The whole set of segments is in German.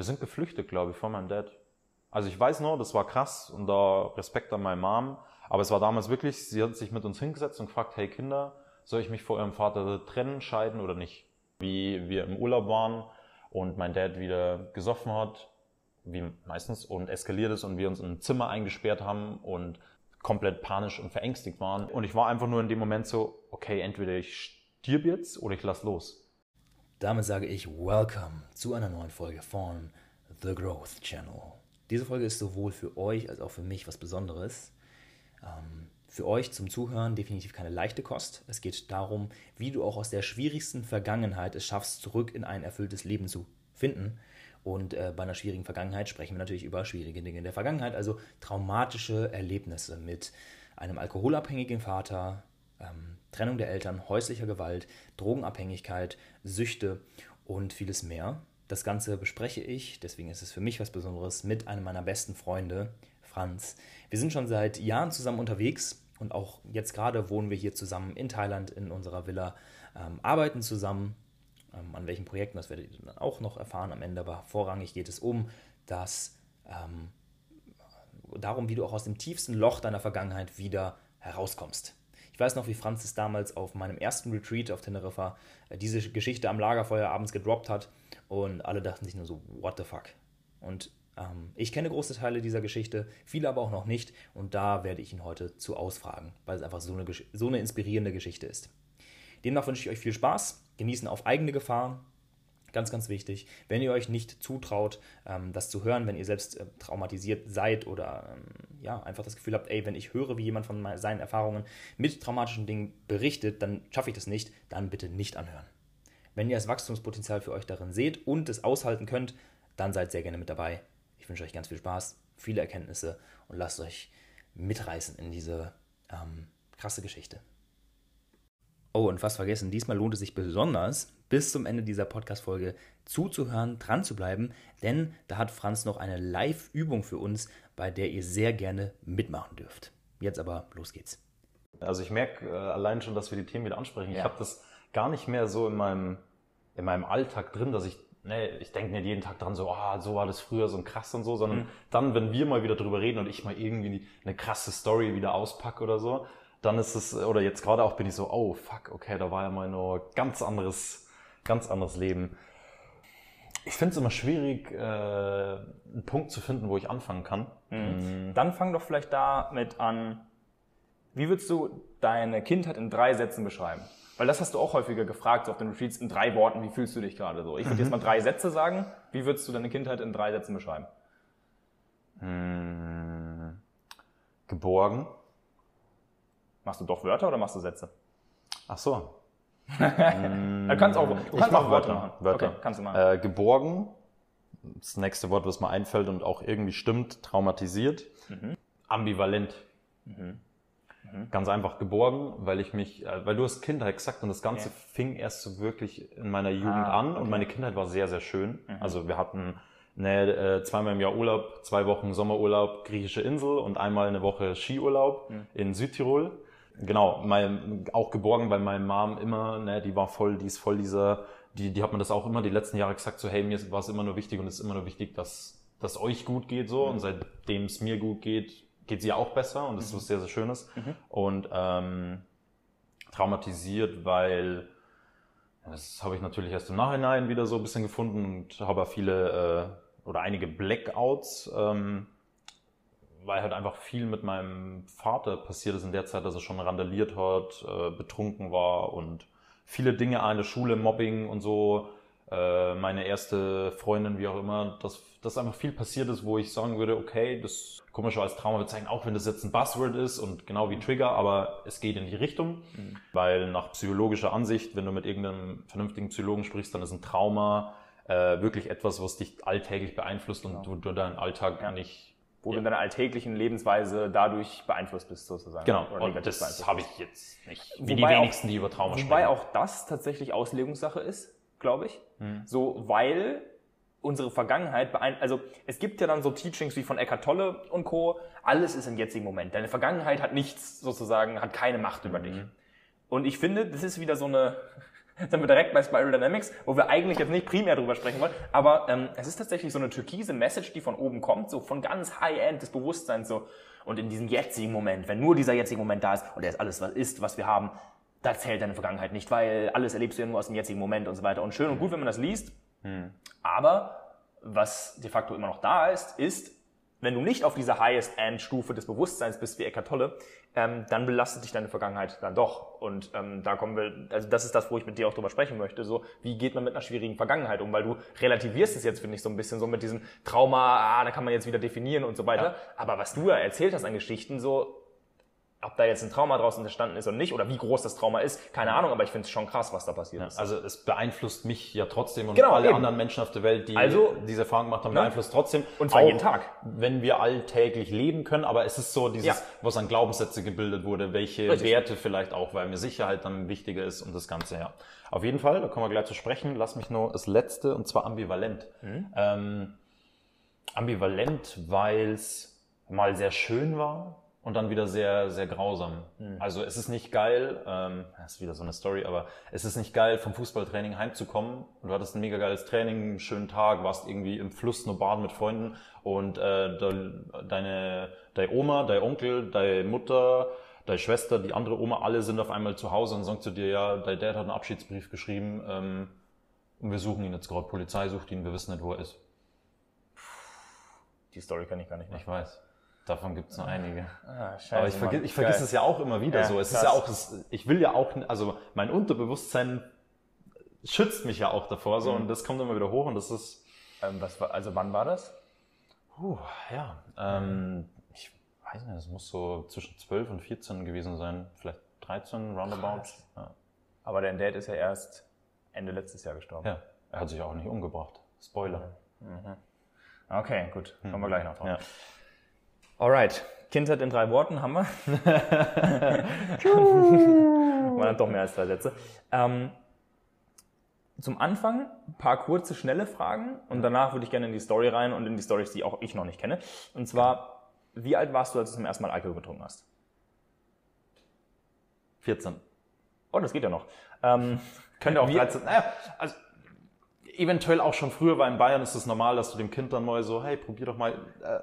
Wir sind geflüchtet, glaube ich, von meinem Dad. Also ich weiß nur, das war krass und da Respekt an meine Mom. Aber es war damals wirklich, sie hat sich mit uns hingesetzt und gefragt, hey Kinder, soll ich mich vor ihrem Vater trennen, scheiden oder nicht? Wie wir im Urlaub waren und mein Dad wieder gesoffen hat, wie meistens, und eskaliert ist und wir uns in ein Zimmer eingesperrt haben und komplett panisch und verängstigt waren. Und ich war einfach nur in dem Moment so, okay, entweder ich stirb jetzt oder ich lass los. Damit sage ich Welcome zu einer neuen Folge von The Growth Channel. Diese Folge ist sowohl für euch als auch für mich was Besonderes. Ähm, für euch zum Zuhören definitiv keine leichte Kost. Es geht darum, wie du auch aus der schwierigsten Vergangenheit es schaffst, zurück in ein erfülltes Leben zu finden. Und äh, bei einer schwierigen Vergangenheit sprechen wir natürlich über schwierige Dinge in der Vergangenheit, also traumatische Erlebnisse mit einem alkoholabhängigen Vater, ähm, Trennung der Eltern, häuslicher Gewalt, Drogenabhängigkeit, Süchte und vieles mehr. Das Ganze bespreche ich, deswegen ist es für mich was Besonderes, mit einem meiner besten Freunde, Franz. Wir sind schon seit Jahren zusammen unterwegs und auch jetzt gerade wohnen wir hier zusammen in Thailand in unserer Villa, ähm, arbeiten zusammen. Ähm, an welchen Projekten, das werdet ihr dann auch noch erfahren am Ende, aber vorrangig geht es um das, ähm, darum, wie du auch aus dem tiefsten Loch deiner Vergangenheit wieder herauskommst. Ich weiß noch, wie Franz es damals auf meinem ersten Retreat auf Teneriffa äh, diese Geschichte am Lagerfeuer abends gedroppt hat und alle dachten sich nur so, what the fuck? Und ähm, ich kenne große Teile dieser Geschichte, viele aber auch noch nicht und da werde ich ihn heute zu ausfragen, weil es einfach so eine, so eine inspirierende Geschichte ist. Demnach wünsche ich euch viel Spaß, genießen auf eigene Gefahr, Ganz, ganz wichtig. Wenn ihr euch nicht zutraut, ähm, das zu hören, wenn ihr selbst äh, traumatisiert seid oder ähm, ja, einfach das Gefühl habt, ey, wenn ich höre, wie jemand von seinen Erfahrungen mit traumatischen Dingen berichtet, dann schaffe ich das nicht, dann bitte nicht anhören. Wenn ihr das Wachstumspotenzial für euch darin seht und es aushalten könnt, dann seid sehr gerne mit dabei. Ich wünsche euch ganz viel Spaß, viele Erkenntnisse und lasst euch mitreißen in diese ähm, krasse Geschichte. Oh, und fast vergessen, diesmal lohnt es sich besonders, bis zum Ende dieser Podcast-Folge zuzuhören, dran zu bleiben, denn da hat Franz noch eine Live-Übung für uns, bei der ihr sehr gerne mitmachen dürft. Jetzt aber, los geht's. Also ich merke äh, allein schon, dass wir die Themen wieder ansprechen. Ja. Ich habe das gar nicht mehr so in meinem, in meinem Alltag drin, dass ich ne, ich denke nicht jeden Tag dran, so, ah, so war das früher, so ein krass und so, sondern mhm. dann, wenn wir mal wieder drüber reden und ich mal irgendwie eine krasse Story wieder auspacke oder so, dann ist es, oder jetzt gerade auch bin ich so, oh fuck, okay, da war ja mal nur ganz anderes, ganz anderes Leben. Ich finde es immer schwierig, äh, einen Punkt zu finden, wo ich anfangen kann. Mhm. Mhm. Dann fang doch vielleicht damit an, wie würdest du deine Kindheit in drei Sätzen beschreiben? Weil das hast du auch häufiger gefragt, so auf den Retreats, in drei Worten, wie fühlst du dich gerade so? Ich würde mhm. jetzt mal drei Sätze sagen. Wie würdest du deine Kindheit in drei Sätzen beschreiben? Hm. Geborgen. Machst du doch Wörter oder machst du Sätze? Ach so. du kannst auch, du kannst ich mach Wörter machen. Wörter. Okay, kannst du machen. Äh, geborgen. Das nächste Wort, was mir einfällt und auch irgendwie stimmt, traumatisiert. Mhm. Ambivalent. Mhm. Mhm. Ganz einfach geborgen, weil ich mich, äh, weil du hast Kindheit gesagt und das Ganze ja. fing erst so wirklich in meiner Jugend ah, an okay. und meine Kindheit war sehr, sehr schön. Mhm. Also wir hatten ne, äh, zweimal im Jahr Urlaub, zwei Wochen Sommerurlaub, griechische Insel und einmal eine Woche Skiurlaub mhm. in Südtirol. Genau, mein, auch geborgen bei meinem Mom immer, ne, die war voll, die ist voll dieser, die, die hat mir das auch immer die letzten Jahre gesagt, so hey, mir war es immer nur wichtig und es ist immer nur wichtig, dass, dass euch gut geht so mhm. und seitdem es mir gut geht, geht sie auch besser und das mhm. ist was sehr, sehr Schönes. Mhm. Und ähm, traumatisiert, weil das habe ich natürlich erst im Nachhinein wieder so ein bisschen gefunden und habe viele äh, oder einige Blackouts, ähm, weil halt einfach viel mit meinem Vater passiert ist in der Zeit, dass er schon randaliert hat, äh, betrunken war und viele Dinge an der Schule, Mobbing und so äh, meine erste Freundin, wie auch immer, dass, dass einfach viel passiert ist, wo ich sagen würde, okay, das kann man schon als Trauma bezeichnen, auch wenn das jetzt ein Buzzword ist und genau wie Trigger, aber es geht in die Richtung, mhm. weil nach psychologischer Ansicht, wenn du mit irgendeinem vernünftigen Psychologen sprichst, dann ist ein Trauma äh, wirklich etwas, was dich alltäglich beeinflusst und genau. du, du deinen Alltag ja. nicht wo ja. du in deiner alltäglichen Lebensweise dadurch beeinflusst bist sozusagen. Genau, und das habe ich jetzt nicht, wie wobei die wenigsten, auch, die über Trauma sprechen. Wobei auch das tatsächlich Auslegungssache ist glaube ich. Mhm. So, weil unsere Vergangenheit beeinflusst, also es gibt ja dann so Teachings wie von Eckhart Tolle und Co. Alles ist im jetzigen Moment. Deine Vergangenheit hat nichts sozusagen, hat keine Macht über mhm. dich. Und ich finde, das ist wieder so eine, sind wir direkt bei Spiral Dynamics, wo wir eigentlich jetzt nicht primär drüber sprechen wollen, aber ähm, es ist tatsächlich so eine türkise Message, die von oben kommt, so von ganz High-End des Bewusstseins so. Und in diesem jetzigen Moment, wenn nur dieser jetzige Moment da ist und er ist alles, was ist, was wir haben, da zählt deine Vergangenheit nicht, weil alles erlebst du ja nur aus dem jetzigen Moment und so weiter. Und schön und gut, wenn man das liest, hm. aber was de facto immer noch da ist, ist, wenn du nicht auf dieser Highest-End-Stufe des Bewusstseins bist wie Eckart Tolle, ähm, dann belastet dich deine Vergangenheit dann doch. Und ähm, da kommen wir, also das ist das, wo ich mit dir auch drüber sprechen möchte. So, wie geht man mit einer schwierigen Vergangenheit um? Weil du relativierst es jetzt, finde ich, so ein bisschen so mit diesem Trauma, ah, da kann man jetzt wieder definieren und so weiter. Ja. Aber was du ja erzählt hast an Geschichten, so, ob da jetzt ein Trauma draußen entstanden ist oder nicht, oder wie groß das Trauma ist, keine Ahnung, aber ich finde es schon krass, was da passiert ja, ist. Also es beeinflusst mich ja trotzdem und genau, alle eben. anderen Menschen auf der Welt, die also, diese Erfahrung gemacht haben, ja. beeinflusst trotzdem. Und zwar jeden Tag. Wenn wir alltäglich leben können, aber es ist so dieses, ja. was an Glaubenssätze gebildet wurde, welche Richtig. Werte vielleicht auch, weil mir Sicherheit dann wichtiger ist und das Ganze, ja. Auf jeden Fall, da kommen wir gleich zu sprechen. Lass mich nur das Letzte, und zwar ambivalent. Mhm. Ähm, ambivalent, weil es mal sehr schön war, und dann wieder sehr, sehr grausam. Mhm. Also es ist nicht geil, ähm, das ist wieder so eine Story, aber es ist nicht geil, vom Fußballtraining heimzukommen und du hattest ein mega geiles Training, einen schönen Tag, warst irgendwie im Fluss nur baden mit Freunden und äh, deine, deine Oma, dein Onkel, deine Mutter, deine Schwester, die andere Oma, alle sind auf einmal zu Hause und sagen zu dir, ja, dein Dad hat einen Abschiedsbrief geschrieben ähm, und wir suchen ihn jetzt gerade, Polizei sucht ihn, wir wissen nicht, wo er ist. Die Story kann ich gar nicht mehr. Ich weiß. Davon gibt es noch einige. Ah, scheiße, Aber ich, vergiss, ich vergesse es ja auch immer wieder Ja, so. Es krass. ist ja auch, ich will ja auch, also mein Unterbewusstsein schützt mich ja auch davor so Mhm. und das kommt immer wieder hoch und das ist, Ähm, was war, also wann war das? puh, ja, ähm, ich weiß nicht, es muss so zwischen 12 und 14 gewesen sein, vielleicht 13, roundabout. Ja. Aber dein Dad ist ja erst Ende letztes Jahr gestorben. ja, er hat sich auch nicht umgebracht. Spoiler. Okay, gut. Kommen wir gleich noch drauf. Ja. Alright. Kindheit in drei Worten haben wir. Waren dann doch mehr als drei Sätze. Ähm, zum Anfang ein paar kurze, schnelle Fragen und danach würde ich gerne in die Story rein und in die Stories, die auch ich noch nicht kenne. Und zwar, wie alt warst du, als du zum ersten Mal Alkohol getrunken hast? 14. Oh, das geht ja noch. Ähm, Könnte auch Wie- 13. Naja, also eventuell auch schon früher, weil in Bayern ist es normal, dass du dem Kind dann mal so, hey, probier doch mal. Äh,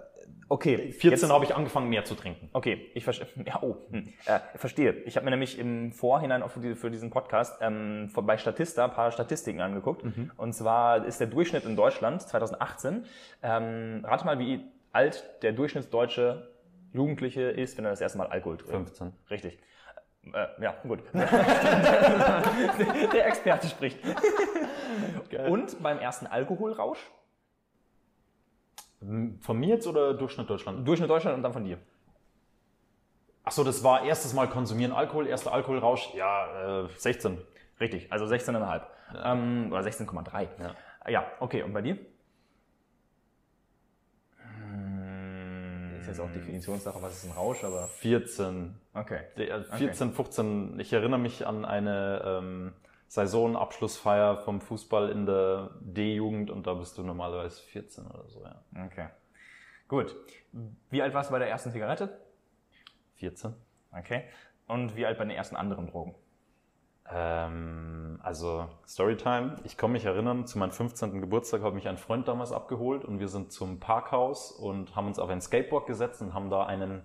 okay, 14 jetzt- habe ich angefangen, mehr zu trinken. Okay, ich verstehe. Ja, oh, hm. äh, verstehe. Ich habe mir nämlich im Vorhinein auch für, die, für diesen Podcast ähm, bei Statista ein paar Statistiken angeguckt. Und zwar ist der Durchschnitt in Deutschland 2018. Ähm, rate mal, wie alt der durchschnittsdeutsche Jugendliche ist, wenn er das erste Mal Alkohol trinkt. 15. Richtig. Äh, ja, gut. der Experte spricht. Und beim ersten Alkoholrausch? Von mir jetzt oder Durchschnitt Deutschland? Durchschnitt Deutschland und dann von dir. Ach so, das war erstes Mal konsumieren Alkohol, erster Alkoholrausch, ja, äh, 16. Richtig, also 16,5. Ähm, oder 16,3. Ja. ja, okay. Und bei dir? Ist jetzt auch Definitionssache, was ist ein Rausch, aber 14. okay. Der- 14, 15. Ich erinnere mich an eine ähm, Saisonabschlussfeier vom Fußball in der D-Jugend und da bist du normalerweise 14 oder so, ja. Okay. Gut. Wie alt warst du bei der ersten Zigarette? 14. Okay. Und wie alt bei den ersten anderen Drogen? Ähm, also Storytime. Ich kann mich erinnern, zu meinem 15. Geburtstag hat mich ein Freund damals abgeholt und wir sind zum Parkhaus und haben uns auf ein Skateboard gesetzt und haben da einen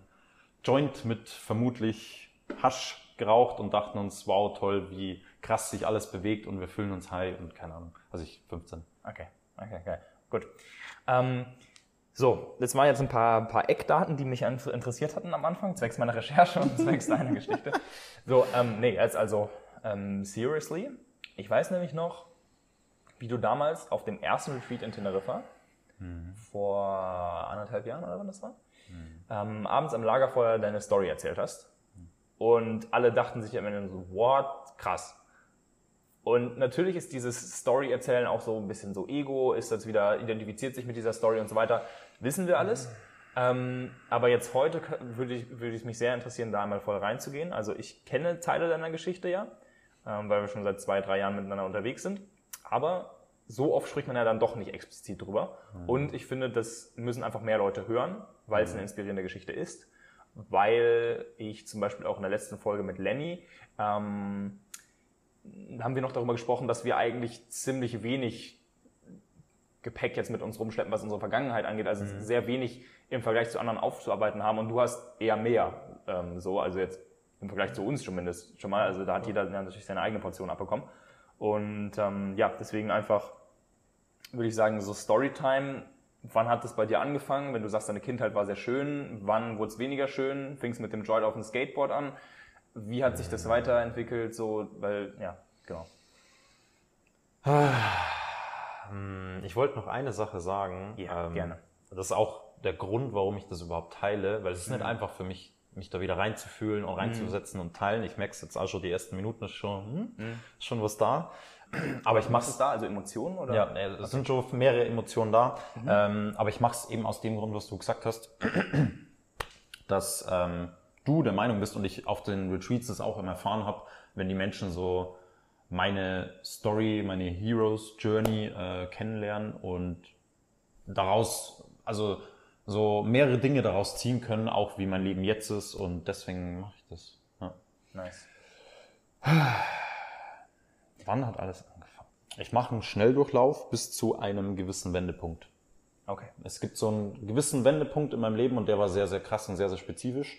Joint mit vermutlich Hasch geraucht und dachten uns, wow, toll, wie krass sich alles bewegt und wir fühlen uns high und keine Ahnung. Also ich 15. Okay, okay, okay. Gut. Ähm, so, das waren jetzt ein paar, paar Eckdaten, die mich interessiert hatten am Anfang, zwecks meiner Recherche und zwecks deiner Geschichte. So, ähm, nee, jetzt also, ähm, seriously, ich weiß nämlich noch, wie du damals auf dem ersten Retreat in Teneriffa, vor anderthalb Jahren oder wann das war, ähm, abends am Lagerfeuer deine Story erzählt hast. Und alle dachten sich am Ende so, what, krass. Und natürlich ist dieses Story-Erzählen auch so ein bisschen so Ego, ist das wieder, identifiziert sich mit dieser Story und so weiter. Wissen wir alles. Ähm, aber jetzt heute würde ich, würde ich mich sehr interessieren, da einmal voll reinzugehen. Also ich kenne Teile deiner Geschichte ja, ähm, weil wir schon seit zwei, drei Jahren miteinander unterwegs sind. Aber so oft spricht man ja dann doch nicht explizit drüber. Und ich finde, das müssen einfach mehr Leute hören, weil es eine inspirierende Geschichte ist. Weil ich zum Beispiel auch in der letzten Folge mit Lenny ähm, haben wir noch darüber gesprochen, dass wir eigentlich ziemlich wenig Gepäck jetzt mit uns rumschleppen, was unsere Vergangenheit angeht, also mhm. sehr wenig im Vergleich zu anderen aufzuarbeiten haben und du hast eher mehr, ähm, so, also jetzt im Vergleich zu uns zumindest schon mal, also da hat jeder natürlich seine eigene Portion abbekommen und ähm, ja, deswegen einfach würde ich sagen, so Storytime, wann hat das bei dir angefangen, wenn du sagst, deine Kindheit war sehr schön, wann wurde es weniger schön, fing es mit dem Joy auf dem Skateboard an, wie hat sich das weiterentwickelt, so, weil, ja, genau. Hm, ich wollte noch eine Sache sagen. Ja, ähm, gerne. Das ist auch der Grund, warum ich das überhaupt teile, weil es ist mhm. nicht einfach für mich, mich da wieder reinzufühlen und reinzusetzen mhm. und teilen. Ich merke es jetzt auch schon, die ersten Minuten ist schon, hm, mhm. ist schon was da. Aber ich mache es da, also Emotionen oder? Ja, es okay. sind schon mehrere Emotionen da. Mhm. Ähm, aber ich mache es eben aus dem Grund, was du gesagt hast, dass ähm, du der Meinung bist und ich auf den Retreats das auch immer erfahren habe, wenn die Menschen so meine Story, meine Heroes Journey äh, kennenlernen und daraus, also so mehrere Dinge daraus ziehen können, auch wie mein Leben jetzt ist und deswegen mache ich das. Ja. Nice. Wann hat alles angefangen? Ich mache einen Schnelldurchlauf bis zu einem gewissen Wendepunkt. Okay. Es gibt so einen gewissen Wendepunkt in meinem Leben und der war sehr, sehr krass und sehr, sehr spezifisch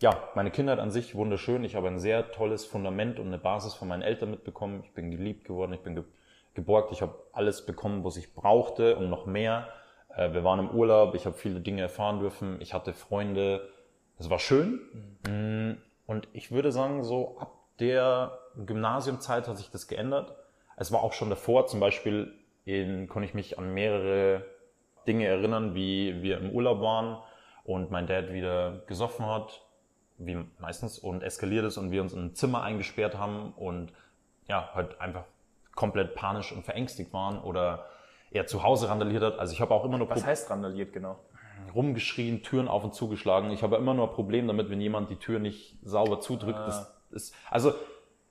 ja, meine Kindheit an sich wunderschön. Ich habe ein sehr tolles Fundament und eine Basis von meinen Eltern mitbekommen. Ich bin geliebt geworden, ich bin ge geborgt, ich habe alles bekommen, was ich brauchte und noch mehr. Äh, wir waren im Urlaub, ich habe viele Dinge erfahren dürfen, ich hatte Freunde. Es war schön. Mhm. Und ich würde sagen, so ab der Gymnasiumzeit hat sich das geändert. Es war auch schon davor, zum Beispiel in, konnte ich mich an mehrere Dinge erinnern, wie wir im Urlaub waren und mein Dad wieder gesoffen hat wie meistens, und eskaliert ist und wir uns in ein Zimmer eingesperrt haben und ja, halt einfach komplett panisch und verängstigt waren oder er zu Hause randaliert hat. Also ich habe auch immer nur... Was heißt randaliert genau? Rumgeschrien, Türen auf und zugeschlagen. Ich habe immer nur ein Problem damit, wenn jemand die Tür nicht sauber zudrückt. Ah. Das ist, also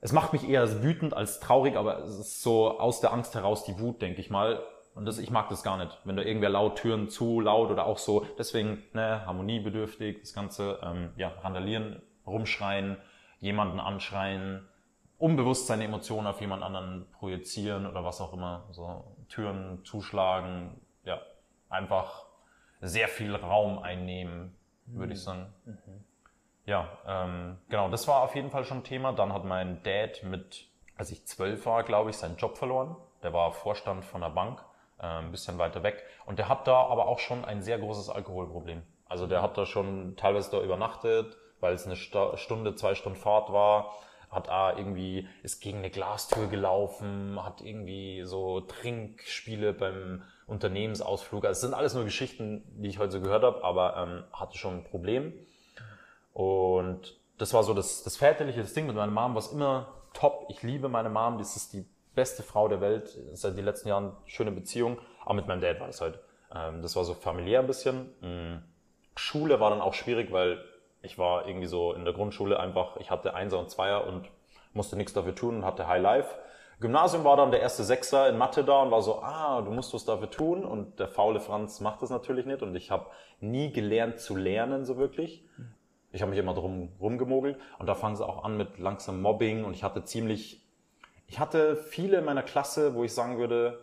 es macht mich eher wütend als traurig, aber es ist so aus der Angst heraus die Wut, denke ich mal. Und das, ich mag das gar nicht, wenn da irgendwer laut Türen zu laut oder auch so. Deswegen ne, harmoniebedürftig, das Ganze, ähm, ja, randalieren, rumschreien, jemanden anschreien, unbewusst seine Emotionen auf jemand anderen projizieren oder was auch immer. So Türen zuschlagen, ja, einfach sehr viel Raum einnehmen, würde mhm. ich sagen. Mhm. Ja, ähm, genau, das war auf jeden Fall schon Thema. Dann hat mein Dad mit, als ich zwölf war, glaube ich, seinen Job verloren. Der war Vorstand von der Bank äh, ein bisschen weiter weg. Und der hat da aber auch schon ein sehr großes Alkoholproblem. Also der hat da schon teilweise da übernachtet, weil es eine Stunde, zwei Stunden Fahrt war, hat da irgendwie, ist gegen eine Glastür gelaufen, hat irgendwie so Trinkspiele beim Unternehmensausflug. Also es sind alles nur Geschichten, die ich heute so gehört habe, aber ähm, hatte schon ein Problem. Und das war so das, das väterliche das Ding mit meiner Mom, was immer top. Ich liebe meine Mom, das ist die beste Frau der Welt, seit den letzten Jahren schöne Beziehung. Aber mit meinem Dad war das halt. Ähm, das war so familiär ein bisschen. Mhm. Schule war dann auch schwierig, weil ich war irgendwie so in der Grundschule einfach, ich hatte Einser und Zweier und musste nichts dafür tun und hatte High Life. Gymnasium war dann der erste Sechser in Mathe da und war so, ah, du musst was dafür tun und der faule Franz macht das natürlich nicht und ich habe nie gelernt zu lernen so wirklich. Ich habe mich immer drum rumgemogelt und da fangen sie auch an mit langsam Mobbing und ich hatte ziemlich ich hatte viele in meiner Klasse, wo ich sagen würde,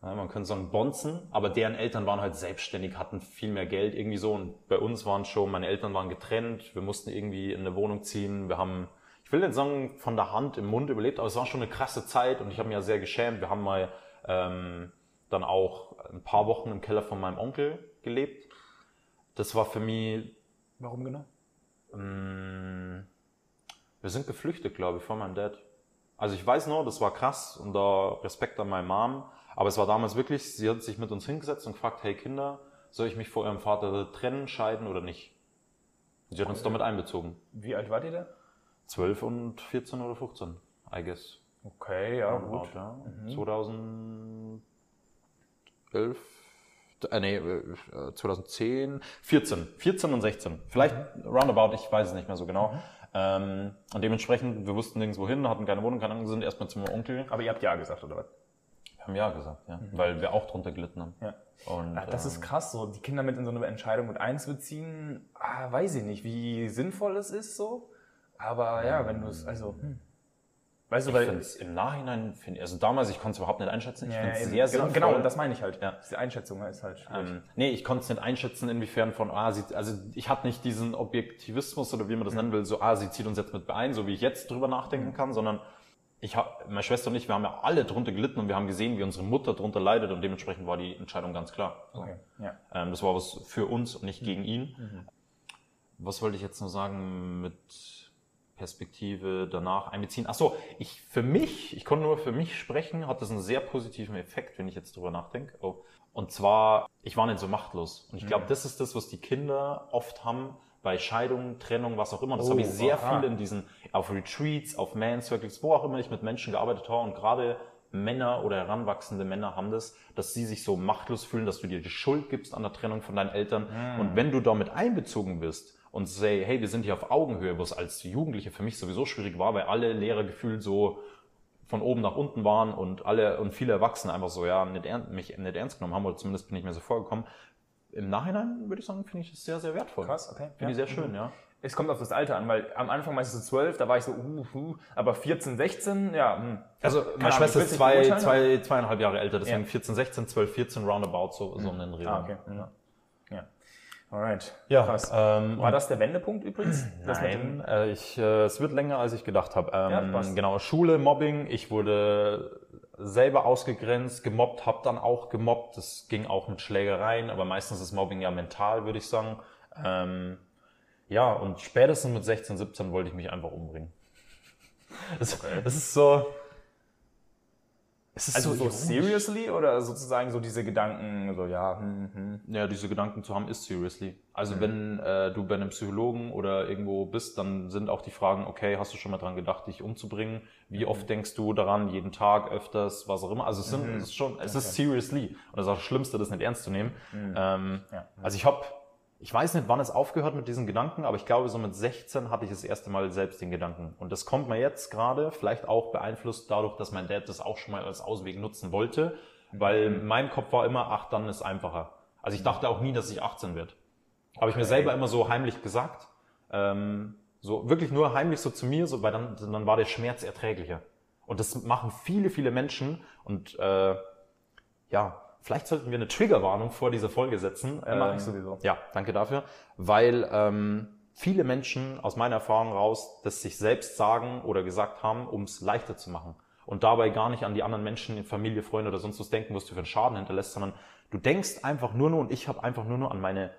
man könnte sagen Bonzen, aber deren Eltern waren halt selbstständig, hatten viel mehr Geld irgendwie so. Und bei uns waren schon, meine Eltern waren getrennt, wir mussten irgendwie in eine Wohnung ziehen. Wir haben, ich will nicht sagen, von der Hand im Mund überlebt, aber es war schon eine krasse Zeit und ich habe mich ja sehr geschämt. Wir haben mal ähm, dann auch ein paar Wochen im Keller von meinem Onkel gelebt. Das war für mich. Warum genau? Ähm, wir sind geflüchtet, glaube ich, von meinem Dad. Also ich weiß noch, das war krass und da Respekt an meine Mom. Aber es war damals wirklich, sie hat sich mit uns hingesetzt und gefragt, hey Kinder, soll ich mich vor eurem Vater trennen, scheiden oder nicht? Sie hat uns damit einbezogen. Wie alt wart ihr da? 12 und 14 oder 15, I guess. Okay, ja, gut. Out, ja. Mhm. 2011, äh, nee, 2010, 14, 14 und 16. Vielleicht mhm. roundabout, ich weiß es nicht mehr so genau. Mhm. Ähm, und dementsprechend, wir wussten nirgendwo hin, hatten keine Wohnung, keine Ahnung, sind erstmal zu meinem Onkel. Aber ihr habt Ja gesagt, oder was? Haben Ja gesagt, ja. Mhm. Weil wir auch drunter gelitten haben. Ja. Und, ja, das ähm, ist krass, so die Kinder mit in so eine Entscheidung mit einzubeziehen, ah, weiß ich nicht, wie sinnvoll es ist so. Aber ja, wenn du es, also. Hm. Weißt du, Ich weil finde es im Nachhinein, find, also damals, ich konnte es überhaupt nicht einschätzen. Ich Ja, finde es eben. sehr genau, sinnvoll. genau, das meine ich halt. Ja. Die Einschätzung ist halt schwierig. Ähm, nee, ich konnte es nicht einschätzen, inwiefern von, ah, sie, also ich hatte nicht diesen Objektivismus oder wie man das nennen will, so, ah, sie zieht uns jetzt mit ein, so wie ich jetzt drüber nachdenken kann, sondern ich hab, meine Schwester und ich, wir haben ja alle drunter gelitten und wir haben gesehen, wie unsere Mutter drunter leidet und dementsprechend war die Entscheidung ganz klar. So. Okay, ja. Ähm, das war was für uns und nicht gegen ihn. Was wollte ich jetzt noch sagen mit Perspektive danach einbeziehen? Ach so, ich für mich, ich konnte nur für mich sprechen, hat das einen sehr positiven Effekt, wenn ich jetzt drüber nachdenke. Oh. Und zwar, ich war nicht so machtlos. Und ich glaube, das ist das, was die Kinder oft haben bei Scheidungen, Trennung, was auch immer. Das Oh, habe ich sehr aha. viel in diesen, auf Retreats, auf Man Circles, wo auch immer ich mit Menschen gearbeitet habe und gerade Männer oder heranwachsende Männer haben das, dass sie sich so machtlos fühlen, dass du dir die Schuld gibst an der Trennung von deinen Eltern. Und wenn du damit einbezogen bist und say, hey, wir sind hier auf Augenhöhe, was als Jugendliche für mich sowieso schwierig war, weil alle Lehrer gefühlt so von oben nach unten waren und alle und viele Erwachsene einfach so, ja, nicht ernst, mich nicht ernst genommen haben oder zumindest bin ich mir so vorgekommen. Im Nachhinein würde ich sagen, finde ich das sehr, sehr wertvoll. Krass, okay. Finde ich Ja. sehr schön, ja. Es kommt auf das Alter an, weil am Anfang meistens so 12, da war ich so, uh, uh, aber 14, 16, ja, hm. Also meine Schwester ich ist zwei, zwei, zweieinhalb Jahre älter, deswegen Ja. 14, 16, 12, 14, roundabout, so, so einen Dreh. Ah, okay. Ja. ja. Alright. Ja, Krass. ähm, War das der Wendepunkt übrigens? Nein, äh, ich, äh, es wird länger, als ich gedacht habe. Ähm, Ja, genau, Schule, Mobbing. Ich wurde selber ausgegrenzt, gemobbt, habe dann auch gemobbt. Das ging auch mit Schlägereien, aber meistens ist Mobbing ja mental, würde ich sagen. Ähm, ja, und spätestens mit 16, 17 wollte ich mich einfach umbringen. Das, das ist so... Also so ironisch. seriously oder sozusagen so diese Gedanken, so ja, hm, hm. Ja, diese Gedanken zu haben, ist seriously. Also wenn äh, du bei einem Psychologen oder irgendwo bist, dann sind auch die Fragen, okay, hast du schon mal dran gedacht, dich umzubringen? Wie oft denkst du daran, jeden Tag, öfters, was auch immer? Also es, sind, es ist schon, es ist seriously. Und das ist auch das Schlimmste, das nicht ernst zu nehmen. Ähm, Ja. Also ich habe, ich weiß nicht, wann es aufgehört mit diesen Gedanken, aber ich glaube, so mit 16 hatte ich das erste Mal selbst den Gedanken. Und das kommt mir jetzt gerade, vielleicht auch beeinflusst dadurch, dass mein Dad das auch schon mal als Ausweg nutzen wollte, weil in meinem Kopf war immer, ach, dann ist einfacher. Also ich dachte auch nie, dass ich 18 werde. Habe ich mir selber immer so heimlich gesagt. Ähm, so wirklich nur heimlich so zu mir, so, weil dann, dann war der Schmerz erträglicher. Und das machen viele, viele Menschen. Und äh, ja, vielleicht sollten wir eine Triggerwarnung vor dieser Folge setzen. Ja, mach ich Ähm, sowieso. Ja, danke dafür. Weil ähm, viele Menschen aus meiner Erfahrung raus das sich selbst sagen oder gesagt haben, um es leichter zu machen. Und dabei gar nicht an die anderen Menschen, Familie, Freunde oder sonst was denken, was du für einen Schaden hinterlässt, sondern du denkst einfach nur nur und ich habe einfach nur nur an meine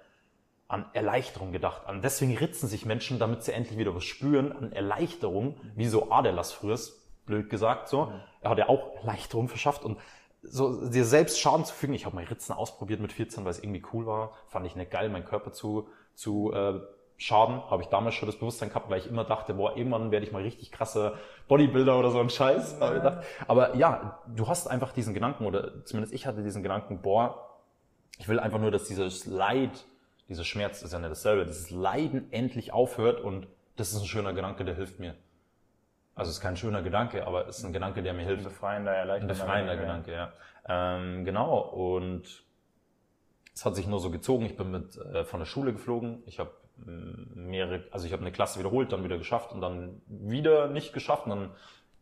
an Erleichterung gedacht. An deswegen ritzen sich Menschen, damit sie endlich wieder was spüren, an Erleichterung, wie so Adelas früher, blöd gesagt so. Er hat ja auch Erleichterung verschafft und so dir selbst Schaden zu fügen. Ich habe mal Ritzen ausprobiert mit 14, weil es irgendwie cool war. Fand ich nicht geil, meinen Körper zu, zu äh, schaden. Habe ich damals schon das Bewusstsein gehabt, weil ich immer dachte, boah, irgendwann werde ich mal richtig krasser Bodybuilder oder so ein Scheiß. Gedacht. Aber ja, du hast einfach diesen Gedanken, oder zumindest ich hatte diesen Gedanken, boah, ich will einfach nur, dass dieses Leid, dieser Schmerz ist ja nicht dasselbe, dieses Leiden endlich aufhört und das ist ein schöner Gedanke, der hilft mir. Also es ist kein schöner Gedanke, aber es ist ein Gedanke, der mir hilft. befreiender, Ein erleichternder. befreiender Gedanke, ja. Ähm, genau, und es hat sich nur so gezogen. Ich bin mit äh, von der Schule geflogen. Ich habe mehrere, also ich habe eine Klasse wiederholt, dann wieder geschafft und dann wieder nicht geschafft. Und dann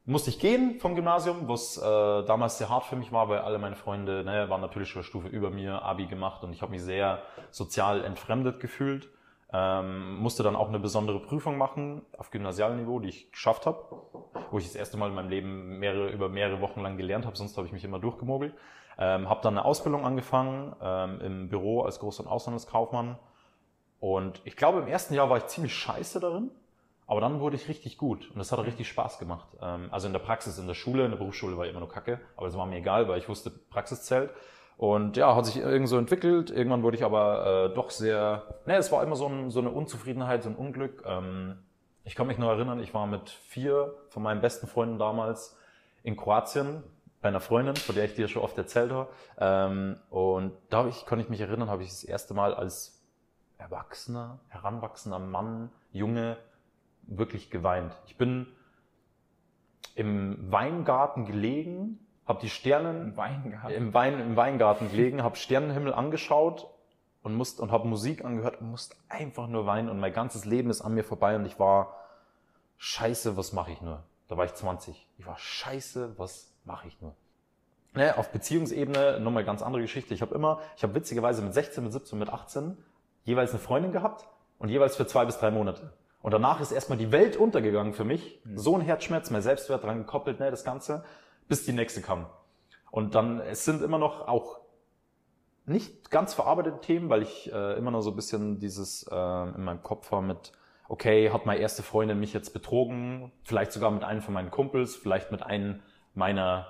musste ich gehen vom Gymnasium, was äh, damals sehr hart für mich war, weil alle meine Freunde ne, waren natürlich schon eine Stufe über mir, Abi gemacht und ich habe mich sehr sozial entfremdet gefühlt. Ähm, musste dann auch eine besondere Prüfung machen auf Gymnasialniveau, die ich geschafft habe, wo ich das erste Mal in meinem Leben mehrere, über mehrere Wochen lang gelernt habe, sonst habe ich mich immer durchgemogelt. Ähm, habe dann eine Ausbildung angefangen ähm, im Büro als Groß- und Auslandskaufmann. Und ich glaube, im ersten Jahr war ich ziemlich scheiße darin, aber dann wurde ich richtig gut und das hat richtig Spaß gemacht. Ähm, also in der Praxis, in der Schule, in der Berufsschule war ich immer nur kacke, aber das war mir egal, weil ich wusste, Praxis zählt. Und ja, hat sich irgend so entwickelt. Irgendwann wurde ich aber äh, doch sehr, ne, es war immer so, ein, so eine Unzufriedenheit, so ein Unglück. Ähm, ich kann mich nur erinnern, ich war mit vier von meinen besten Freunden damals in Kroatien bei einer Freundin, von der ich dir schon oft erzählt habe. Ähm, und da hab ich, kann ich mich erinnern, habe ich das erste Mal als erwachsener, heranwachsender Mann, Junge, wirklich geweint. Ich bin im Weingarten gelegen, habe die Sternen Wein gehabt. im, Wein, im Weingarten gelegen, habe Sternenhimmel angeschaut und musste und habe Musik angehört und musste einfach nur weinen und mein ganzes Leben ist an mir vorbei und ich war scheiße, was mache ich nur? Da war ich 20. Ich war scheiße, was mache ich nur? Ne, auf Beziehungsebene nochmal ganz andere Geschichte. Ich habe immer, ich habe witzigerweise mit 16, mit 17, mit 18 jeweils eine Freundin gehabt und jeweils für zwei bis drei Monate. Und danach ist erstmal die Welt untergegangen für mich. Mhm. So ein Herzschmerz, mein Selbstwert dran gekoppelt, ne, das Ganze, bis die nächste kam. Und dann, es sind immer noch auch nicht ganz verarbeitete Themen, weil ich äh, immer noch so ein bisschen dieses äh, in meinem Kopf war mit, okay, hat meine erste Freundin mich jetzt betrogen, vielleicht sogar mit einem von meinen Kumpels, vielleicht mit einem meiner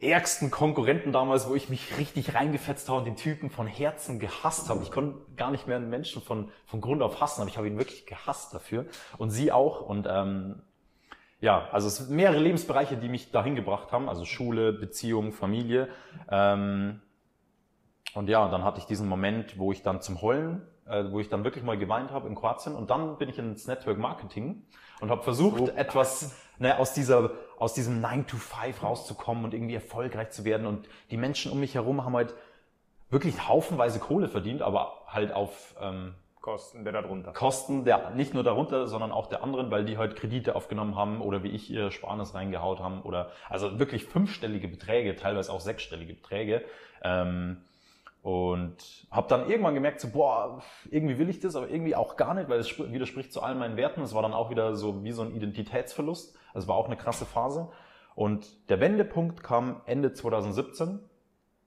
ärgsten Konkurrenten damals, wo ich mich richtig reingefetzt habe und den Typen von Herzen gehasst habe. Ich konnte gar nicht mehr einen Menschen von, von Grund auf hassen, aber ich habe ihn wirklich gehasst dafür. Und sie auch. Und ähm, ja, also es sind mehrere Lebensbereiche, die mich dahin gebracht haben, also Schule, Beziehung, Familie. Ähm, und ja, dann hatte ich diesen Moment, wo ich dann zum Heulen, äh, wo ich dann wirklich mal geweint habe in Kroatien. Und dann bin ich ins Network Marketing und habe versucht, so. etwas ne, aus dieser aus diesem 9 to 5 rauszukommen und irgendwie erfolgreich zu werden. Und die Menschen um mich herum haben halt wirklich haufenweise Kohle verdient, aber halt auf ähm, Kosten der darunter. Kosten der nicht nur darunter, sondern auch der anderen, weil die halt Kredite aufgenommen haben oder wie ich ihr Sparnis reingehaut haben oder also wirklich fünfstellige Beträge, teilweise auch sechsstellige Beträge. Ähm, und habe dann irgendwann gemerkt, so, boah, irgendwie will ich das, aber irgendwie auch gar nicht, weil es widerspricht zu all meinen Werten. Es war dann auch wieder so wie so ein Identitätsverlust. Es war auch eine krasse Phase. Und der Wendepunkt kam Ende 2017,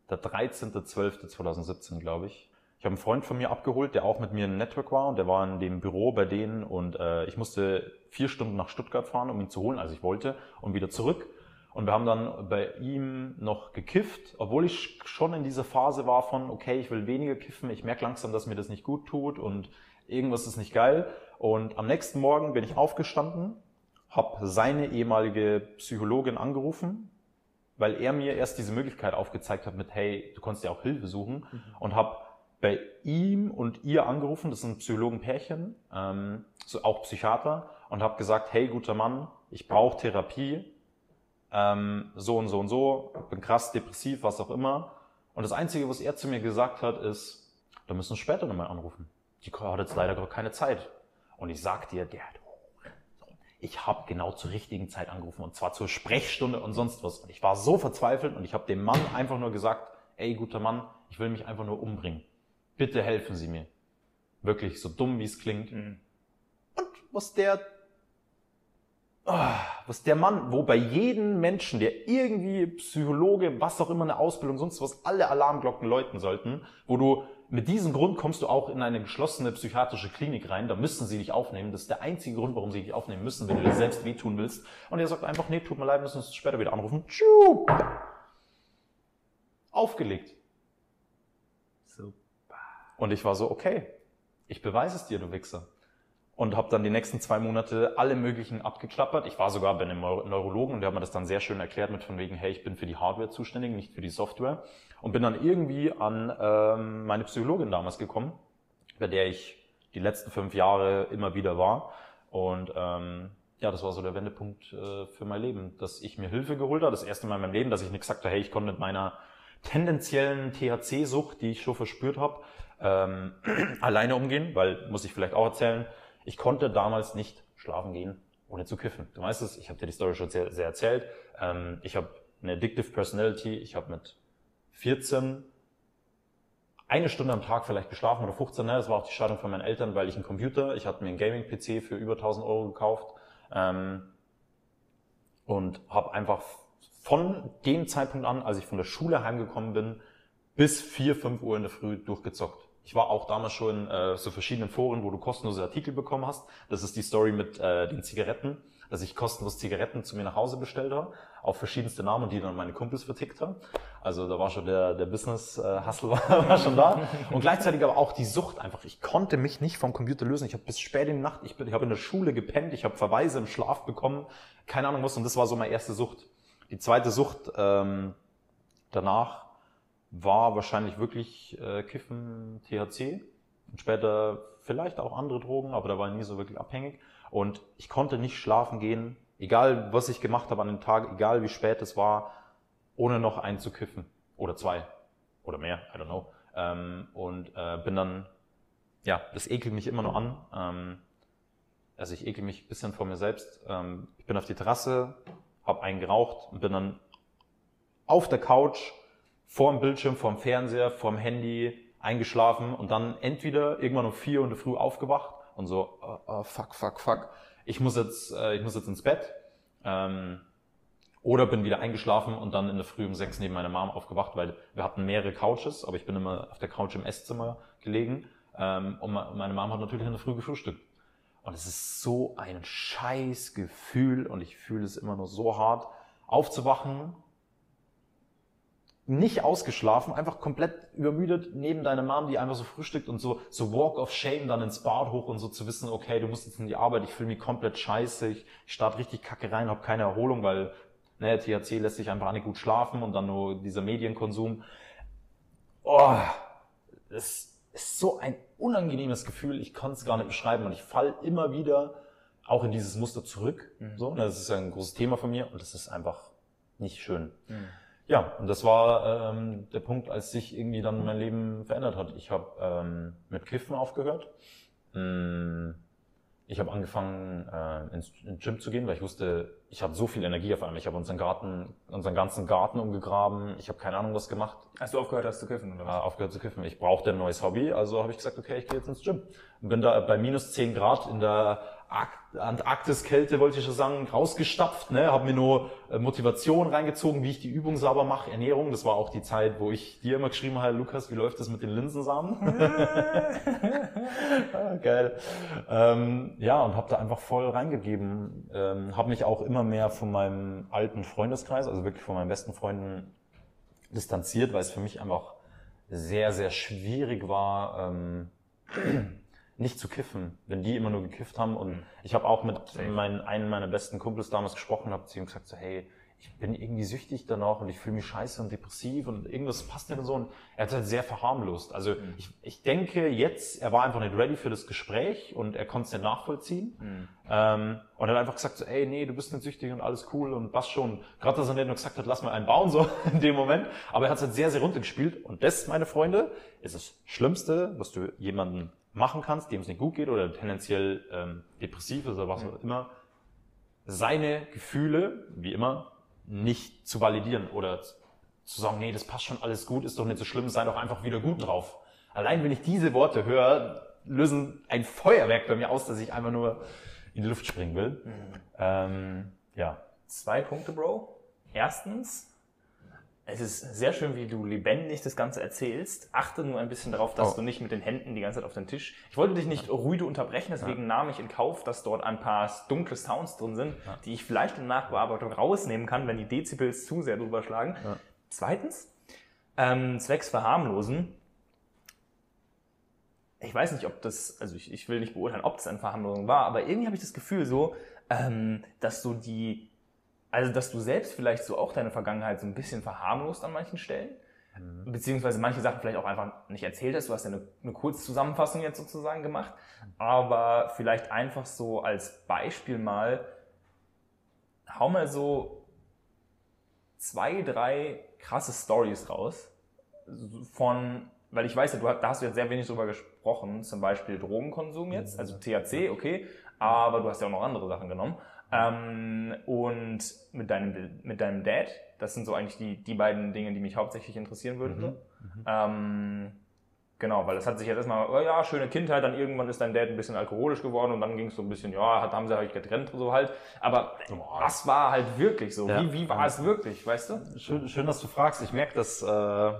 der 13.12.2017, glaube ich. Ich habe einen Freund von mir abgeholt, der auch mit mir im Network war und der war in dem Büro bei denen und äh, ich musste vier Stunden nach Stuttgart fahren, um ihn zu holen, also ich wollte, und wieder zurück. Und wir haben dann bei ihm noch gekifft, obwohl ich schon in dieser Phase war von, okay, ich will weniger kiffen, ich merke langsam, dass mir das nicht gut tut und irgendwas ist nicht geil. Und am nächsten Morgen bin ich aufgestanden, habe seine ehemalige Psychologin angerufen, weil er mir erst diese Möglichkeit aufgezeigt hat mit, hey, du kannst ja auch Hilfe suchen mhm. und habe bei ihm und ihr angerufen, das sind Psychologenpärchen, ähm, so auch Psychiater, und habe gesagt, hey, guter Mann, ich brauche Therapie, ähm, so und so und so, bin krass depressiv, was auch immer. Und das Einzige, was er zu mir gesagt hat, ist, da müssen wir später nochmal anrufen. Die hat jetzt leider gerade keine Zeit. Und ich sag dir, der hat ich habe genau zur richtigen Zeit angerufen und zwar zur Sprechstunde und sonst was. Und ich war so verzweifelt und ich habe dem Mann einfach nur gesagt, ey guter Mann, ich will mich einfach nur umbringen. Bitte helfen Sie mir. Wirklich so dumm wie es klingt. Mhm. Und was der Oh, was der Mann, wo bei jedem Menschen, der irgendwie Psychologe, was auch immer eine Ausbildung, sonst was, alle Alarmglocken läuten sollten, wo du mit diesem Grund kommst du auch in eine geschlossene psychiatrische Klinik rein, da müssen sie dich aufnehmen. Das ist der einzige Grund, warum sie dich aufnehmen müssen, wenn du dir selbst wehtun willst. Und er sagt einfach, nee, tut mir leid, müssen uns später wieder anrufen. Tschuh. Aufgelegt. Und ich war so, okay, ich beweise es dir, du Wichser und habe dann die nächsten zwei Monate alle möglichen abgeklappert. Ich war sogar bei einem Neurologen und der hat mir das dann sehr schön erklärt mit von wegen, hey, ich bin für die Hardware zuständig, nicht für die Software. Und bin dann irgendwie an ähm, meine Psychologin damals gekommen, bei der ich die letzten fünf Jahre immer wieder war. Und ähm, ja, das war so der Wendepunkt äh, für mein Leben, dass ich mir Hilfe geholt habe. Das erste Mal in meinem Leben, dass ich nicht gesagt habe, hey, ich konnte mit meiner tendenziellen THC-Sucht, die ich schon verspürt habe, ähm, alleine umgehen, weil, muss ich vielleicht auch erzählen, ich konnte damals nicht schlafen gehen, ohne zu kiffen. Du weißt es, ich habe dir die Story schon sehr, sehr erzählt. Ähm, ich habe eine Addictive Personality. Ich habe mit 14 eine Stunde am Tag vielleicht geschlafen oder 15. Ne? Das war auch die Scheidung von meinen Eltern, weil ich einen Computer, ich hatte mir einen Gaming-PC für über 1000 Euro gekauft ähm, und habe einfach von dem Zeitpunkt an, als ich von der Schule heimgekommen bin, bis 4, 5 Uhr in der Früh durchgezockt. Ich war auch damals schon in äh, so verschiedenen Foren, wo du kostenlose Artikel bekommen hast. Das ist die Story mit äh, den Zigaretten, dass ich kostenlos Zigaretten zu mir nach Hause bestellt habe, auf verschiedenste Namen die dann meine Kumpels vertickt haben. Also da war schon der, der Business-Hustle war, war schon da. Und gleichzeitig aber auch die Sucht einfach. Ich konnte mich nicht vom Computer lösen. Ich habe bis spät in die Nacht, ich, bin, ich habe in der Schule gepennt, ich habe Verweise im Schlaf bekommen, keine Ahnung was. Und das war so meine erste Sucht. Die zweite Sucht ähm, danach war wahrscheinlich wirklich äh, Kiffen, THC und später vielleicht auch andere Drogen, aber da war ich nie so wirklich abhängig. Und ich konnte nicht schlafen gehen, egal was ich gemacht habe an dem Tag, egal wie spät es war, ohne noch einen zu kiffen. Oder zwei. Oder mehr, I don't know. Ähm, und äh, bin dann, ja, das ekelt mich immer noch an. Ähm, also ich ekel mich ein bisschen vor mir selbst. Ähm, ich bin auf die Terrasse, habe einen geraucht und bin dann auf der Couch, vor dem Bildschirm, vor dem Fernseher, vor dem Handy eingeschlafen und dann entweder irgendwann um vier in der Früh aufgewacht und so, oh, oh, fuck, fuck, fuck, ich muss jetzt, äh, ich muss jetzt ins Bett. Ähm, oder bin wieder eingeschlafen und dann in der Früh um sechs neben meiner Mom aufgewacht, weil wir hatten mehrere Couches, aber ich bin immer auf der Couch im Esszimmer gelegen. Ähm, und meine Mom hat natürlich in der Früh gefrühstückt. Und es ist so ein scheiß Gefühl und ich fühle es immer nur so hart, aufzuwachen, nicht ausgeschlafen, einfach komplett übermüdet neben deiner Mom, die einfach so frühstückt und so, so Walk of Shame dann ins Bad hoch und so zu wissen, okay, du musst jetzt in die Arbeit, ich fühle mich komplett scheiße, ich starte richtig kacke rein, habe keine Erholung, weil ne, THC lässt sich einfach nicht gut schlafen und dann nur dieser Medienkonsum. Oh, das ist so ein unangenehmes Gefühl, ich kann es gar nicht beschreiben und ich fall immer wieder auch in dieses Muster zurück. Mhm. So, das ist ein großes Thema von mir und das ist einfach nicht schön. Mhm. Ja, und das war ähm, der Punkt, als sich irgendwie dann mein Leben verändert hat. Ich habe ähm, mit Kiffen aufgehört. Mm, ich habe angefangen, äh, ins, ins Gym zu gehen, weil ich wusste, ich habe so viel Energie auf einmal. Ich habe unseren Garten, unseren ganzen Garten umgegraben. Ich habe keine Ahnung was gemacht. Hast du aufgehört hast zu kiffen oder was? Äh, aufgehört zu kiffen. Ich brauchte ein neues Hobby, also habe ich gesagt, okay, ich gehe jetzt ins Gym. Und bin da bei minus 10 Grad in der Antarktiskälte, wollte ich schon sagen, rausgestapft, ne, habe mir nur äh, Motivation reingezogen, wie ich die Übung sauber mache, Ernährung. Das war auch die Zeit, wo ich dir immer geschrieben habe, Lukas, wie läuft das mit den Linsensamen? ah, geil. Ähm, ja, und habe da einfach voll reingegeben. Ähm, habe mich auch immer mehr von meinem alten Freundeskreis, also wirklich von meinen besten Freunden distanziert, weil es für mich einfach sehr, sehr schwierig war, ähm, nicht zu kiffen, wenn die immer nur gekifft haben. Und mhm. ich habe auch mit meinen, einem meiner besten Kumpels damals gesprochen, habe zu ihm gesagt, so, hey, ich bin irgendwie süchtig danach und ich fühle mich scheiße und depressiv und irgendwas passt nicht und so. Und er hat halt sehr verharmlost. Also mhm. ich, ich denke jetzt, er war einfach nicht ready für das Gespräch und er konnte es nicht nachvollziehen. Mhm. Ähm, und er hat einfach gesagt so, ey, nee, du bist nicht süchtig und alles cool und passt schon. Gerade dass er nicht nur gesagt hat, lass mal einen bauen, so in dem Moment. Aber er hat es halt sehr, sehr runtergespielt. Und das, meine Freunde, ist das Schlimmste, was du jemanden machen kannst, dem es nicht gut geht oder tendenziell ähm, depressiv ist oder was auch immer, seine Gefühle, wie immer, nicht zu validieren oder zu sagen, nee, das passt schon alles gut, ist doch nicht so schlimm, sei doch einfach wieder gut drauf. Allein wenn ich diese Worte höre, lösen ein Feuerwerk bei mir aus, dass ich einfach nur in die Luft springen will. Mhm. Ähm, ja. Zwei Punkte, Bro. Erstens, es ist sehr schön, wie du lebendig das Ganze erzählst. Achte nur ein bisschen darauf, dass oh. du nicht mit den Händen die ganze Zeit auf den Tisch. Ich wollte dich nicht rüde unterbrechen, deswegen ja. nahm ich in Kauf, dass dort ein paar dunkle Sounds drin sind, ja. die ich vielleicht in Nachbearbeitung rausnehmen kann, wenn die Dezibels zu sehr drüber schlagen. Ja. Zweitens, ähm, zwecks Verharmlosen. Ich weiß nicht, ob das, also ich, ich will nicht beurteilen, ob das eine Verharmlosung war, aber irgendwie habe ich das Gefühl so, ähm, dass so die also, dass du selbst vielleicht so auch deine Vergangenheit so ein bisschen verharmlost an manchen Stellen, mhm. beziehungsweise manche Sachen vielleicht auch einfach nicht erzählt hast. Du hast ja eine, eine Kurzzusammenfassung jetzt sozusagen gemacht, aber vielleicht einfach so als Beispiel mal, hau mal so zwei, drei krasse Stories raus von, weil ich weiß ja, du, da hast du jetzt sehr wenig drüber gesprochen, zum Beispiel Drogenkonsum jetzt, also THC, okay, aber du hast ja auch noch andere Sachen genommen. Ähm, und mit deinem, mit deinem Dad, das sind so eigentlich die, die beiden Dinge, die mich hauptsächlich interessieren würden. Mhm. Mhm. Ähm, genau, weil das hat sich jetzt erstmal, oh ja, schöne Kindheit, dann irgendwann ist dein Dad ein bisschen alkoholisch geworden und dann ging es so ein bisschen, ja, hat, haben sie halt getrennt so halt. Aber was war halt wirklich so? Ja. Wie, wie war es wirklich, weißt du? Schön, schön dass du fragst. Ich merke das, äh,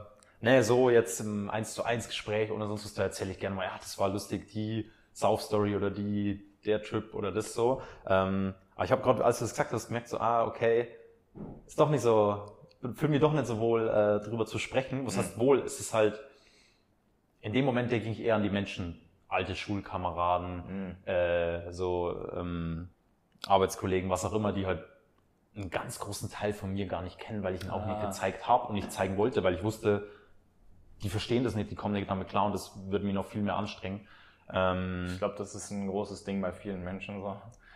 ne, so jetzt im 1 zu 1 Gespräch oder sonst was, da erzähle ich gerne mal, ja, das war lustig, die South Story oder die, der Trip oder das so. Ähm, aber ich habe gerade, als du das gesagt hast, gemerkt so, ah, okay, ist doch nicht so, fühle mich doch nicht so wohl, äh, darüber zu sprechen. Was heißt wohl? Es ist halt, in dem Moment denke ich eher an die Menschen, alte Schulkameraden, mhm. äh, so ähm, Arbeitskollegen, was auch immer, die halt einen ganz großen Teil von mir gar nicht kennen, weil ich ihn auch ah. nicht gezeigt habe und nicht zeigen wollte, weil ich wusste, die verstehen das nicht, die kommen nicht damit klar und das würde mich noch viel mehr anstrengen. Ähm, ich glaube, das ist ein großes Ding bei vielen Menschen so.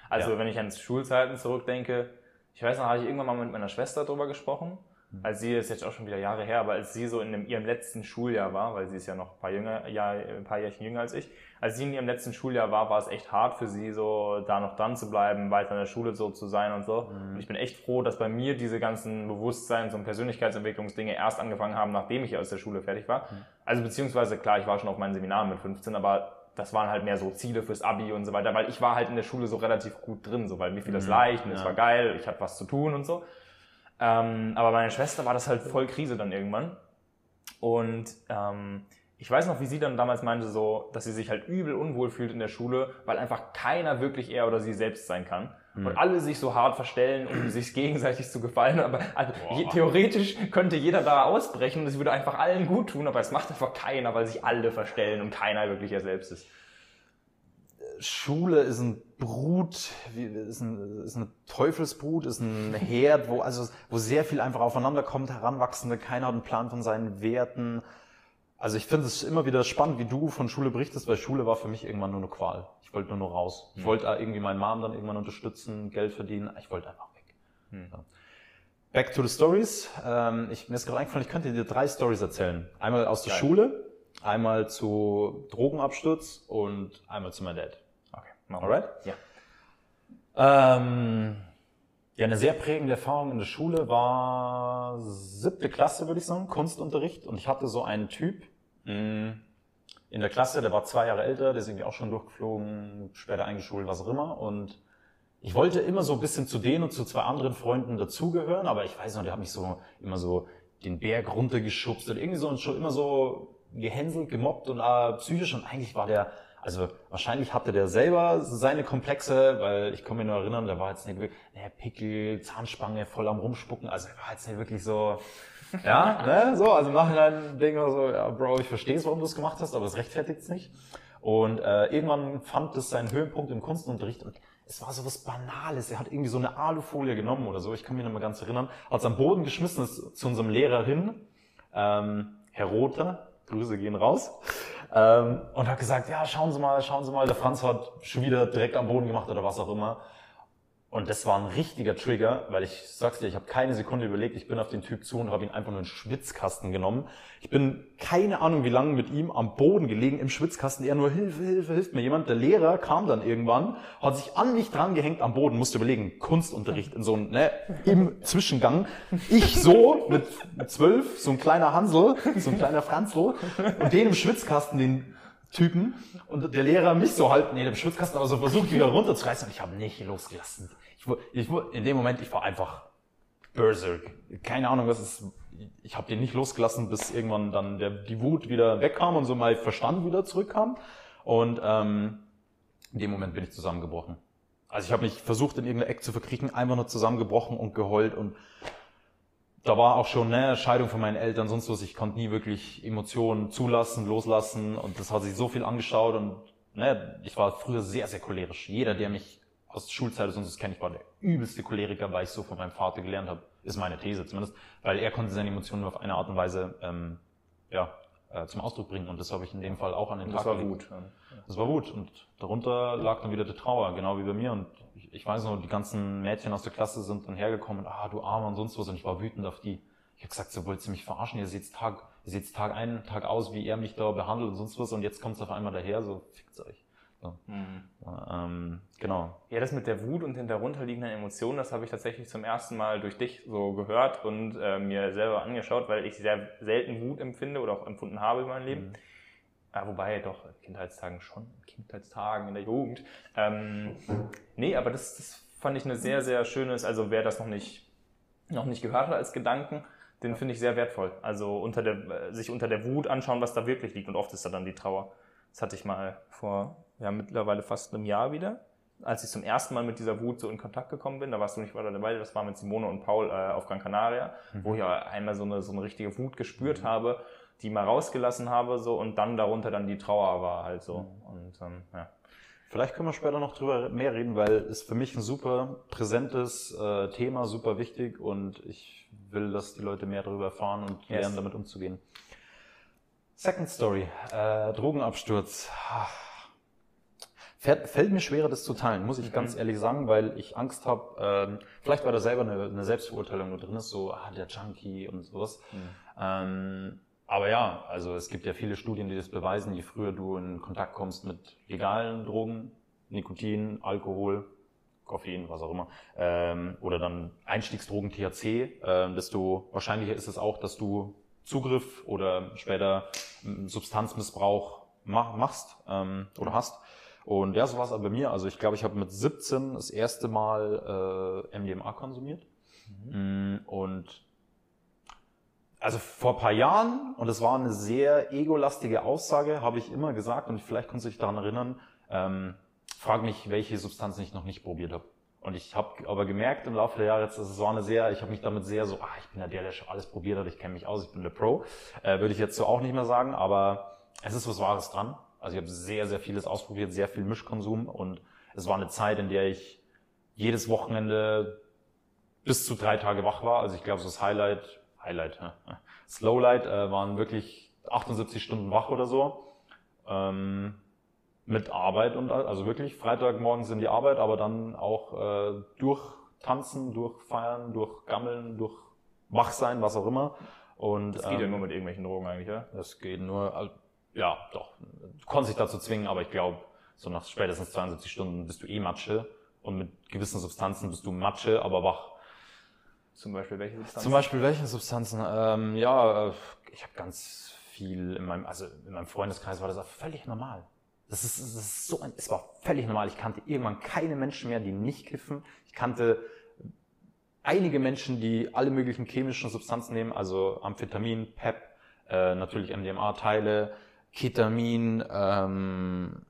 Also ja. wenn ich an Schulzeiten zurückdenke, ich weiß noch, habe ich irgendwann mal mit meiner Schwester darüber gesprochen als sie, ist jetzt auch schon wieder Jahre her, aber als sie so in dem, ihrem letzten Schuljahr war, weil sie ist ja noch ein paar, jünger, ja, ein paar Jährchen jünger als ich, als sie in ihrem letzten Schuljahr war, war es echt hart für sie, so da noch dran zu bleiben, weiter in der Schule so zu sein und so. Mhm. Und ich bin echt froh, dass bei mir diese ganzen Bewusstseins- und Persönlichkeitsentwicklungsdinge erst angefangen haben, nachdem ich aus der Schule fertig war. Mhm. Also beziehungsweise, klar, ich war schon auf meinen Seminaren mit 15, aber das waren halt mehr so Ziele fürs Abi und so weiter, weil ich war halt in der Schule so relativ gut drin, so weil mir fiel das mhm. leicht und es war geil, ich hatte was zu tun und so. Ähm, aber meine Schwester war das halt voll Krise dann irgendwann. Und ähm, ich weiß noch, wie sie dann damals meinte, so, dass sie sich halt übel unwohl fühlt in der Schule, weil einfach keiner wirklich er oder sie selbst sein kann. Und alle sich so hart verstellen, um sich gegenseitig zu gefallen. Aber also, je, theoretisch könnte jeder da ausbrechen und es würde einfach allen gut tun, aber es macht einfach keiner, weil sich alle verstellen und keiner wirklich er selbst ist. Schule ist ein Brut, ist ein, ist ein Teufelsbrut, ist ein Herd, wo, also, wo sehr viel einfach aufeinander kommt, Heranwachsende, keiner hat einen Plan von seinen Werten. Also ich finde es immer wieder spannend, wie du von Schule berichtest, weil Schule war für mich irgendwann nur eine Qual. Ich wollte nur noch raus. Ich hm. wollte irgendwie meinen Mom dann irgendwann unterstützen, Geld verdienen. Ich wollte einfach weg. Hm. Back to the Stories. Ähm, ich, mir ist gerade eingefallen, ich könnte dir drei Stories erzählen. Einmal aus der Geil. Schule, einmal zu Drogenabsturz und einmal zu meinem Dad. Machen Alright? Ja. Ähm, ja, eine sehr prägende Erfahrung in der Schule war siebte Klasse, würde ich sagen, Kunstunterricht. Und ich hatte so einen Typ mm, in der Klasse, der war zwei Jahre älter, der ist irgendwie auch schon durchgeflogen, später eingeschult, was auch immer. Und ich wollte immer so ein bisschen zu denen und zu zwei anderen Freunden dazugehören, aber ich weiß noch, der hat mich so immer so den Berg runtergeschubst und irgendwie so und schon immer so gehänselt, gemobbt und äh, psychisch und eigentlich war der also wahrscheinlich hatte der selber seine Komplexe, weil ich kann mich nur erinnern, der war jetzt nicht wirklich, der Pickel, Zahnspange voll am rumspucken, also er war jetzt nicht wirklich so, ja, ne, so, also machen dann Dinge so, ja, Bro, ich verstehe es, warum du es gemacht hast, aber es rechtfertigt es nicht. Und äh, irgendwann fand es seinen Höhepunkt im Kunstunterricht und es war so was Banales. Er hat irgendwie so eine Alufolie genommen oder so, ich kann mich noch mal ganz erinnern, hat es am Boden geschmissen, ist zu unserem Lehrer hin, ähm, Herr Rother, Grüße gehen raus. Ähm, und hat gesagt, ja, schauen Sie mal, schauen Sie mal, der Franz hat schon wieder direkt am Boden gemacht oder was auch immer. Und das war ein richtiger Trigger, weil ich sag's dir, ich habe keine Sekunde überlegt, ich bin auf den Typ zu und habe ihn einfach nur in den Schwitzkasten genommen. Ich bin keine Ahnung, wie lange mit ihm am Boden gelegen im Schwitzkasten. Er nur Hilfe, Hilfe, hilft mir jemand. Der Lehrer kam dann irgendwann, hat sich an mich dran gehängt am Boden, musste überlegen, Kunstunterricht in so einem, ne, im Zwischengang. Ich so mit zwölf, so ein kleiner Hansel, so ein kleiner Franzl und den im Schwitzkasten, den Typen und der Lehrer mich so halten nee, dem Schwitzkasten, aber so versucht wieder runterzureißen und ich habe nicht losgelassen. Ich, ich, in dem Moment, ich war einfach berserk. Keine Ahnung, was ist. Ich habe den nicht losgelassen, bis irgendwann dann der, die Wut wieder wegkam und so mein Verstand wieder zurückkam. Und ähm, in dem Moment bin ich zusammengebrochen. Also ich habe mich versucht, in irgendeine Eck zu verkriechen, einfach nur zusammengebrochen und geheult und da war auch schon ne, Scheidung von meinen Eltern, sonst was. Ich konnte nie wirklich Emotionen zulassen, loslassen. Und das hat sich so viel angeschaut. Und ne, ich war früher sehr, sehr cholerisch. Jeder, der mich aus der Schulzeit sonst das kenne, ich war der übelste Choleriker, weil ich so von meinem Vater gelernt habe, ist meine These zumindest, weil er konnte seine Emotionen nur auf eine Art und Weise ähm, ja, äh, zum Ausdruck bringen. Und das habe ich in dem Fall auch an den und Tag Das war Wut. Das war Wut und darunter lag dann wieder die Trauer, genau wie bei mir. Und ich, weiß noch, die ganzen Mädchen aus der Klasse sind dann hergekommen und, ah, du Armer und sonst was und ich war wütend auf die. Ich habe gesagt, so wollt ihr mich verarschen, ihr seht Tag, ihr seht Tag ein, Tag aus, wie er mich da behandelt und sonst was und jetzt kommt es auf einmal daher, so fickt euch. So. Mhm. Ähm, genau. Ja, das mit der Wut und den darunterliegenden Emotionen, das habe ich tatsächlich zum ersten Mal durch dich so gehört und äh, mir selber angeschaut, weil ich sehr selten Wut empfinde oder auch empfunden habe in meinem Leben. Mhm. Ah, wobei, doch, Kindheitstagen schon, Kindheitstagen in der Jugend. Ähm, nee, aber das, das fand ich eine sehr, sehr schönes, also wer das noch nicht, noch nicht gehört hat als Gedanken, den finde ich sehr wertvoll. Also unter der, sich unter der Wut anschauen, was da wirklich liegt. Und oft ist da dann die Trauer. Das hatte ich mal vor ja, mittlerweile fast einem Jahr wieder. Als ich zum ersten Mal mit dieser Wut so in Kontakt gekommen bin, da warst du nicht weiter dabei, das war mit Simone und Paul äh, auf Gran Canaria, mhm. wo ich einmal so eine, so eine richtige Wut gespürt mhm. habe, die mal rausgelassen habe, so, und dann darunter dann die Trauer war halt so. Mhm. Und, ähm, ja. Vielleicht können wir später noch drüber mehr reden, weil es für mich ein super präsentes äh, Thema, super wichtig und ich will, dass die Leute mehr darüber erfahren und yes. lernen, damit umzugehen. Second Story, äh, Drogenabsturz. Fällt, fällt mir schwerer, das zu teilen, muss ich ganz ehrlich sagen, weil ich Angst habe, ähm, vielleicht weil da selber eine, eine Selbstverurteilung nur drin ist, so, ah, der Junkie und sowas. Ähm, aber ja, also es gibt ja viele Studien, die das beweisen, je früher du in Kontakt kommst mit legalen Drogen, Nikotin, Alkohol, Koffein, was auch immer, ähm, oder dann Einstiegsdrogen THC, äh, desto wahrscheinlicher ist es auch, dass du Zugriff oder später ähm, Substanzmissbrauch ma machst ähm, oder hast. Und ja, so war es aber bei mir. Also ich glaube, ich habe mit 17 das erste Mal äh, MDMA konsumiert. Mhm. Und also vor ein paar Jahren, und es war eine sehr egolastige Aussage, habe ich immer gesagt, und vielleicht kannst du dich daran erinnern, ähm, frag mich, welche Substanzen ich noch nicht probiert habe. Und ich habe aber gemerkt im Laufe der Jahre, jetzt, es war eine sehr, ich habe mich damit sehr so, ah, ich bin ja der, der schon alles probiert hat, ich kenne mich aus, ich bin der Pro. Äh, Würde ich jetzt so auch nicht mehr sagen, aber es ist was Wahres dran. Also ich habe sehr, sehr vieles ausprobiert, sehr viel Mischkonsum und es war eine Zeit, in der ich jedes Wochenende bis zu drei Tage wach war. Also ich glaube, so das Highlight, Highlight, Slowlight äh, waren wirklich 78 Stunden wach oder so. Ähm, mit Arbeit und also wirklich Freitagmorgens in die Arbeit, aber dann auch äh, durch Tanzen, durch Feiern, durch Gammeln, durch Wachsein, was auch immer. Und, das geht ähm, ja nur mit irgendwelchen Drogen eigentlich, ja? Das geht nur, ja, doch. Du konntest dich dazu zwingen, aber ich glaube, so nach spätestens 72 Stunden bist du eh Matsche und mit gewissen Substanzen bist du Matsche, aber wach. Zum Beispiel welche Substanzen? Zum Beispiel welche Substanzen? Ähm, ja, ich habe ganz viel in meinem, also in meinem Freundeskreis war das auch völlig normal. Das ist, das ist so ein, es war völlig normal. Ich kannte irgendwann keine Menschen mehr, die nicht kiffen. Ich kannte einige Menschen, die alle möglichen chemischen Substanzen nehmen, also Amphetamin, PEP, äh, natürlich MDMA-Teile, Ketamin, ähm,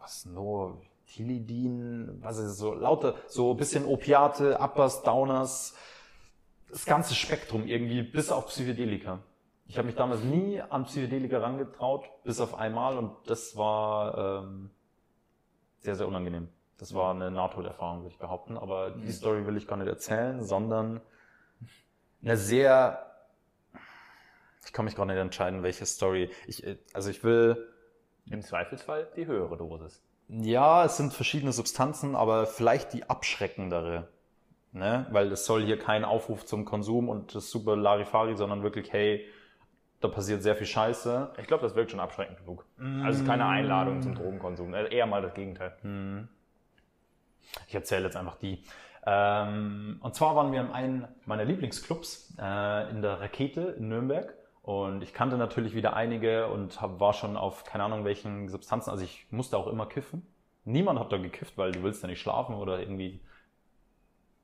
was nur, Tilidin, was ist so, lauter, so bisschen Opiate, Uppers, Downers, das ganze Spektrum irgendwie, bis auf Psychedelika. Ich habe mich damals nie an Psychedelika rangetraut, bis auf einmal und das war ähm, sehr, sehr unangenehm. Das war eine Nahtoderfahrung, würde ich behaupten. Aber die Story will ich gar nicht erzählen, sondern eine sehr, ich kann mich gar nicht entscheiden, welche Story. Ich, also ich will. Im Zweifelsfall die höhere Dosis. Ja, es sind verschiedene Substanzen, aber vielleicht die abschreckendere. Ne? Weil es soll hier kein Aufruf zum Konsum und das super Larifari, sondern wirklich, hey, da passiert sehr viel Scheiße. Ich glaube, das wirkt schon abschreckend genug. Mm. Also keine Einladung zum Drogenkonsum, äh, eher mal das Gegenteil. Mm. Ich erzähle jetzt einfach die. Ähm, und zwar waren wir in einem meiner Lieblingsclubs äh, in der Rakete in Nürnberg. Und ich kannte natürlich wieder einige und hab, war schon auf keine Ahnung welchen Substanzen. Also ich musste auch immer kiffen. Niemand hat da gekifft, weil du willst ja nicht schlafen oder irgendwie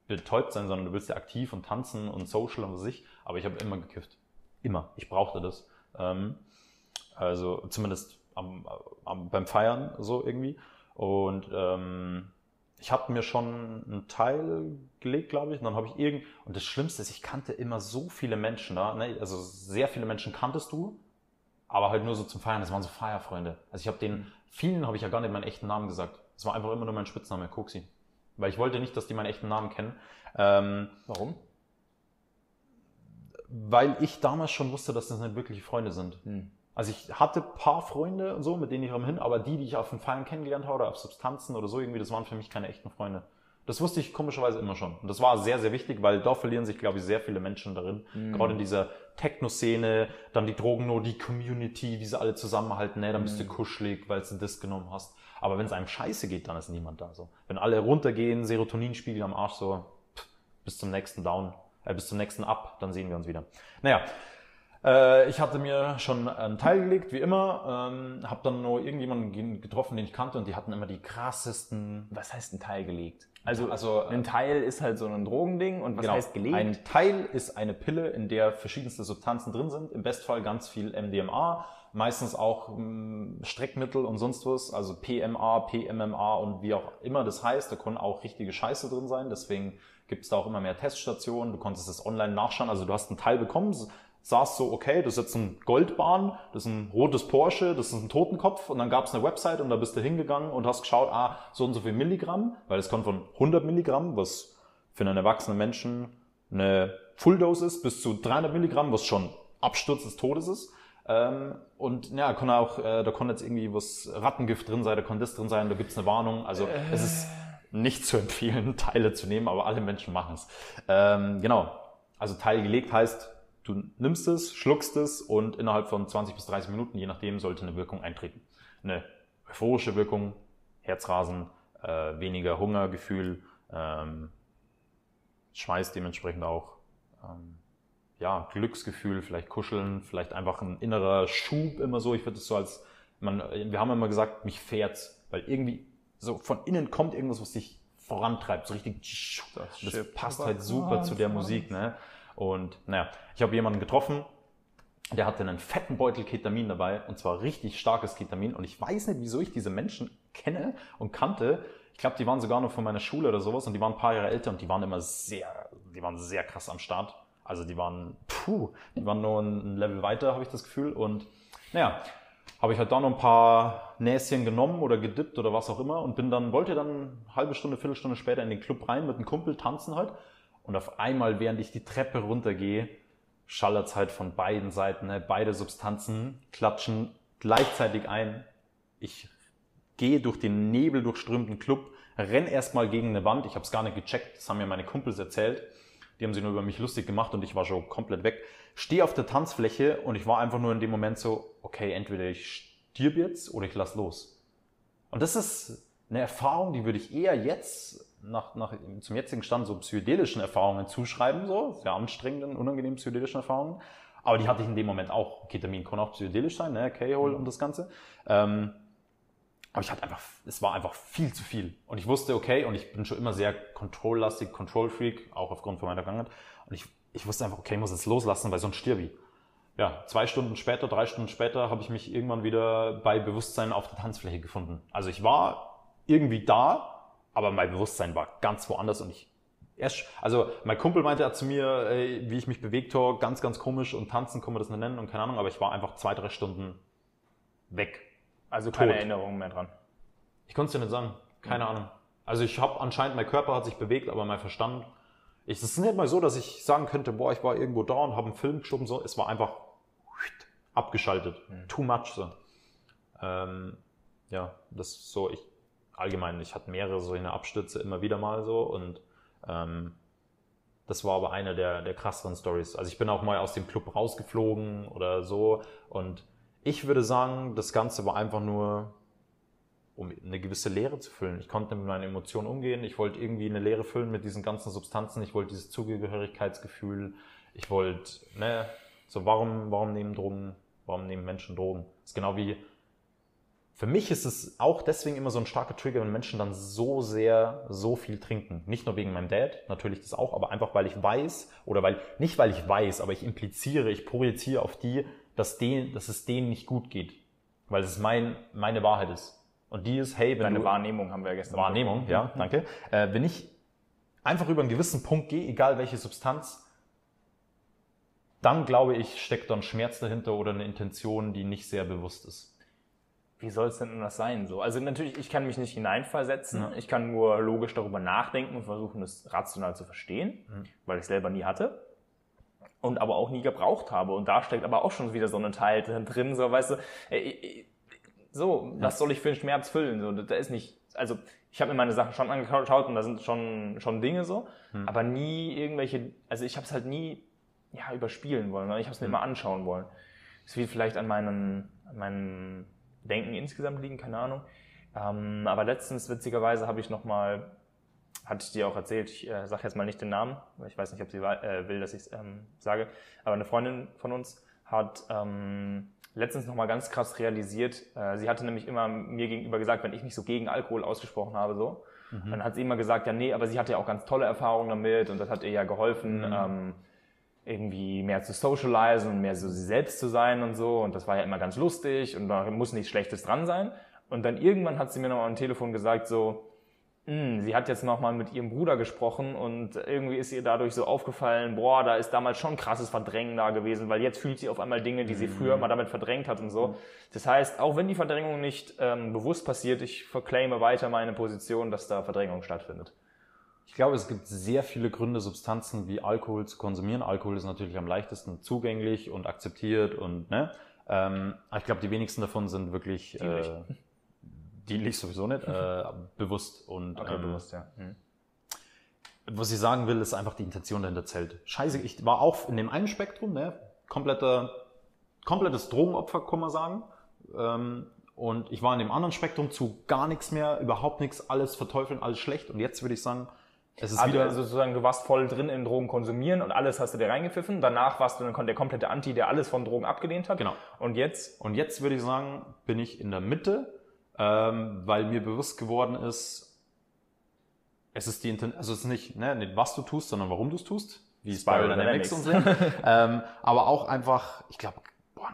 betäubt sein, sondern du willst ja aktiv und tanzen und social und was ich. Aber ich habe immer gekifft. Immer. Ich brauchte das. Ähm, also zumindest am, am, beim Feiern so irgendwie. Und ähm, ich habe mir schon einen Teil gelegt, glaube ich, und dann habe ich irgend und das Schlimmste ist, ich kannte immer so viele Menschen da, ne? also sehr viele Menschen kanntest du, aber halt nur so zum Feiern. Das waren so Feierfreunde. Also ich habe den vielen habe ich ja gar nicht meinen echten Namen gesagt. Es war einfach immer nur mein Spitzname, Koksi, weil ich wollte nicht, dass die meinen echten Namen kennen. Ähm, Warum? weil ich damals schon wusste, dass das nicht wirkliche Freunde sind. Hm. Also ich hatte paar Freunde und so, mit denen ich hin, aber die, die ich auf den Feiern kennengelernt habe oder auf Substanzen oder so irgendwie, das waren für mich keine echten Freunde. Das wusste ich komischerweise immer schon. Und das war sehr, sehr wichtig, weil da verlieren sich, glaube ich, sehr viele Menschen darin. Mhm. Gerade in dieser Techno-Szene, dann die Drogen nur, die Community, wie sie alle zusammenhalten, ne, dann bist du hm. kuschelig, weil du das genommen hast. Aber wenn es einem scheiße geht, dann ist niemand da so. Wenn alle runtergehen, Serotoninspiegel am Arsch so, pff, bis zum nächsten Down äh, bis zum nächsten Up, dann sehen wir uns wieder. Naja, äh, ich hatte mir schon einen Teil gelegt, wie immer, ähm, habe dann nur irgendjemanden getroffen, den ich kannte und die hatten immer die krassesten... Was heißt ein Teil gelegt? Also, also ein Teil ist halt so ein Drogending und was genau, heißt gelegt? Ein Teil ist eine Pille, in der verschiedenste Substanzen drin sind. Im Bestfall ganz viel MDMA, meistens auch hm, Streckmittel und sonst was, also PMA, PMMA und wie auch immer das heißt. Da können auch richtige Scheiße drin sein. Deswegen gibt es da auch immer mehr Teststationen. Du konntest es online nachschauen. Also du hast einen Teil bekommen, saß so, okay, das ist jetzt ein Goldbahn, das ist ein rotes Porsche, das ist ein Totenkopf und dann gab es eine Website und da bist du hingegangen und hast geschaut, ah, so und so viel Milligramm, weil es kommt von 100 Milligramm, was für einen erwachsenen Menschen eine Fulldose ist, bis zu 300 Milligramm, was schon Absturz des Todes ist. Ähm, und ja, kann auch, äh, da kann jetzt irgendwie was Rattengift drin sein, da kann das drin sein, da gibt's eine Warnung. Also äh. es ist nicht zu empfehlen, Teile zu nehmen, aber alle Menschen machen es. Ähm, genau. Also Teil gelegt heißt, du nimmst es, schluckst es und innerhalb von 20 bis 30 Minuten, je nachdem, sollte eine Wirkung eintreten. Eine euphorische Wirkung, Herzrasen, äh, weniger Hungergefühl, ähm, Schweiß dementsprechend auch. Ähm, ja, Glücksgefühl, vielleicht kuscheln, vielleicht einfach ein innerer Schub immer so. Ich würde es so als, man, wir haben immer gesagt, mich fährt's, weil irgendwie so von innen kommt irgendwas, was dich vorantreibt, so richtig. Das, das passt halt super zu der Musik, ne? Und naja, ich habe jemanden getroffen, der hatte einen fetten Beutel Ketamin dabei und zwar richtig starkes Ketamin und ich weiß nicht, wieso ich diese Menschen kenne und kannte. Ich glaube, die waren sogar noch von meiner Schule oder sowas und die waren ein paar Jahre älter und die waren immer sehr, die waren sehr krass am Start. Also die waren, puh, die waren nur ein Level weiter, habe ich das Gefühl. Und naja, habe ich halt da noch ein paar Näschen genommen oder gedippt oder was auch immer und bin dann, wollte dann eine halbe Stunde, Viertelstunde später in den Club rein mit einem Kumpel tanzen halt. Und auf einmal, während ich die Treppe runtergehe, schallert's halt von beiden Seiten, ne? beide Substanzen klatschen gleichzeitig ein. Ich gehe durch den Nebel durchströmten Club, renn erstmal gegen eine Wand. Ich habe es gar nicht gecheckt, das haben mir meine Kumpels erzählt. Die haben sich nur über mich lustig gemacht und ich war schon komplett weg. Stehe auf der Tanzfläche und ich war einfach nur in dem Moment so, okay, entweder ich stirb jetzt oder ich lass los. Und das ist eine Erfahrung, die würde ich eher jetzt nach, nach, zum jetzigen Stand so psychedelischen Erfahrungen zuschreiben, so sehr anstrengenden, unangenehmen psychedelischen Erfahrungen. Aber die hatte ich in dem Moment auch. Ketamin kann auch psychedelisch sein, ne? K-Hole und das Ganze. Ähm, aber ich hatte einfach, es war einfach viel zu viel. Und ich wusste, okay, und ich bin schon immer sehr control-lastig, Control-Freak, auch aufgrund von meiner Vergangenheit. Und ich, ich wusste einfach, okay, ich muss es loslassen, weil sonst stirb ich. Ja, zwei Stunden später, drei Stunden später habe ich mich irgendwann wieder bei Bewusstsein auf der Tanzfläche gefunden. Also ich war irgendwie da, aber mein Bewusstsein war ganz woanders und ich erst, also mein Kumpel meinte zu mir, ey, wie ich mich bewegt habe, ganz, ganz komisch und tanzen kann man das nicht nennen und keine Ahnung, aber ich war einfach zwei, drei Stunden weg also keine Tot. Erinnerung mehr dran. Ich konnte es dir nicht sagen. Keine mhm. Ahnung. Also ich habe anscheinend, mein Körper hat sich bewegt, aber mein Verstand. Ich, es ist nicht mal so, dass ich sagen könnte, boah, ich war irgendwo da und habe einen Film geschoben. So, es war einfach abgeschaltet. Mhm. Too much so. Ähm, ja, das ist so, ich allgemein, ich hatte mehrere so eine Abstürze immer wieder mal so und ähm, das war aber eine der, der krasseren Stories. Also ich bin auch mal aus dem Club rausgeflogen oder so und ich würde sagen, das Ganze war einfach nur, um eine gewisse Leere zu füllen. Ich konnte mit meinen Emotionen umgehen. Ich wollte irgendwie eine Leere füllen mit diesen ganzen Substanzen. Ich wollte dieses Zugehörigkeitsgefühl. Ich wollte, ne, so warum, warum nehmen Drogen, warum nehmen Menschen Drogen? Das ist genau wie, für mich ist es auch deswegen immer so ein starker Trigger, wenn Menschen dann so sehr, so viel trinken. Nicht nur wegen meinem Dad, natürlich das auch, aber einfach weil ich weiß, oder weil, nicht weil ich weiß, aber ich impliziere, ich projiziere auf die, dass, denen, dass es denen nicht gut geht. Weil es mein, meine Wahrheit ist. Und die ist, hey, wenn Deine du, Wahrnehmung haben wir ja gestern. Wahrnehmung, ja, danke. Äh, wenn ich einfach über einen gewissen Punkt gehe, egal welche Substanz, dann glaube ich, steckt da ein Schmerz dahinter oder eine Intention, die nicht sehr bewusst ist. Wie soll es denn anders sein? So, also natürlich, ich kann mich nicht hineinversetzen. Ja. Ich kann nur logisch darüber nachdenken und versuchen, es rational zu verstehen, mhm. weil ich es selber nie hatte und aber auch nie gebraucht habe. Und da steckt aber auch schon wieder so ein Teil drin, so, weißt du, ey, so, was soll ich für einen Schmerz füllen? So, da ist nicht, also ich habe mir meine Sachen schon angeschaut und da sind schon, schon Dinge so, hm. aber nie irgendwelche, also ich habe es halt nie ja, überspielen wollen, ich habe es mir hm. immer anschauen wollen. Es wird vielleicht an meinem, an meinem Denken insgesamt liegen, keine Ahnung. Ähm, aber letztens, witzigerweise, habe ich nochmal hatte ich dir auch erzählt, ich äh, sage jetzt mal nicht den Namen, weil ich weiß nicht, ob sie äh, will, dass ich es ähm, sage, aber eine Freundin von uns hat ähm, letztens nochmal ganz krass realisiert, äh, sie hatte nämlich immer mir gegenüber gesagt, wenn ich mich so gegen Alkohol ausgesprochen habe, so, mhm. dann hat sie immer gesagt, ja nee, aber sie hatte ja auch ganz tolle Erfahrungen damit und das hat ihr ja geholfen, mhm. ähm, irgendwie mehr zu socialisen und mehr so sie selbst zu sein und so und das war ja immer ganz lustig und da muss nichts Schlechtes dran sein und dann irgendwann hat sie mir nochmal am Telefon gesagt so, sie hat jetzt nochmal mit ihrem Bruder gesprochen und irgendwie ist ihr dadurch so aufgefallen, boah, da ist damals schon krasses Verdrängen da gewesen, weil jetzt fühlt sie auf einmal Dinge, die sie mhm. früher mal damit verdrängt hat und so. Mhm. Das heißt, auch wenn die Verdrängung nicht ähm, bewusst passiert, ich verclaime weiter meine Position, dass da Verdrängung stattfindet. Ich glaube, es gibt sehr viele Gründe, Substanzen wie Alkohol zu konsumieren. Alkohol ist natürlich am leichtesten zugänglich und akzeptiert und ne. Ähm, ich glaube, die wenigsten davon sind wirklich. Äh, dienlich sowieso nicht, äh, bewusst und Okay, ähm, bewusst, ja. Hm. was ich sagen will, ist einfach die Intention dahinter zählt. Scheiße, ich war auch in dem einen Spektrum, ne? Kompletter, komplettes Drogenopfer, kann man sagen. Ähm, und ich war in dem anderen Spektrum zu gar nichts mehr, überhaupt nichts, alles verteufeln, alles schlecht. Und jetzt würde ich sagen, es ist Also wieder. sozusagen, du warst voll drin in Drogen konsumieren und alles hast du dir reingepfiffen. Danach warst du dann der komplette Anti, der alles von Drogen abgelehnt hat. Genau. Und jetzt? Und jetzt würde ich sagen, bin ich in der Mitte, ähm, weil mir bewusst geworden ist, es ist die Inten also es ist nicht, ne, nicht was du tust, sondern warum du es tust, wie Spiral Dynamics und so. ähm, aber auch einfach, ich glaube,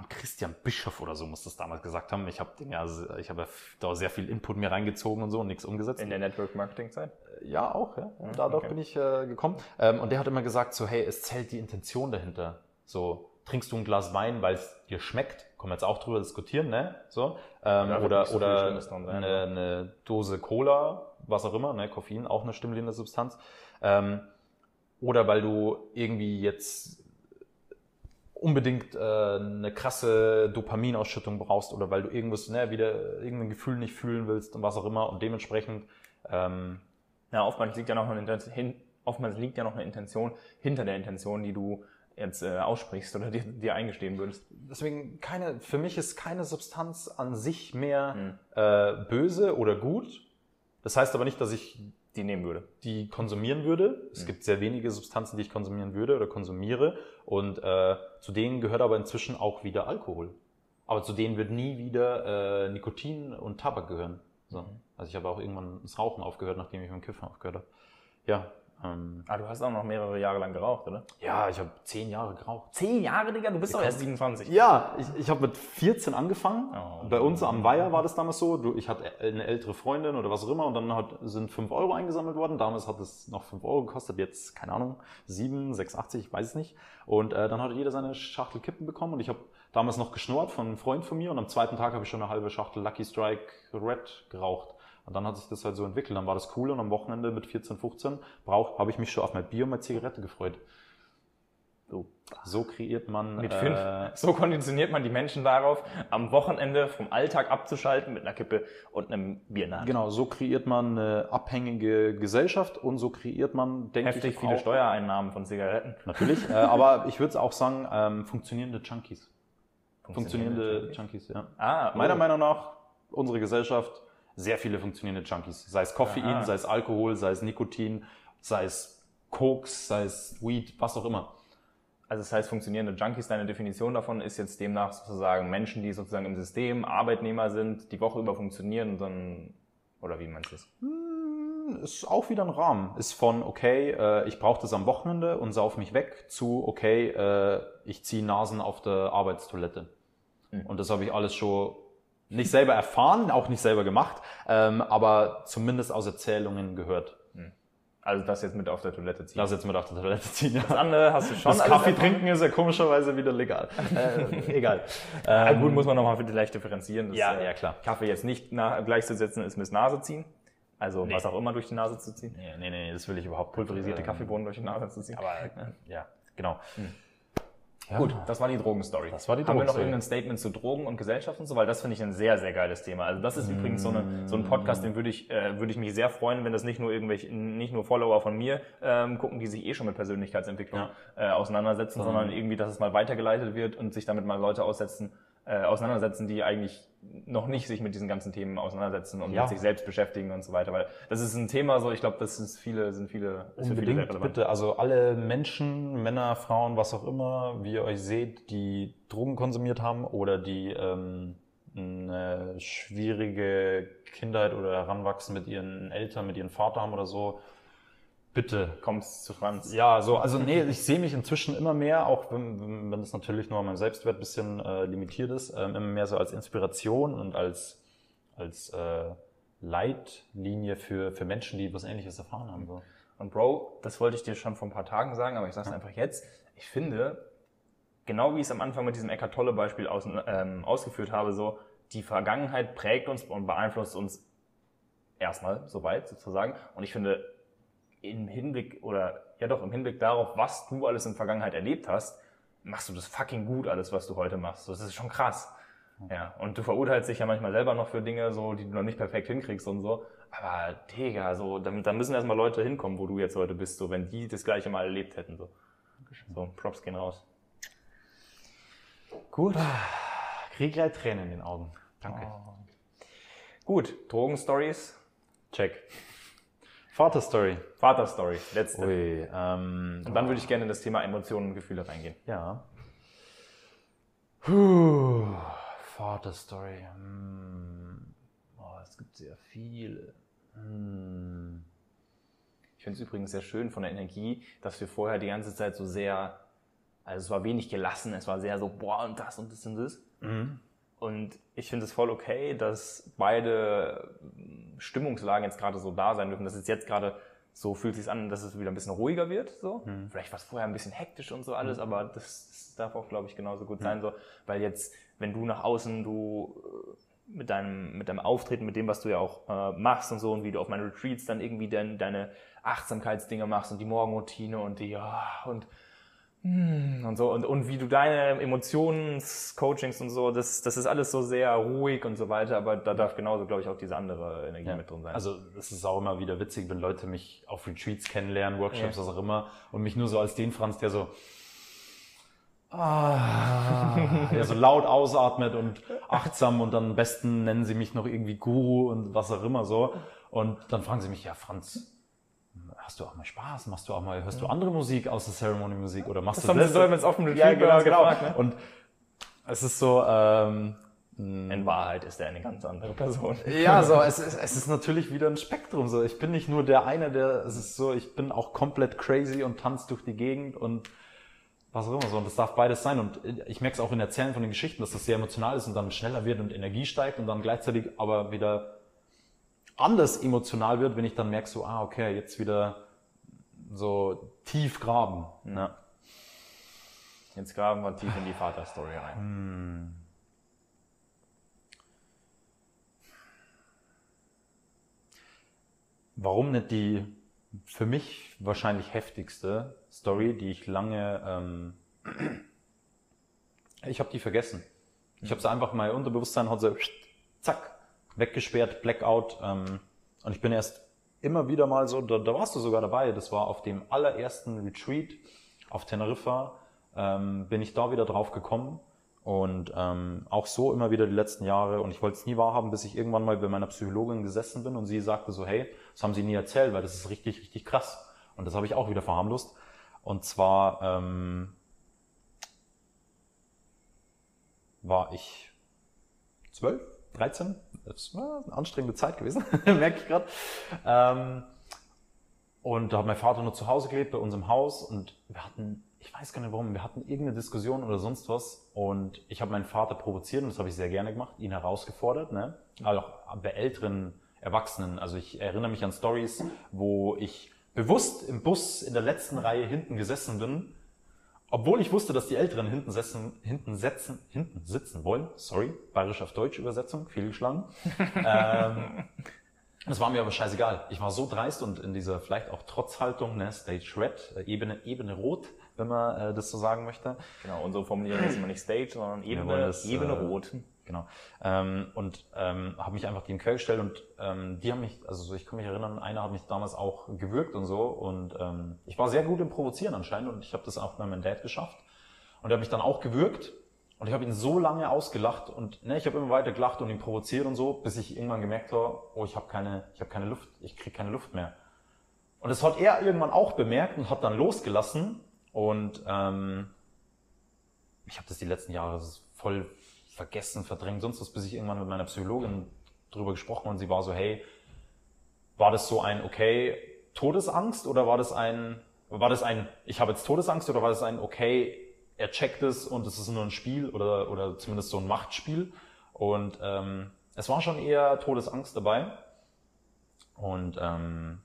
Christian Bischof oder so muss das damals gesagt haben. Ich habe ja, ich habe da sehr viel Input mir reingezogen und so und nichts umgesetzt. In der Network-Marketing-Zeit? Ja, auch, ja. Und dadurch okay. bin ich äh, gekommen. Ähm, und der hat immer gesagt, so, hey, es zählt die Intention dahinter. So, trinkst du ein Glas Wein, weil es dir schmeckt, können wir jetzt auch drüber diskutieren, ne? So. Ähm, Ja, oder so oder dran eine, eine Dose Cola, was auch immer, ne? Koffein, auch eine stimulierende Substanz. Ähm, oder weil du irgendwie jetzt unbedingt äh, eine krasse Dopaminausschüttung brauchst oder weil du irgendwas, ne, wieder irgendein Gefühl nicht fühlen willst und was auch immer und dementsprechend ähm, Ja, oftmals liegt ja noch eine Intention, oftmals liegt ja noch eine Intention hinter der Intention, die du jetzt äh, aussprichst oder dir, dir eingestehen würdest. deswegen keine, für mich ist keine Substanz an sich mehr Hm. äh, böse oder gut. Das heißt aber nicht, dass ich Die nehmen würde. die konsumieren würde. Es gibt sehr wenige Substanzen, die ich konsumieren würde oder konsumiere. Und äh, zu denen gehört aber inzwischen auch wieder Alkohol. Aber zu denen wird nie wieder äh, Nikotin und Tabak gehören. So. Also ich habe auch irgendwann das Rauchen aufgehört, nachdem ich mit dem Kiffen aufgehört habe. Ja, ähm, Ah, du hast auch noch mehrere Jahre lang geraucht, oder? ja, ich habe zehn Jahre geraucht. Zehn Jahre, Digga? Du bist doch erst 27. Ja, ich, ich habe mit 14 angefangen. Oh. Bei uns am Weiher war das damals so. Du, ich hatte eine ältere Freundin oder was auch immer und dann hat, sind 5 Euro eingesammelt worden. Damals hat es noch 5 Euro gekostet, jetzt, keine Ahnung, 7, 6,80, ich weiß es nicht. Und äh, dann hat jeder seine Schachtel Kippen bekommen und ich habe damals noch geschnurrt von einem Freund von mir und am zweiten Tag habe ich schon eine halbe Schachtel Lucky Strike Red geraucht. Und dann hat sich das halt so entwickelt. Dann war das cool und am Wochenende mit 14, 15 brauch, habe ich mich schon auf mein Bier und meine Zigarette gefreut. So, so kreiert man Mit äh, fünf. So konditioniert man die Menschen darauf, am Wochenende vom Alltag abzuschalten mit einer Kippe und einem Bier Hand. Genau, so kreiert man eine abhängige Gesellschaft und so kreiert man, denke Heftig ich, viele auch, Steuereinnahmen von Zigaretten. Natürlich, äh, aber ich würde auch sagen, ähm, funktionierende Junkies. Funktionierende Junkies, ja. Ah, Meiner oh. Meinung nach, unsere Gesellschaft, sehr viele funktionierende Junkies. Sei es Koffein, Aha. sei es Alkohol, sei es Nikotin, sei es Koks, sei es Weed, was auch immer. Also das heißt, funktionierende Junkies, deine Definition davon ist jetzt demnach sozusagen Menschen, die sozusagen im System Arbeitnehmer sind, die Woche über funktionieren und dann, oder wie meinst du das? ist auch wieder ein Rahmen. Ist von, okay, äh, ich brauche das am Wochenende und sauf mich weg, zu, okay, äh, ich ziehe Nasen auf der Arbeitstoilette. Und das habe ich alles schon nicht selber erfahren, auch nicht selber gemacht, ähm, aber zumindest aus Erzählungen gehört. Also das jetzt mit auf der Toilette ziehen. Lass jetzt mit auf der Toilette ziehen. Ja. Das andere hast du schon Das Kaffee erfahren? trinken ist ja komischerweise wieder legal. Äh, egal. Ja, Ähm, gut, muss man nochmal vielleicht differenzieren. Das, Ja, äh, ja, klar. Kaffee jetzt nicht nach, gleichzusetzen ist mit Nase ziehen. Also Nee. was auch immer durch die Nase zu ziehen. nee, nee, nee, das will ich überhaupt. Pulverisierte Ähm, Kaffeebohnen durch die Nase zu ziehen. Aber, ja, genau. Ja. Gut, das war die Drogenstory. Das war die Haben wir noch Drogenstory. irgendein Statement zu Drogen und Gesellschaft und so, weil das finde ich ein sehr, sehr geiles Thema. Also das ist übrigens so, eine, so ein Podcast, den würde ich, äh, würde ich mich sehr freuen, wenn das nicht nur irgendwelche, nicht nur Follower von mir ähm, gucken, die sich eh schon mit Persönlichkeitsentwicklung äh, auseinandersetzen, sondern irgendwie, dass es mal weitergeleitet wird und sich damit mal Leute aussetzen, äh, auseinandersetzen, die eigentlich noch nicht sich mit diesen ganzen Themen auseinandersetzen und Ja. mit sich selbst beschäftigen und so weiter. Weil das ist ein Thema, so ich glaube, das ist viele, sind viele, ist viele Unbedingt, relevant. bitte. Also alle Menschen, Männer, Frauen, was auch immer, wie ihr euch seht, die Drogen konsumiert haben oder die ähm, eine schwierige Kindheit oder Heranwachsen mit ihren Eltern, mit ihrem Vater haben oder so, bitte. Kommst zu Franz. Ja, so, also nee, ich sehe mich inzwischen immer mehr, auch wenn, wenn das natürlich nur an meinem Selbstwert ein bisschen äh, limitiert ist, ähm, immer mehr so als Inspiration und als, als äh, Leitlinie für, für Menschen, die was ähnliches erfahren haben. So. Und Bro, das wollte ich dir schon vor ein paar Tagen sagen, aber ich sage es einfach jetzt. Ich finde, genau wie ich es am Anfang mit diesem Eckart Tolle Beispiel aus, ähm, ausgeführt habe, so die Vergangenheit prägt uns und beeinflusst uns erstmal soweit sozusagen. Und ich finde, im Hinblick oder ja doch im Hinblick darauf, was du alles in der Vergangenheit erlebt hast, machst du das fucking gut, alles, was du heute machst. Das ist schon krass. Ja, und du verurteilst dich ja manchmal selber noch für Dinge, so, die du noch nicht perfekt hinkriegst und so. Aber, Digga, so, da, da müssen erstmal Leute hinkommen, wo du jetzt heute bist, so, wenn die das gleiche mal erlebt hätten, so. So, Props gehen raus. Gut. Krieg gleich Tränen in den Augen. Danke. Oh. Gut, Drogenstories. Check. Vaterstory. Vaterstory, letzte. Ui, ähm, Und dann würde ich gerne in das Thema Emotionen und Gefühle reingehen. Ja. Puh, Vaterstory. Hm. Oh, es gibt sehr viele. Hm. Ich finde es übrigens sehr schön von der Energie, dass wir vorher die ganze Zeit so sehr, also es war wenig gelassen, es war sehr so, boah, und das und das und das. Und ich finde es voll okay, dass beide Stimmungslagen jetzt gerade so da sein dürfen. Das ist jetzt gerade so, fühlt sich an, dass es wieder ein bisschen ruhiger wird. So. Vielleicht war es vorher ein bisschen hektisch und so alles, aber das, das darf auch, glaube ich, genauso gut sein. So. Weil jetzt, wenn du nach außen, du äh, mit deinem, mit deinem Auftreten, mit dem, was du ja auch äh, machst und so und wie du auf meinen Retreats dann irgendwie dein, deine Achtsamkeitsdinge machst und die Morgenroutine und die, ja, und hm, und so und, und wie du deine Emotionscoachings und so, das, das ist alles so sehr ruhig und so weiter, aber da darf genauso, glaube ich, auch diese andere Energie mit drin sein. Also es ist auch immer wieder witzig, wenn Leute mich auf Retreats kennenlernen, Workshops, was auch immer, und mich nur so als den Franz, der so ah, der so laut ausatmet und achtsam und dann am besten nennen sie mich noch irgendwie Guru und was auch immer so. Und dann fragen sie mich, ja Franz, hast du auch mal Spaß? Machst du auch mal, hörst du andere Musik außer Ceremony-Musik oder machst das du haben sie Säumens auf dem Retreat Ja, genau, genau. gefragt, ne? Und es ist so, ähm, In Wahrheit ist er eine ganz andere Person. ja, so, es ist, es ist natürlich wieder ein Spektrum. So, ich bin nicht nur der eine, der, es ist so, ich bin auch komplett crazy und tanze durch die Gegend und was auch immer so. Und das darf beides sein. Und ich merke es auch in Erzählen von den Geschichten, dass das sehr emotional ist und dann schneller wird und Energie steigt und dann gleichzeitig aber wieder anders emotional wird, wenn ich dann merke so, ah, okay, jetzt wieder so tief graben. Ja. Jetzt graben wir tief in die Vaterstory rein. Warum nicht die für mich wahrscheinlich heftigste Story, die ich lange, ähm, ich habe die vergessen. Ich habe sie einfach mein Unterbewusstsein hat so zack weggesperrt, Blackout. Ähm, und ich bin erst immer wieder mal so, da, da warst du sogar dabei. Das war auf dem allerersten Retreat auf Teneriffa. Ähm, bin ich da wieder drauf gekommen und ähm, auch so immer wieder die letzten Jahre. Und ich wollte es nie wahrhaben, bis ich irgendwann mal bei meiner Psychologin gesessen bin und sie sagte so, hey, das haben sie nie erzählt, weil das ist richtig, richtig krass. Und das habe ich auch wieder verharmlost. Und zwar ähm, war ich zwölf, 13. Das war eine anstrengende Zeit gewesen, merke ich gerade. Ähm, und da hat mein Vater nur zu Hause gelebt, bei uns im Haus. Und wir hatten, ich weiß gar nicht warum, wir hatten irgendeine Diskussion oder sonst was. Und ich habe meinen Vater provoziert und das habe ich sehr gerne gemacht, ihn herausgefordert. Ne? Also auch bei älteren Erwachsenen. Also ich erinnere mich an Stories, wo ich bewusst im Bus in der letzten Reihe hinten gesessen bin, obwohl ich wusste, dass die Älteren hinten sitzen, hinten sitzen, hinten sitzen wollen. Sorry, bayerisch auf Deutsch Übersetzung, fehlgeschlagen. ähm, das war mir aber scheißegal. Ich war so dreist und in dieser vielleicht auch Trotzhaltung, ne, Stage Red, äh, Ebene, Ebene Rot, wenn man äh, das so sagen möchte. Genau, und so formulieren wir es immer nicht Stage, sondern Ebene, das, Ebene äh, rot. Genau. Ähm, und ähm, habe mich einfach dem Quell gestellt und ähm, die haben mich, also so, ich kann mich erinnern, einer hat mich damals auch gewürgt und so und ähm, ich war sehr gut im Provozieren anscheinend und ich habe das auch bei meinem Dad geschafft und er hat mich dann auch gewürgt und ich habe ihn so lange ausgelacht und ne, ich habe immer weiter gelacht und ihn provoziert und so, bis ich irgendwann gemerkt habe, oh, ich habe keine, ich habe keine Luft, ich krieg keine Luft mehr. Und das hat er irgendwann auch bemerkt und hat dann losgelassen und ähm, ich habe das die letzten Jahre voll vergessen, verdrängt, sonst was, bis ich irgendwann mit meiner Psychologin drüber gesprochen und sie war so, hey, war das so ein, okay, Todesangst oder war das ein, war das ein, ich habe jetzt Todesangst oder war das ein, okay, er checkt es und es ist nur ein Spiel oder, oder zumindest so ein Machtspiel und ähm, es war schon eher Todesangst dabei und ähm,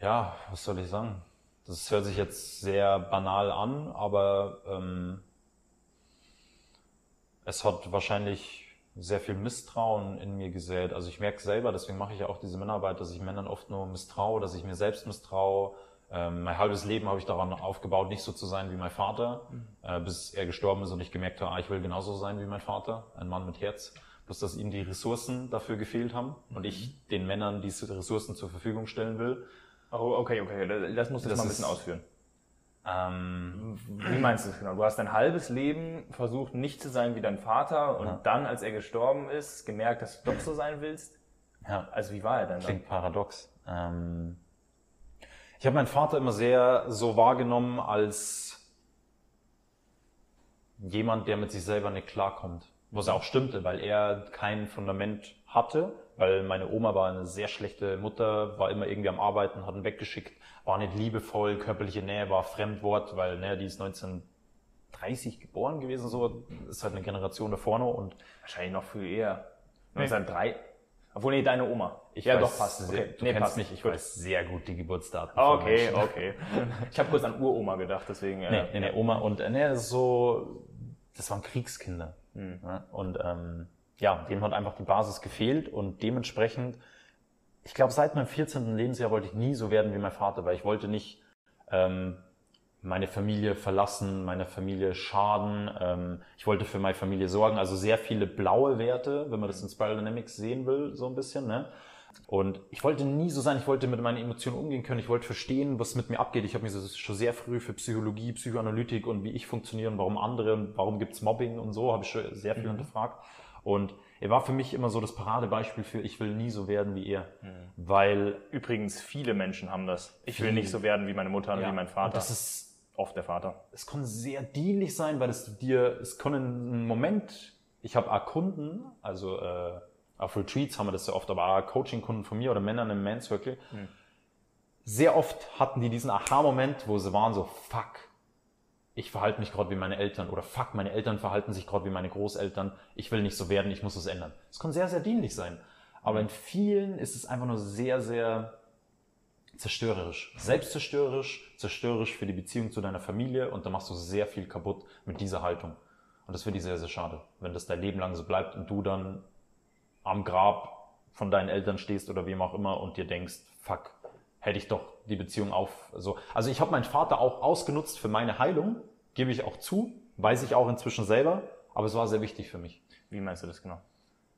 ja, was soll ich sagen? Das hört sich jetzt sehr banal an, aber ähm, es hat wahrscheinlich sehr viel Misstrauen in mir gesät. Also ich merke selber, deswegen mache ich ja auch diese Männerarbeit, dass ich Männern oft nur misstraue, dass ich mir selbst misstraue, Ähm, mein halbes Leben habe ich daran aufgebaut, nicht so zu sein wie mein Vater, mhm. äh, bis er gestorben ist und ich gemerkt habe, ah, ich will genauso sein wie mein Vater, ein Mann mit Herz. Bloß, dass ihm die Ressourcen dafür gefehlt haben mhm. und ich den Männern diese Ressourcen zur Verfügung stellen will. Oh, okay, okay, das muss ich mal ein bisschen ausführen. Ähm, wie meinst du das genau? Du hast dein halbes Leben versucht, nicht zu sein wie dein Vater und ja. dann, als er gestorben ist, gemerkt, dass du doch so sein willst? Ja. Also wie war er denn? Klingt dann? paradox. Ähm, ich habe meinen Vater immer sehr so wahrgenommen als jemand, der mit sich selber nicht klarkommt. Was auch stimmte, weil er kein Fundament hatte, weil meine Oma war eine sehr schlechte Mutter, war immer irgendwie am Arbeiten, hat ihn weggeschickt, war nicht liebevoll, körperliche Nähe war Fremdwort, weil ne, die ist 1930 geboren gewesen, so ist halt eine Generation davor noch und wahrscheinlich noch viel eher. 1903. Obwohl, nee, deine Oma. Ich ja, doch, passt. Sehr, okay. Du nee, kennst passt. mich, ich gut. weiß sehr gut die Geburtsdaten. Okay, okay. ich habe kurz an Uroma gedacht, deswegen. Nee, äh, nee, nee, Oma und äh, nee, das ist so, das waren Kriegskinder. Mhm. Und ähm, ja, dem hat einfach die Basis gefehlt und dementsprechend, ich glaube, seit meinem 14. Lebensjahr wollte ich nie so werden wie mein Vater, weil ich wollte nicht ähm, meine Familie verlassen, meiner Familie schaden. Ähm, ich wollte für meine Familie sorgen. Also sehr viele blaue Werte, wenn man das in Spiral Dynamics sehen will, so ein bisschen. Ne? Und ich wollte nie so sein, ich wollte mit meinen Emotionen umgehen können, ich wollte verstehen, was mit mir abgeht. Ich habe mich so schon sehr früh für Psychologie, Psychoanalytik und wie ich funktioniere und warum andere und warum gibt's Mobbing und so, habe ich schon sehr viel mhm. hinterfragt. Und er war für mich immer so das Paradebeispiel für, ich will nie so werden wie er. Mhm. Weil. Übrigens, viele Menschen haben das. Ich will nicht so werden wie meine Mutter und ja, wie mein Vater. das ist oft der Vater. Es kann sehr dienlich sein, weil es dir, es kann einen Moment, ich habe auch Kunden, also äh, auf Retreats haben wir das sehr oft, aber auch Coaching-Kunden von mir oder Männern im Man Circle. Mhm. Sehr oft hatten die diesen Aha-Moment, wo sie waren so, fuck, ich verhalte mich gerade wie meine Eltern oder fuck, meine Eltern verhalten sich gerade wie meine Großeltern, ich will nicht so werden, ich muss es ändern. Es kann sehr, sehr dienlich sein. Aber in vielen ist es einfach nur sehr, sehr zerstörerisch. Selbstzerstörerisch, zerstörerisch für die Beziehung zu deiner Familie und da machst du sehr viel kaputt mit dieser Haltung. Und das finde ich sehr, sehr schade, wenn das dein Leben lang so bleibt und du dann am Grab von deinen Eltern stehst oder wem auch immer und dir denkst, fuck, hätte ich doch die Beziehung auf. So. Also ich habe meinen Vater auch ausgenutzt für meine Heilung, gebe ich auch zu, weiß ich auch inzwischen selber, aber es war sehr wichtig für mich. Wie meinst du das genau?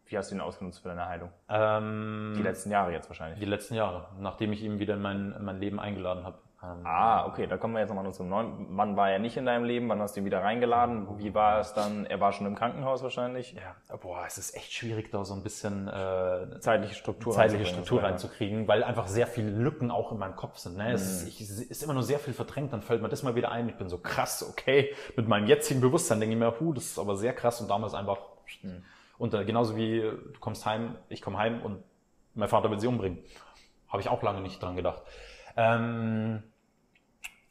Wie hast du ihn ausgenutzt für deine Heilung? Ähm, die letzten Jahre jetzt wahrscheinlich. Die letzten Jahre, nachdem ich ihn wieder in mein, in mein Leben eingeladen habe. Ähm, ah, okay, da kommen wir jetzt nochmal zum neuen. Wann war er nicht in deinem Leben? Wann hast du ihn wieder reingeladen? Wie war es dann? Er war schon im Krankenhaus wahrscheinlich? Ja, boah, es ist echt schwierig, da so ein bisschen äh, zeitliche Struktur, zeitliche Struktur reinzukriegen, weil einfach sehr viele Lücken auch in meinem Kopf sind. Ne? Es, mhm. ist, ich, es ist immer nur sehr viel verdrängt, dann fällt mir das mal wieder ein. Ich bin so krass, okay, mit meinem jetzigen Bewusstsein denke ich mir, hu, das ist aber sehr krass und damals einfach mhm. unter, genauso wie du kommst heim, ich komme heim und mein Vater will sie umbringen. Habe ich auch lange nicht dran gedacht. Ähm,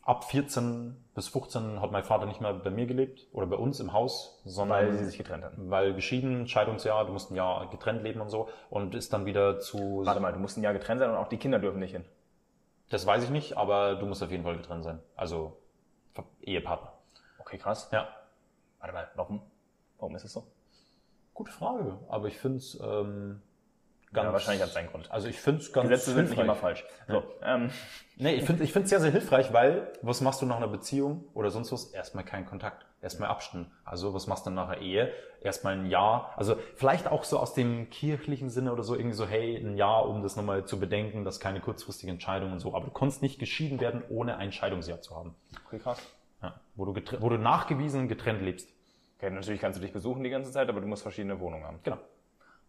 ab 14 bis 15 hat mein Vater nicht mehr bei mir gelebt oder bei uns im Haus, sondern weil sie sich getrennt hatten. Weil geschieden, Scheidungsjahr, du musst ein Jahr getrennt leben und so und ist dann wieder zu. Warte mal, du musst ein Jahr getrennt sein und auch die Kinder dürfen nicht hin. Das weiß ich nicht, aber du musst auf jeden Fall getrennt sein. Also Ehepartner. Okay, krass. Ja. Warte mal, warum? Warum ist es so? Gute Frage, aber ich finde es ähm, Ganz, ja, wahrscheinlich hat es seinen Grund. Also ich finde es ganz Gesetze sind nicht immer falsch. So, ähm. Nee, ich finde ich finde sehr, sehr hilfreich, weil was machst du nach einer Beziehung oder sonst was? Erstmal kein Kontakt, erstmal Abstand. Also was machst du nach einer Ehe? Erstmal ein Jahr. Also vielleicht auch so aus dem kirchlichen Sinne oder so irgendwie so, hey, ein Jahr, um das nochmal zu bedenken, dass keine kurzfristige Entscheidung und so. Aber du konntest nicht geschieden werden, ohne ein Scheidungsjahr zu haben. Okay, krass. Ja, wo, du wo du nachgewiesen getrennt lebst. Okay, natürlich kannst du dich besuchen die ganze Zeit, aber du musst verschiedene Wohnungen haben. Genau.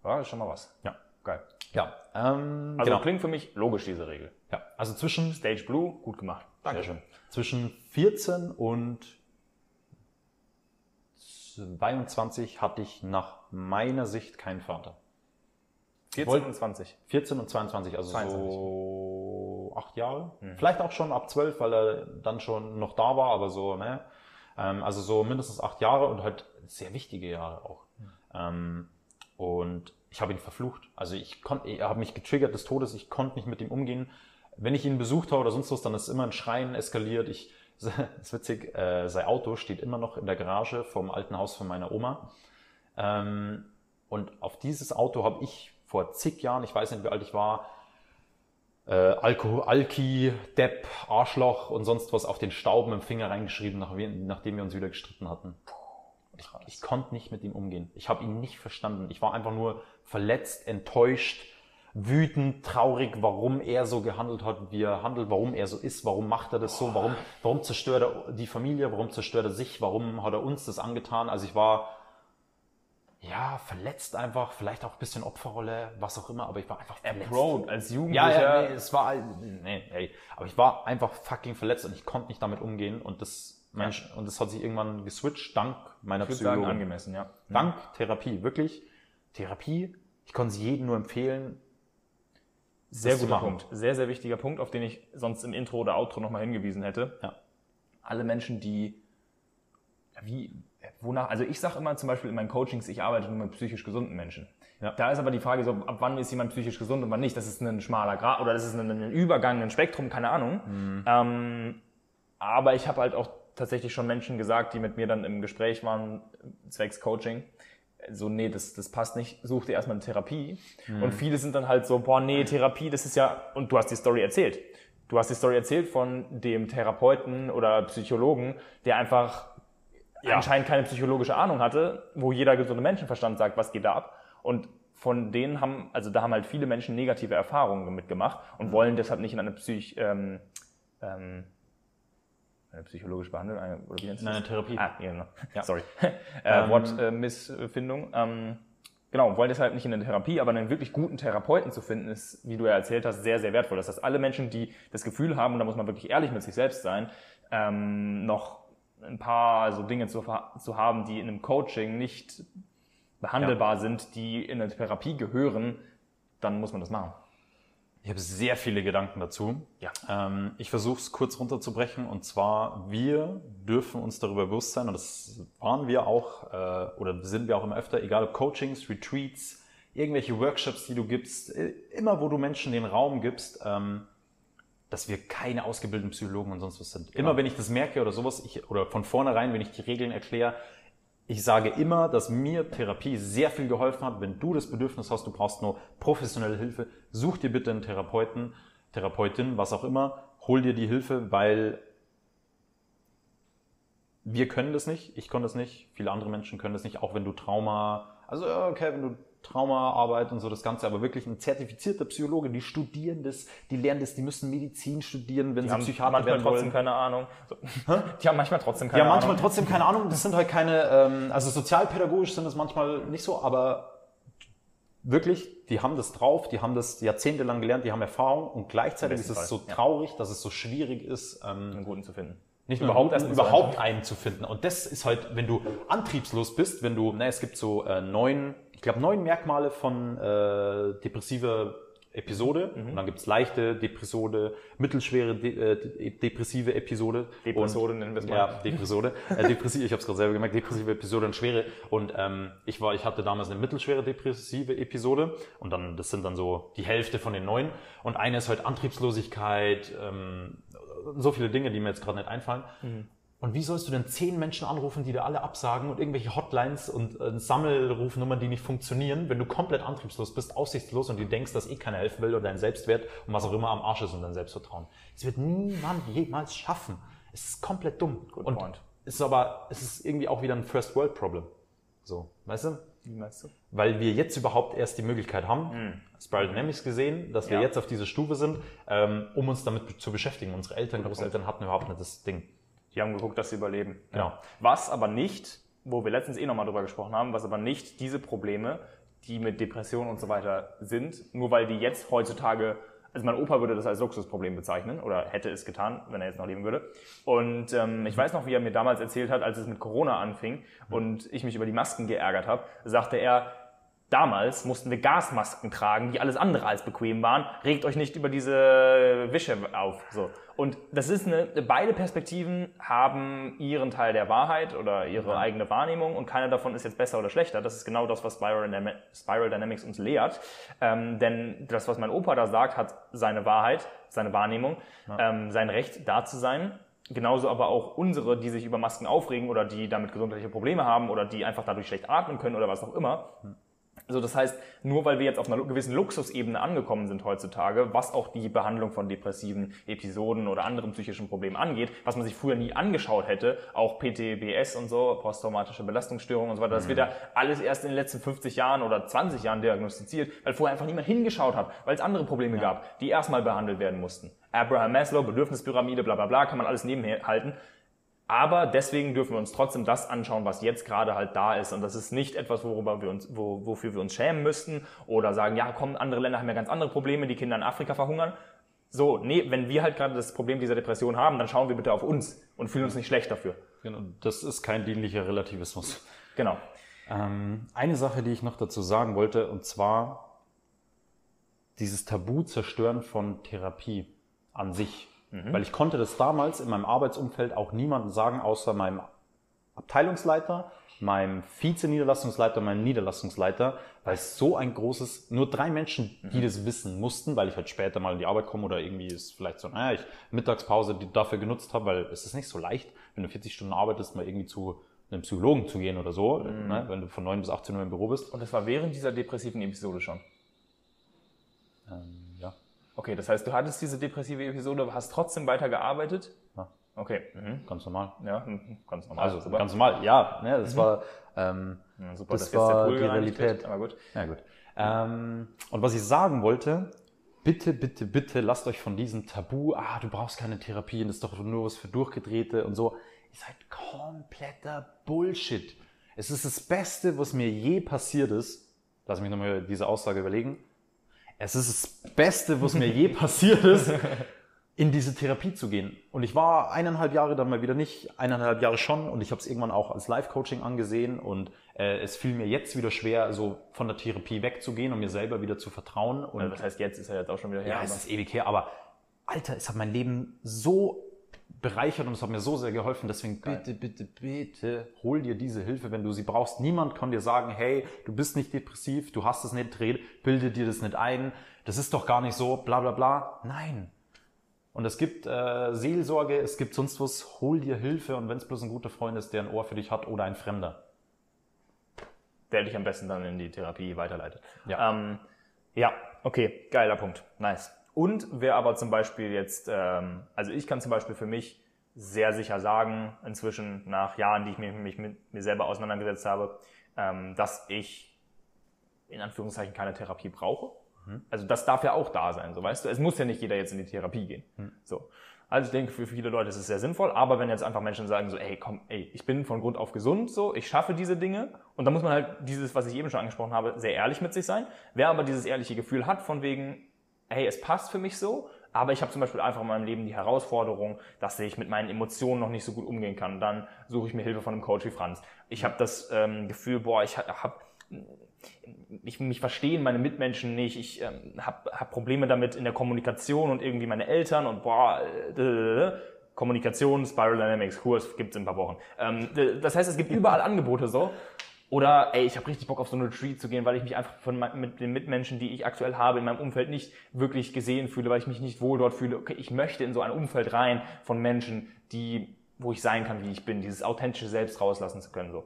Ja, ist schon mal was. Ja. Geil. Ja. Ähm, also genau. klingt für mich logisch, diese Regel. Ja. Also zwischen Stage Blue, gut gemacht. Danke. Sehr schön. Zwischen 14 und 22 hatte ich nach meiner Sicht keinen Vater. 14 und 20? 14 und 22, also 22. so acht Jahre. Mhm. Vielleicht auch schon ab 12, weil er dann schon noch da war, aber so, ne? Ähm, also so mindestens acht Jahre und halt sehr wichtige Jahre auch. Mhm. Und ich habe ihn verflucht. Also ich konnte, er hat mich getriggert des Todes, ich konnte nicht mit ihm umgehen. Wenn ich ihn besucht habe oder sonst was, dann ist immer ein Schreien eskaliert. Ich, ist witzig, äh, sein Auto steht immer noch in der Garage vom alten Haus von meiner Oma. Ähm, und auf dieses Auto habe ich vor zig Jahren, ich weiß nicht, wie alt ich war, äh, Alkohol, Alki, Depp, Arschloch und sonst was auf den Stauben im Finger reingeschrieben, nach, nachdem wir uns wieder gestritten hatten. Ich, ich konnte nicht mit ihm umgehen. Ich habe ihn nicht verstanden. Ich war einfach nur verletzt, enttäuscht, wütend, traurig, warum er so gehandelt hat, wie er handelt, warum er so ist, warum macht er das so, warum, warum zerstört er die Familie, warum zerstört er sich, warum hat er uns das angetan. Also ich war ja, verletzt einfach, vielleicht auch ein bisschen Opferrolle, was auch immer, aber ich war einfach verletzt. Bro, als Jugendlicher. Ja, ja, nee, es war, nee, hey, aber ich war einfach fucking verletzt und ich konnte nicht damit umgehen und das, Mensch, ja. und das hat sich irgendwann geswitcht, dank meiner ich Psychologin. Sagen, angemessen, ja. Dank Therapie, wirklich. Therapie, ich konnte sie jedem nur empfehlen. Sehr guter Punkt. Sehr, sehr wichtiger Punkt, auf den ich sonst im Intro oder Outro nochmal hingewiesen hätte. Ja. Alle Menschen, die, wie, wonach, also ich sage immer zum Beispiel in meinen Coachings, ich arbeite nur mit psychisch gesunden Menschen. Ja. Da ist aber die Frage so, ab wann ist jemand psychisch gesund und wann nicht. Das ist ein schmaler Grad oder das ist ein, ein Übergang, ein Spektrum, keine Ahnung. Mhm. Ähm, aber ich habe halt auch tatsächlich schon Menschen gesagt, die mit mir dann im Gespräch waren, zwecks Coaching, so, nee, das, das passt nicht, such dir erstmal eine Therapie. Mhm. Und viele sind dann halt so, boah, nee, Therapie, das ist ja, und du hast die Story erzählt. Du hast die Story erzählt von dem Therapeuten oder Psychologen, der einfach ja. anscheinend keine psychologische Ahnung hatte, wo jeder gesunde Menschenverstand sagt, was geht da ab. Und von denen haben, also da haben halt viele Menschen negative Erfahrungen mitgemacht und wollen deshalb nicht in eine Psych, ähm, ähm, psychologisch behandeln, eine, oder wie nennt Nein, eine Therapie. Ah, ja, genau. Ja. Sorry. äh, ähm, Wortmissfindung. Äh, ähm, genau, wollen deshalb nicht in eine Therapie, aber einen wirklich guten Therapeuten zu finden, ist, wie du ja erzählt hast, sehr, sehr wertvoll. Das heißt, alle Menschen, die das Gefühl haben, und da muss man wirklich ehrlich mit sich selbst sein, ähm, noch ein paar so Dinge zu, zu haben, die in einem Coaching nicht behandelbar ja. sind, die in eine Therapie gehören, dann muss man das machen. Ich habe sehr viele Gedanken dazu. Ja. Ähm, ich versuche es kurz runterzubrechen und zwar, wir dürfen uns darüber bewusst sein und das waren wir auch äh, oder sind wir auch immer öfter, egal ob Coachings, Retreats, irgendwelche Workshops, die du gibst, äh, immer wo du Menschen den Raum gibst, ähm, dass wir keine ausgebildeten Psychologen und sonst was sind. Genau. Immer wenn ich das merke oder sowas, ich, oder von vornherein, wenn ich die Regeln erkläre, ich sage immer, dass mir Therapie sehr viel geholfen hat. Wenn du das Bedürfnis hast, du brauchst nur professionelle Hilfe, such dir bitte einen Therapeuten, Therapeutin, was auch immer, hol dir die Hilfe, weil wir können das nicht, ich konnte das nicht, viele andere Menschen können das nicht, auch wenn du Trauma, also okay, wenn du Traumaarbeit und so das Ganze, aber wirklich ein zertifizierter Psychologe, die studieren das, die lernen das, die müssen Medizin studieren, wenn die sie haben Psychiater manchmal werden trotzdem wollen. keine Ahnung. So. Die haben manchmal trotzdem keine Ahnung. Ja, manchmal trotzdem keine Ahnung. Das sind halt keine, ähm, also sozialpädagogisch sind das manchmal nicht so, aber wirklich, die haben das drauf, die haben das jahrzehntelang gelernt, die haben Erfahrung und gleichzeitig ist es so traurig, ja. dass es so schwierig ist, ähm, einen guten zu finden. Nicht überhaupt, erst überhaupt einen zu finden. Und das ist halt, wenn du antriebslos bist, wenn du, na, es gibt so äh, neun ich glaube, neun Merkmale von äh, depressive Episode. Mhm. Und dann gibt's leichte Depressode, mittelschwere de äh, depressive Episode. Depressode nennen wir es mal. Ja, Depressode. äh, depressive, ich habe es gerade selber gemerkt, depressive Episode und schwere. Und ähm, ich war, ich hatte damals eine mittelschwere depressive Episode. Und dann, das sind dann so die Hälfte von den neun. Und eine ist halt Antriebslosigkeit, ähm, so viele Dinge, die mir jetzt gerade nicht einfallen. Mhm. Und wie sollst du denn zehn Menschen anrufen, die dir alle absagen und irgendwelche Hotlines und äh, Sammelrufnummern, die nicht funktionieren, wenn du komplett antriebslos bist, aussichtslos und du denkst, dass eh keiner helfen will oder dein Selbstwert und was auch immer am Arsch ist und dein Selbstvertrauen. Es wird niemand jemals schaffen. Es ist komplett dumm. Good und point. es ist aber, es ist irgendwie auch wieder ein First World Problem. So, weißt du? Wie meinst du? Weil wir jetzt überhaupt erst die Möglichkeit haben, mhm. Spiral Dynamics gesehen, dass wir ja. jetzt auf dieser Stufe sind, ähm, um uns damit zu beschäftigen. Unsere Eltern, Großeltern hatten überhaupt nicht das Ding. Die haben geguckt, dass sie überleben. Genau. Was aber nicht, wo wir letztens eh nochmal drüber gesprochen haben, was aber nicht diese Probleme, die mit Depressionen und so weiter sind, nur weil die jetzt heutzutage, also mein Opa würde das als Luxusproblem bezeichnen oder hätte es getan, wenn er jetzt noch leben würde. Und ähm, ich weiß noch, wie er mir damals erzählt hat, als es mit Corona anfing und ich mich über die Masken geärgert habe, sagte er, Damals mussten wir Gasmasken tragen, die alles andere als bequem waren. Regt euch nicht über diese Wische auf. So. Und das ist eine, beide Perspektiven haben ihren Teil der Wahrheit oder ihre ja. eigene Wahrnehmung und keiner davon ist jetzt besser oder schlechter. Das ist genau das, was Spiral, Spiral Dynamics uns lehrt. Ähm, denn das, was mein Opa da sagt, hat seine Wahrheit, seine Wahrnehmung, ja. ähm, sein Recht da zu sein. Genauso aber auch unsere, die sich über Masken aufregen oder die damit gesundheitliche Probleme haben oder die einfach dadurch schlecht atmen können oder was auch immer. Hm Also das heißt, nur weil wir jetzt auf einer gewissen Luxusebene angekommen sind heutzutage, was auch die Behandlung von depressiven Episoden oder anderen psychischen Problemen angeht, was man sich früher nie angeschaut hätte, auch PTBS und so, posttraumatische Belastungsstörungen und so weiter, das wird ja alles erst in den letzten 50 Jahren oder 20 Jahren diagnostiziert, weil vorher einfach niemand hingeschaut hat, weil es andere Probleme gab, die erstmal behandelt werden mussten. Abraham Maslow, Bedürfnispyramide, bla bla bla, kann man alles nebenher halten. Aber deswegen dürfen wir uns trotzdem das anschauen, was jetzt gerade halt da ist. Und das ist nicht etwas, worüber wir uns, wo, wofür wir uns schämen müssten oder sagen, ja, komm, andere Länder haben ja ganz andere Probleme, die Kinder in Afrika verhungern. So, nee, wenn wir halt gerade das Problem dieser Depression haben, dann schauen wir bitte auf uns und fühlen uns nicht schlecht dafür. Genau, das ist kein dienlicher Relativismus. Genau. Ähm, eine Sache, die ich noch dazu sagen wollte, und zwar dieses Tabu zerstören von Therapie an sich. Mhm. Weil ich konnte das damals in meinem Arbeitsumfeld auch niemandem sagen, außer meinem Abteilungsleiter, meinem Vize-Niederlassungsleiter, meinem Niederlassungsleiter, weil es so ein großes, nur drei Menschen, die mhm. das wissen mussten, weil ich halt später mal in die Arbeit komme oder irgendwie ist vielleicht so, naja, ich Mittagspause die dafür genutzt habe, weil es ist nicht so leicht, wenn du 40 Stunden arbeitest, mal irgendwie zu einem Psychologen zu gehen oder so, mhm. ne, wenn du von 9 bis 18 Uhr im Büro bist. Und das war während dieser depressiven Episode schon? Ähm, Okay, das heißt, du hattest diese depressive Episode, hast trotzdem weitergearbeitet? Ja. Okay. Mhm. Ganz normal. Ja, mhm. ganz normal. Also super. ganz normal, ja. Ne, das mhm. war, ähm, ja, super, das, das war die Realität. aber gut. Ja, gut. Ähm, und was ich sagen wollte, bitte, bitte, bitte lasst euch von diesem Tabu, ah, du brauchst keine Therapie und das ist doch nur was für Durchgedrehte und so. Ihr seid kompletter Bullshit. Es ist das Beste, was mir je passiert ist. Lass mich nochmal diese Aussage überlegen es ist das Beste, was mir je passiert ist, in diese Therapie zu gehen. Und ich war eineinhalb Jahre dann mal wieder nicht, eineinhalb Jahre schon und ich habe es irgendwann auch als Live-Coaching angesehen und äh, es fiel mir jetzt wieder schwer, so von der Therapie wegzugehen und mir selber wieder zu vertrauen. Und also, was heißt jetzt? Ist ja jetzt auch schon wieder her. Ja, es ist ewig her, aber Alter, es hat mein Leben so bereichert und es hat mir so sehr geholfen. Deswegen Geil. bitte, bitte, bitte hol dir diese Hilfe, wenn du sie brauchst. Niemand kann dir sagen, hey, du bist nicht depressiv, du hast es nicht dreht, bilde dir das nicht ein, das ist doch gar nicht so, bla bla bla. Nein. Und es gibt äh, Seelsorge, es gibt sonst was, hol dir Hilfe und wenn es bloß ein guter Freund ist, der ein Ohr für dich hat oder ein Fremder. Der dich am besten dann in die Therapie weiterleitet. Ja, ähm, ja okay, geiler Punkt. Nice. Und wer aber zum Beispiel jetzt, ähm, also ich kann zum Beispiel für mich sehr sicher sagen, inzwischen nach Jahren, die ich mich, mich mit mir selber auseinandergesetzt habe, ähm, dass ich in Anführungszeichen keine Therapie brauche. Mhm. Also das darf ja auch da sein, so weißt du. Es muss ja nicht jeder jetzt in die Therapie gehen. Mhm. So. Also ich denke, für viele Leute ist es sehr sinnvoll, aber wenn jetzt einfach Menschen sagen so, ey, komm, ey, ich bin von Grund auf gesund, so, ich schaffe diese Dinge und da muss man halt dieses, was ich eben schon angesprochen habe, sehr ehrlich mit sich sein. Wer aber dieses ehrliche Gefühl hat, von wegen, hey, es passt für mich so, aber ich habe zum Beispiel einfach in meinem Leben die Herausforderung, dass ich mit meinen Emotionen noch nicht so gut umgehen kann. Dann suche ich mir Hilfe von einem Coach wie Franz. Ich habe das ähm, Gefühl, boah, ich habe ich mich verstehen meine Mitmenschen nicht, ich ähm, habe hab Probleme damit in der Kommunikation und irgendwie meine Eltern und boah, äh, Kommunikation, Spiral Dynamics, Kurs gibt's in ein paar Wochen. Ähm, das heißt, es gibt überall Angebote so oder ey, ich habe richtig Bock auf so eine Retreat zu gehen, weil ich mich einfach von mit den Mitmenschen, die ich aktuell habe in meinem Umfeld, nicht wirklich gesehen fühle, weil ich mich nicht wohl dort fühle. Okay, ich möchte in so ein Umfeld rein von Menschen, die, wo ich sein kann, wie ich bin, dieses authentische Selbst rauslassen zu können. So.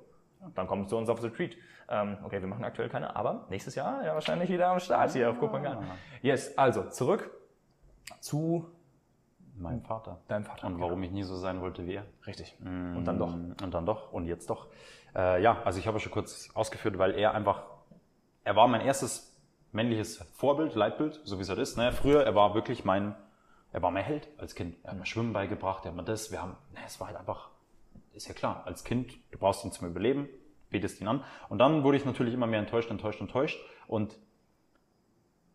Dann kommen zu uns aufs Retreat. Ähm, okay, wir machen aktuell keine, aber nächstes Jahr ja wahrscheinlich wieder am Start hier auf Kopenhagen. Ah. Yes, also zurück zu meinem Vater. Deinem Vater. Und warum ich nie so sein wollte wie er. Richtig. Und dann doch. Und dann doch. Und jetzt doch. Äh, ja, also ich habe schon kurz ausgeführt, weil er einfach, er war mein erstes männliches Vorbild, Leitbild, so wie es halt ist. Ne? Früher, er war wirklich mein, er war mein Held als Kind. Er hat mir Schwimmen beigebracht, er hat mir das, wir haben, ne, es war halt einfach, ist ja klar, als Kind, du brauchst ihn zum Überleben, betest ihn an. Und dann wurde ich natürlich immer mehr enttäuscht, enttäuscht, enttäuscht. Und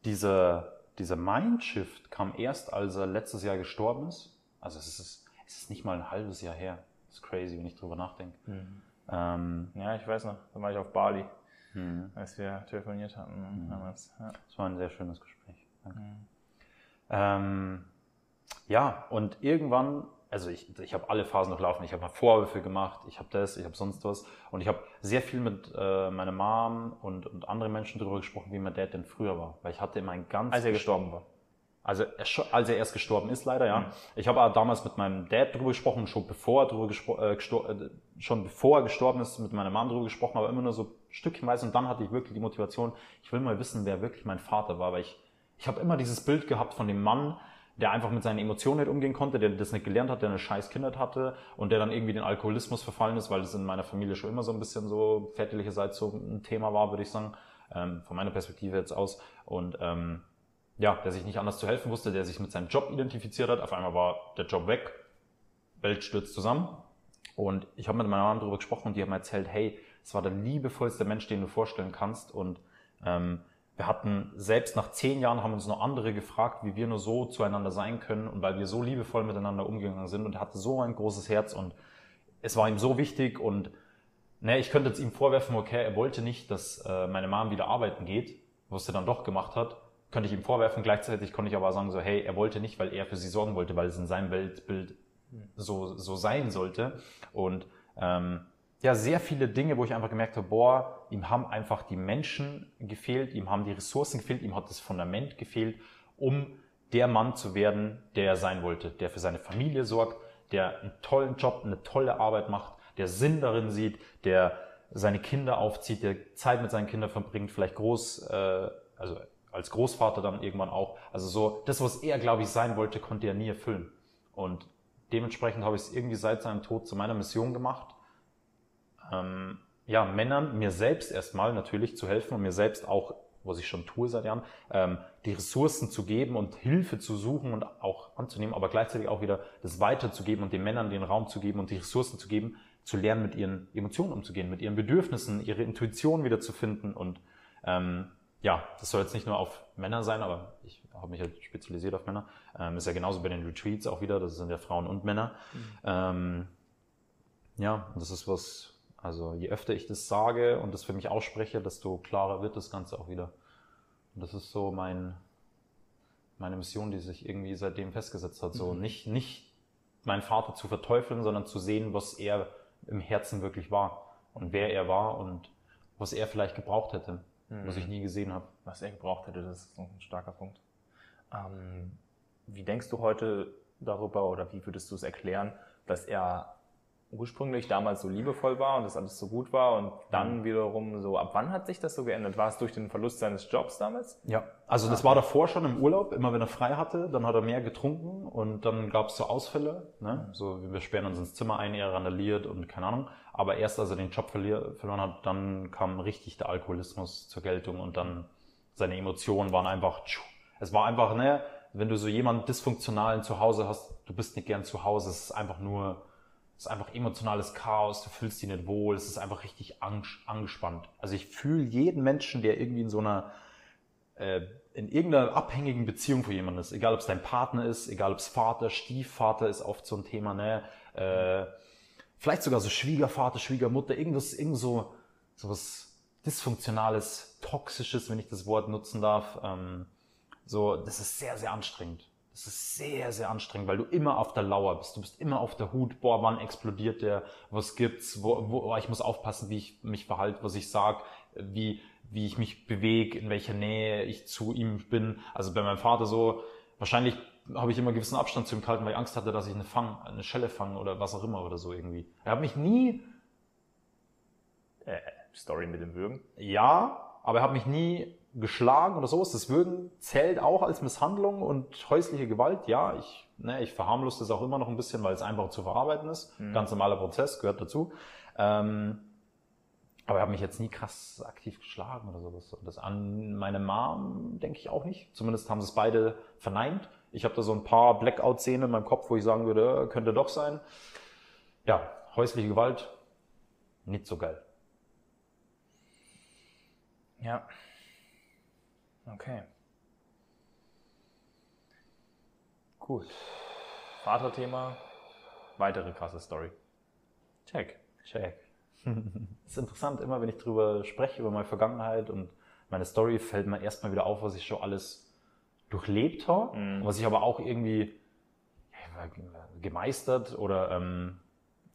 dieser, dieser Mindshift kam erst, als er letztes Jahr gestorben ist. Also es ist, es ist nicht mal ein halbes Jahr her. Das ist crazy, wenn ich drüber nachdenke. Mhm. Ähm, ja, ich weiß noch, da war ich auf Bali, mhm. als wir telefoniert hatten mhm. damals. Ja. Das war ein sehr schönes Gespräch. Danke. Mhm. Ähm, ja, und irgendwann, also ich, ich habe alle Phasen durchlaufen. Ich habe mal Vorwürfe gemacht, ich habe das, ich habe sonst was. Und ich habe sehr viel mit äh, meiner Mom und, und anderen Menschen darüber gesprochen, wie mein Dad denn früher war. Weil ich hatte immer ein ganz... Als er gestorben war. Also als er erst gestorben ist, leider, ja. Mhm. Ich habe damals mit meinem Dad drüber gesprochen, schon bevor er drüber äh, äh, schon bevor er gestorben ist, mit meiner Mom drüber gesprochen, aber immer nur so stückchenweise. Und dann hatte ich wirklich die Motivation, ich will mal wissen, wer wirklich mein Vater war, weil ich, ich habe immer dieses Bild gehabt von dem Mann, der einfach mit seinen Emotionen nicht umgehen konnte, der das nicht gelernt hat, der eine scheiß Kindheit hatte und der dann irgendwie den Alkoholismus verfallen ist, weil das in meiner Familie schon immer so ein bisschen so väterlicherseits so ein Thema war, würde ich sagen, ähm, von meiner Perspektive jetzt aus. Und ähm, ja, der sich nicht anders zu helfen wusste, der sich mit seinem Job identifiziert hat. Auf einmal war der Job weg, Welt stürzt zusammen. Und ich habe mit meiner Mama darüber gesprochen und die haben mir erzählt, hey, es war der liebevollste Mensch, den du vorstellen kannst. Und ähm, wir hatten, selbst nach zehn Jahren haben uns noch andere gefragt, wie wir nur so zueinander sein können und weil wir so liebevoll miteinander umgegangen sind. Und er hatte so ein großes Herz und es war ihm so wichtig und ne, ich könnte jetzt ihm vorwerfen, okay, er wollte nicht, dass äh, meine Mom wieder arbeiten geht, was er dann doch gemacht hat könnte ich ihm vorwerfen. Gleichzeitig konnte ich aber sagen so, hey, er wollte nicht, weil er für sie sorgen wollte, weil es in seinem Weltbild so, so sein sollte. Und ähm, ja, sehr viele Dinge, wo ich einfach gemerkt habe, boah, ihm haben einfach die Menschen gefehlt, ihm haben die Ressourcen gefehlt, ihm hat das Fundament gefehlt, um der Mann zu werden, der er sein wollte, der für seine Familie sorgt, der einen tollen Job, eine tolle Arbeit macht, der Sinn darin sieht, der seine Kinder aufzieht, der Zeit mit seinen Kindern verbringt, vielleicht groß, äh, also als Großvater dann irgendwann auch. Also so, das, was er, glaube ich, sein wollte, konnte er nie erfüllen. Und dementsprechend habe ich es irgendwie seit seinem Tod zu meiner Mission gemacht, ähm, ja, Männern, mir selbst erstmal natürlich zu helfen und mir selbst auch, was ich schon tue seit Jahren, ähm, die Ressourcen zu geben und Hilfe zu suchen und auch anzunehmen, aber gleichzeitig auch wieder das weiterzugeben und den Männern den Raum zu geben und die Ressourcen zu geben, zu lernen, mit ihren Emotionen umzugehen, mit ihren Bedürfnissen, ihre Intuition wieder zu finden und ähm, ja, das soll jetzt nicht nur auf Männer sein, aber ich habe mich halt spezialisiert auf Männer. Ähm, ist ja genauso bei den Retreats auch wieder, das sind ja Frauen und Männer. Mhm. Ähm, ja, das ist was, also je öfter ich das sage und das für mich ausspreche, desto klarer wird das Ganze auch wieder. Und das ist so mein, meine Mission, die sich irgendwie seitdem festgesetzt hat. So mhm. nicht, nicht meinen Vater zu verteufeln, sondern zu sehen, was er im Herzen wirklich war und wer er war und was er vielleicht gebraucht hätte mhm. was ich nie gesehen habe. Was er gebraucht hätte, das ist ein starker Punkt. Ähm, wie denkst du heute darüber oder wie würdest du es erklären, dass er ursprünglich damals so liebevoll war und das alles so gut war und dann mhm. wiederum so, ab wann hat sich das so geändert? War es durch den Verlust seines Jobs damals? Ja, also das ah. war davor schon im Urlaub, immer wenn er frei hatte, dann hat er mehr getrunken und dann gab es so Ausfälle, ne? so wir sperren uns ins Zimmer ein, er randaliert und keine Ahnung, aber erst als er den Job verloren hat, dann kam richtig der Alkoholismus zur Geltung und dann seine Emotionen waren einfach, es war einfach, ne, wenn du so jemanden dysfunktionalen zu Hause hast, du bist nicht gern zu Hause, es ist einfach nur es ist einfach emotionales Chaos, du fühlst dich nicht wohl, es ist einfach richtig angespannt. Also ich fühle jeden Menschen, der irgendwie in so einer, äh, in irgendeiner abhängigen Beziehung für jemanden ist, egal ob es dein Partner ist, egal ob es Vater, Stiefvater ist oft so ein Thema, ne, äh, vielleicht sogar so Schwiegervater, Schwiegermutter, irgendwas, irgend so, so was dysfunktionales, toxisches, wenn ich das Wort nutzen darf, ähm, so, das ist sehr, sehr anstrengend. Das ist sehr, sehr anstrengend, weil du immer auf der Lauer bist. Du bist immer auf der Hut. Boah, wann explodiert der? Was gibt's? Wo, wo, oh, ich muss aufpassen, wie ich mich verhalte, was ich sag, wie, wie ich mich bewege, in welcher Nähe ich zu ihm bin. Also bei meinem Vater so, wahrscheinlich habe ich immer einen gewissen Abstand zu ihm gehalten, weil ich Angst hatte, dass ich eine Fang, eine Schelle fange oder was auch immer oder so irgendwie. Er hat mich nie, äh, Story mit dem Würgen? Ja, aber er hat mich nie geschlagen oder sowas. Das Würgen zählt auch als Misshandlung und häusliche Gewalt. Ja, ich, ne, ich verharmlos das auch immer noch ein bisschen, weil es einfach zu verarbeiten ist. Mhm. Ganz normaler Prozess, gehört dazu. Ähm, aber er hat mich jetzt nie krass aktiv geschlagen oder sowas. Und das an meine Mom denke ich auch nicht. Zumindest haben sie es beide verneint. Ich habe da so ein paar Blackout-Szenen in meinem Kopf, wo ich sagen würde, äh, könnte doch sein. Ja, häusliche Gewalt, nicht so geil. Ja. Okay. Gut. Vaterthema, weitere krasse Story. Check. Check. ist interessant, immer wenn ich drüber spreche, über meine Vergangenheit und meine Story, fällt mir erstmal wieder auf, was ich schon alles durchlebt habe, mhm. was ich aber auch irgendwie gemeistert oder ähm,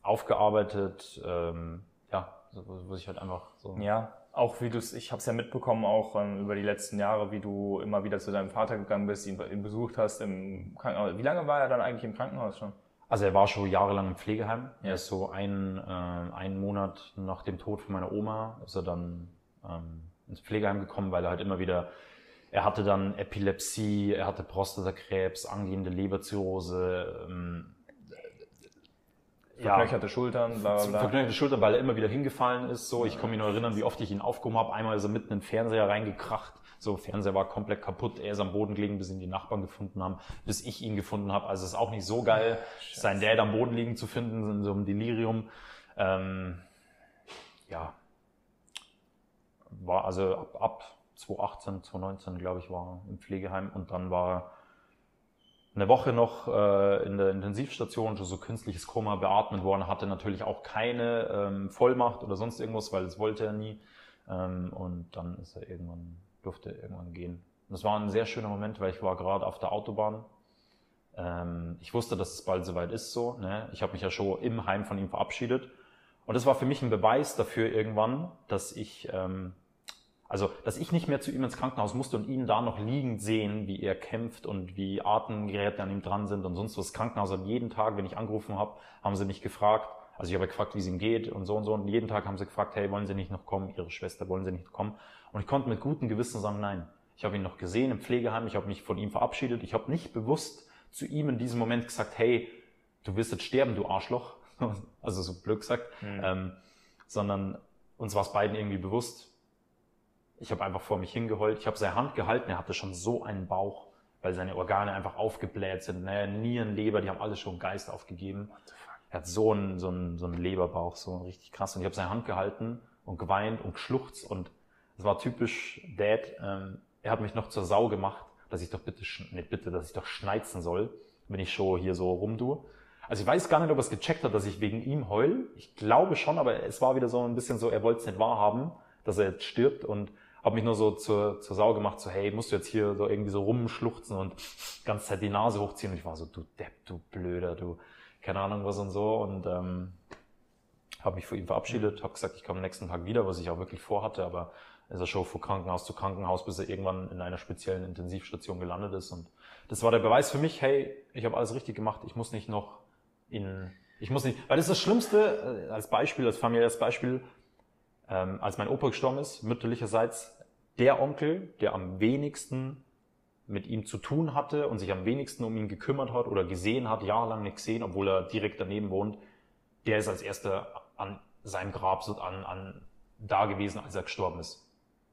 aufgearbeitet, ähm, ja, was ich halt einfach so. Ja, auch wie du es, ich habe es ja mitbekommen, auch ähm, über die letzten Jahre, wie du immer wieder zu deinem Vater gegangen bist, ihn, ihn besucht hast im Krankenhaus. Wie lange war er dann eigentlich im Krankenhaus schon? Also er war schon jahrelang im Pflegeheim. Ja. Er ist so ein, äh, einen Monat nach dem Tod von meiner Oma, ist er dann ähm, ins Pflegeheim gekommen, weil er halt immer wieder, er hatte dann Epilepsie, er hatte Prostatakrebs, angehende Leberzirrhose, ähm, verknöcherte ja, Schultern, bla bla bla. Verknöcherte Schultern, weil er immer wieder hingefallen ist. So, ich kann mich noch erinnern, wie oft ich ihn aufgehoben habe. Einmal ist er mitten in den Fernseher reingekracht. So, Fernseher war komplett kaputt. Er ist am Boden gelegen, bis ihn die Nachbarn gefunden haben, bis ich ihn gefunden habe. Also es ist auch nicht so geil, Scheiße. sein Dad am Boden liegen zu finden, in so einem Delirium. Ähm, ja. War also ab, ab 2018, 2019, glaube ich, war im Pflegeheim und dann war er eine Woche noch äh, in der Intensivstation, so künstliches Koma beatmet worden, hatte natürlich auch keine ähm, Vollmacht oder sonst irgendwas, weil das wollte er nie. Ähm, und dann ist er irgendwann, durfte er irgendwann gehen. Und das war ein sehr schöner Moment, weil ich war gerade auf der Autobahn. Ähm, ich wusste, dass es bald soweit ist so. Ne? Ich habe mich ja schon im Heim von ihm verabschiedet. Und das war für mich ein Beweis dafür irgendwann, dass ich ähm, also, dass ich nicht mehr zu ihm ins Krankenhaus musste und ihn da noch liegend sehen, wie er kämpft und wie Atemgeräte an ihm dran sind und sonst was. Das Krankenhaus hat jeden Tag, wenn ich angerufen habe, haben sie mich gefragt. Also ich habe gefragt, wie es ihm geht und so und so. Und jeden Tag haben sie gefragt, hey, wollen Sie nicht noch kommen? Ihre Schwester, wollen Sie nicht noch kommen? Und ich konnte mit gutem Gewissen sagen, nein. Ich habe ihn noch gesehen im Pflegeheim, ich habe mich von ihm verabschiedet. Ich habe nicht bewusst zu ihm in diesem Moment gesagt, hey, du wirst jetzt sterben, du Arschloch. also so blöd gesagt. Mhm. Ähm, sondern uns war es beiden irgendwie bewusst, ich habe einfach vor mich hingeheult. Ich habe seine Hand gehalten. Er hatte schon so einen Bauch, weil seine Organe einfach aufgebläht sind. Naja, Nieren, Leber, die haben alle schon Geist aufgegeben. Er hat so einen, so einen, so einen Leberbauch, so richtig krass. Und ich habe seine Hand gehalten und geweint und geschluchzt. Und es war typisch Dad. Ähm, er hat mich noch zur Sau gemacht, dass ich doch bitte, nicht bitte, dass ich doch schneizen soll, wenn ich schon hier so rumtue. Also ich weiß gar nicht, ob er es gecheckt hat, dass ich wegen ihm heul. Ich glaube schon, aber es war wieder so ein bisschen so, er wollte es nicht wahrhaben, dass er jetzt stirbt. Und habe mich nur so zur, zur Sau gemacht, so hey, musst du jetzt hier so irgendwie so rumschluchzen und ganz Zeit die Nase hochziehen. Und ich war so, du Depp, du Blöder, du, keine Ahnung was und so. Und ähm, habe mich vor ihm verabschiedet, habe gesagt, ich komme nächsten Tag wieder, was ich auch wirklich vorhatte, aber ist er schon von Krankenhaus zu Krankenhaus, bis er irgendwann in einer speziellen Intensivstation gelandet ist. Und das war der Beweis für mich, hey, ich habe alles richtig gemacht, ich muss nicht noch in, ich muss nicht, weil das ist das Schlimmste, äh, als Beispiel, als familiäres Beispiel, ähm, als mein Opa gestorben ist, mütterlicherseits, der Onkel, der am wenigsten mit ihm zu tun hatte und sich am wenigsten um ihn gekümmert hat oder gesehen hat, jahrelang nicht gesehen, obwohl er direkt daneben wohnt, der ist als erster an seinem Grab so an, an da gewesen, als er gestorben ist.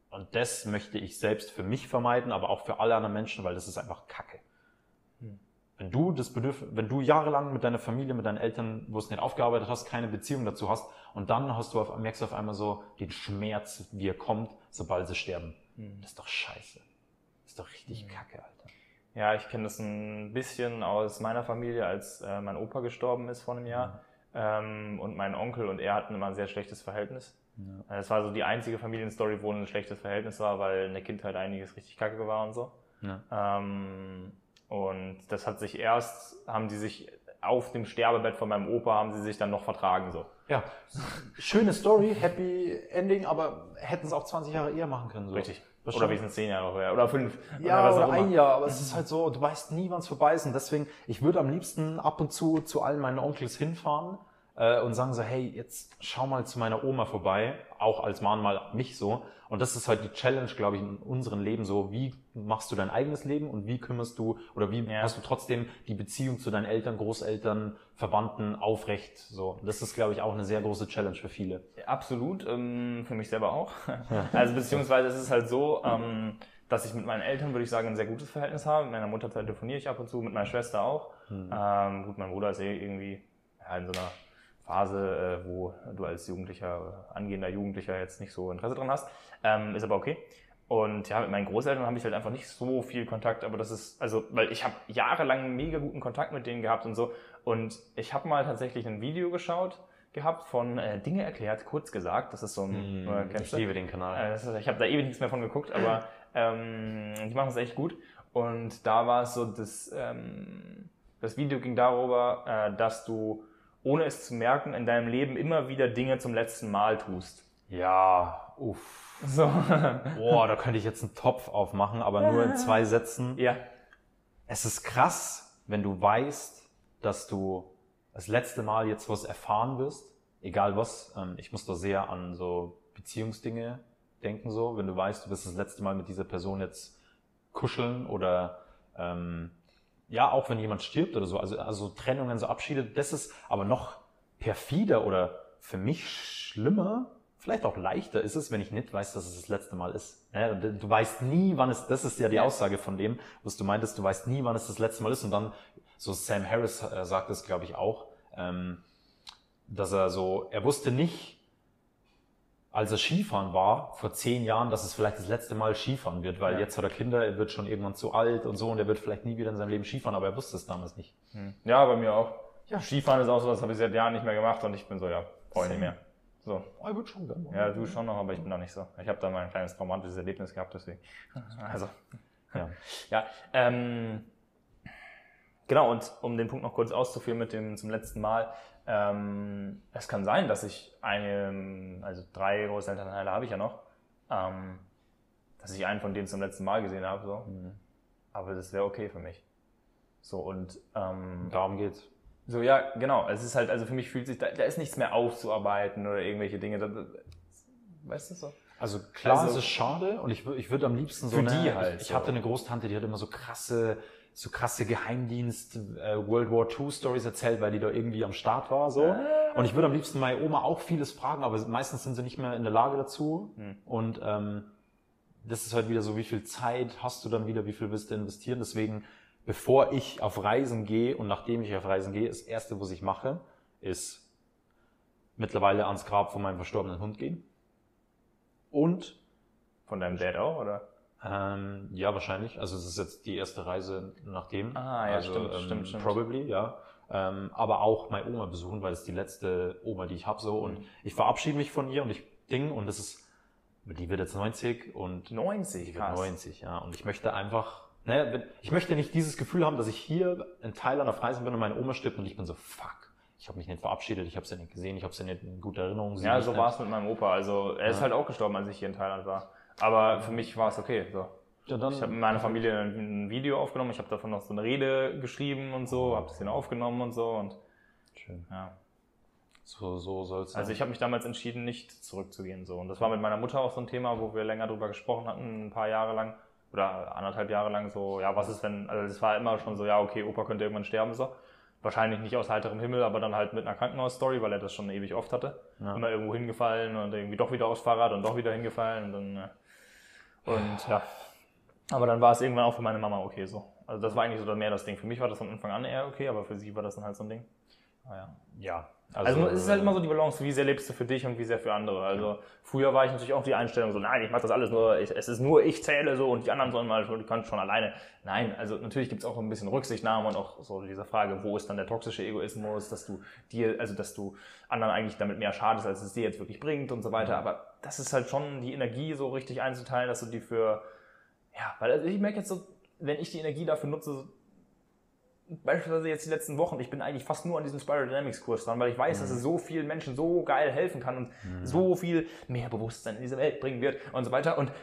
Und das möchte ich selbst für mich vermeiden, aber auch für alle anderen Menschen, weil das ist einfach Kacke. Wenn du das Bedürf wenn du jahrelang mit deiner Familie, mit deinen Eltern, wo es nicht aufgearbeitet hast, keine Beziehung dazu hast und dann hast du auf, merkst du auf einmal so den Schmerz, wie er kommt, sobald sie sterben. Mhm. Das ist doch scheiße. Das ist doch richtig mhm. kacke, Alter. Ja, ich kenne das ein bisschen aus meiner Familie, als äh, mein Opa gestorben ist vor einem Jahr. Mhm. Ähm, und mein Onkel und er hatten immer ein sehr schlechtes Verhältnis. Ja. Das war so die einzige Familienstory, wo ein schlechtes Verhältnis war, weil in der Kindheit einiges richtig kacke war und so. Ja. Ähm, und das hat sich erst, haben die sich auf dem Sterbebett von meinem Opa, haben sie sich dann noch vertragen, so. Ja. Schöne Story, happy Ending, aber hätten es auch 20 Jahre eher machen können, so. Richtig. Oder wenigstens zehn Jahre vorher. Oder fünf. Ja, oder, oder ein Jahr. Aber es ist halt so, du weißt nie, wann es vorbei ist. Und deswegen, ich würde am liebsten ab und zu zu allen meinen Onkels hinfahren äh, und sagen so, hey, jetzt schau mal zu meiner Oma vorbei. Auch als Mann mal mich so. Und das ist halt die Challenge, glaube ich, in unserem Leben so, wie machst du dein eigenes Leben und wie kümmerst du oder wie ja. hast du trotzdem die Beziehung zu deinen Eltern, Großeltern, Verwandten aufrecht? So, das ist, glaube ich, auch eine sehr große Challenge für viele. Absolut, ähm, für mich selber auch. Also beziehungsweise es ist halt so, ähm, dass ich mit meinen Eltern, würde ich sagen, ein sehr gutes Verhältnis habe. Mit meiner Mutter telefoniere ich ab und zu, mit meiner Schwester auch. Mhm. Ähm, gut, mein Bruder ist eh irgendwie ja, in so einer Phase, äh, wo du als Jugendlicher, angehender Jugendlicher jetzt nicht so Interesse dran hast. Ähm, ist aber okay. Und ja, mit meinen Großeltern habe ich halt einfach nicht so viel Kontakt, aber das ist, also, weil ich habe jahrelang mega guten Kontakt mit denen gehabt und so. Und ich habe mal tatsächlich ein Video geschaut gehabt von äh, Dinge erklärt, kurz gesagt. Das ist so ein, mm, äh, kennst ich liebe den Kanal. Äh, ist, ich habe da ewig nichts mehr von geguckt, aber ähm, die machen es echt gut. Und da war es so, das, ähm, das Video ging darüber, äh, dass du ohne es zu merken, in deinem Leben immer wieder Dinge zum letzten Mal tust. Ja, uff. So. Boah, da könnte ich jetzt einen Topf aufmachen, aber nur in zwei Sätzen. ja. Es ist krass, wenn du weißt, dass du das letzte Mal jetzt was erfahren wirst, egal was. Ähm, ich muss da sehr an so Beziehungsdinge denken, so. Wenn du weißt, du wirst das letzte Mal mit dieser Person jetzt kuscheln oder ähm, ja, auch wenn jemand stirbt oder so, also, also Trennungen, so Abschiede, das ist aber noch perfider oder für mich schlimmer, vielleicht auch leichter ist es, wenn ich nicht weiß, dass es das letzte Mal ist. Du weißt nie, wann es, das ist ja die Aussage von dem, was du meintest, du weißt nie, wann es das letzte Mal ist. Und dann, so Sam Harris äh, sagt es, glaube ich, auch, ähm, dass er so, er wusste nicht, als er Skifahren war, vor zehn Jahren, dass es vielleicht das letzte Mal Skifahren wird, weil Ja. jetzt hat er Kinder, er wird schon irgendwann zu alt und so und er wird vielleicht nie wieder in seinem Leben Skifahren, aber er wusste es damals nicht. Ja, bei mir auch. Skifahren ist auch so, das habe ich seit Jahren nicht mehr gemacht und ich bin so, ja, brauche ich nicht mehr. So. Oh, er wird schon gerne. Ja, du schon noch, aber ich bin da nicht so. Ich habe da mal ein kleines traumatisches Erlebnis gehabt, deswegen. Also. Ja. Ja, ähm, genau, und um den Punkt noch kurz auszuführen mit dem zum letzten Mal. Ähm, es kann sein, dass ich eine, also drei Großelternteile habe ich ja noch, ähm, dass ich einen von denen zum letzten Mal gesehen habe, so. Aber das wäre okay für mich. So, und ähm, Darum geht's. so, ja, genau. Es ist halt, also für mich fühlt sich, da, da ist nichts mehr aufzuarbeiten oder irgendwelche Dinge. Da, da, weißt du so? Also klar, Also- es ist schade und ich, ich würde am liebsten so Für eine, die halt Ich, ich so. hatte eine Großtante, die hat immer so krasse, so krasse Geheimdienst äh, World War II Stories erzählt, weil die da irgendwie am Start war so. Und ich würde am liebsten meine Oma auch vieles fragen, aber meistens sind sie nicht mehr in der Lage dazu. Und ähm, das ist halt wieder so, wie viel Zeit hast du dann wieder, wie viel willst du investieren? Deswegen, bevor ich auf Reisen gehe und nachdem ich auf Reisen gehe, das erste, was ich mache, ist mittlerweile ans Grab von meinem verstorbenen Hund gehen. Und Von deinem Dad auch, oder? Ähm, ja, wahrscheinlich. Also es ist jetzt die erste Reise nach dem. Ah, ja, also, stimmt, ähm, stimmt, stimmt. Probably, ja. Ähm, aber auch meine Oma besuchen, weil es die letzte Oma, die ich habe, so. Und ich verabschiede mich von ihr und ich ding und das ist, die wird jetzt 90 und 90, die wird krass. 90, ja. Und ich möchte einfach, ne, wenn- ich möchte nicht dieses Gefühl haben, dass ich hier in Thailand auf Reisen bin und meine Oma stirbt und ich bin so, fuck. Ich habe mich nicht verabschiedet, ich habe sie nicht gesehen, ich habe sie nicht in guter Erinnerung. Ja, so nicht. war es mit meinem Opa. Also er ist Ja. halt auch gestorben, als ich hier in Thailand war. Aber für mich war es okay. So. Ja, dann, Ich habe mit meiner Familie ein Video aufgenommen. Ich habe davon noch so eine Rede geschrieben und so, habe das hier aufgenommen und so. Und Schön. ja. So, so soll es sein. Also ich habe mich damals entschieden, nicht zurückzugehen. So. Und das war mit meiner Mutter auch so ein Thema, wo wir länger drüber gesprochen hatten, ein paar Jahre lang. Oder anderthalb Jahre lang so, ja, was ist, wenn, also es war immer schon so, ja, okay, Opa könnte irgendwann sterben, so. Wahrscheinlich nicht aus heiterem Himmel, aber dann halt mit einer Krankenhausstory, weil er das schon ewig oft hatte. Ja. Immer irgendwo hingefallen und irgendwie doch wieder aufs Fahrrad und doch wieder hingefallen und dann, und ja. Aber dann war es irgendwann auch für meine Mama okay so. Also das war eigentlich so mehr das Ding. Für mich war das von Anfang an eher okay, aber für sie war das dann halt so ein Ding. Aber ja. Ja. Also, es ist halt immer so die Balance, wie sehr lebst du für dich und wie sehr für andere. Also früher war ich natürlich auch die Einstellung so, nein, ich mache das alles nur, ich, es ist nur ich zähle so und die anderen sollen mal, die können schon alleine. Nein, also natürlich gibt es auch ein bisschen Rücksichtnahme und auch so diese Frage, wo ist dann der toxische Egoismus, dass du dir, also dass du anderen eigentlich damit mehr schadest, als es dir jetzt wirklich bringt und so weiter. Aber das ist halt schon die Energie so richtig einzuteilen, dass du die für, ja, weil also ich merke jetzt so, wenn ich die Energie dafür nutze, beispielsweise jetzt die letzten Wochen, ich bin eigentlich fast nur an diesem Spiral Dynamics Kurs dran, weil ich weiß, dass es so vielen Menschen so geil helfen kann und so viel mehr Bewusstsein in diese Welt bringen wird und so weiter. Und äh,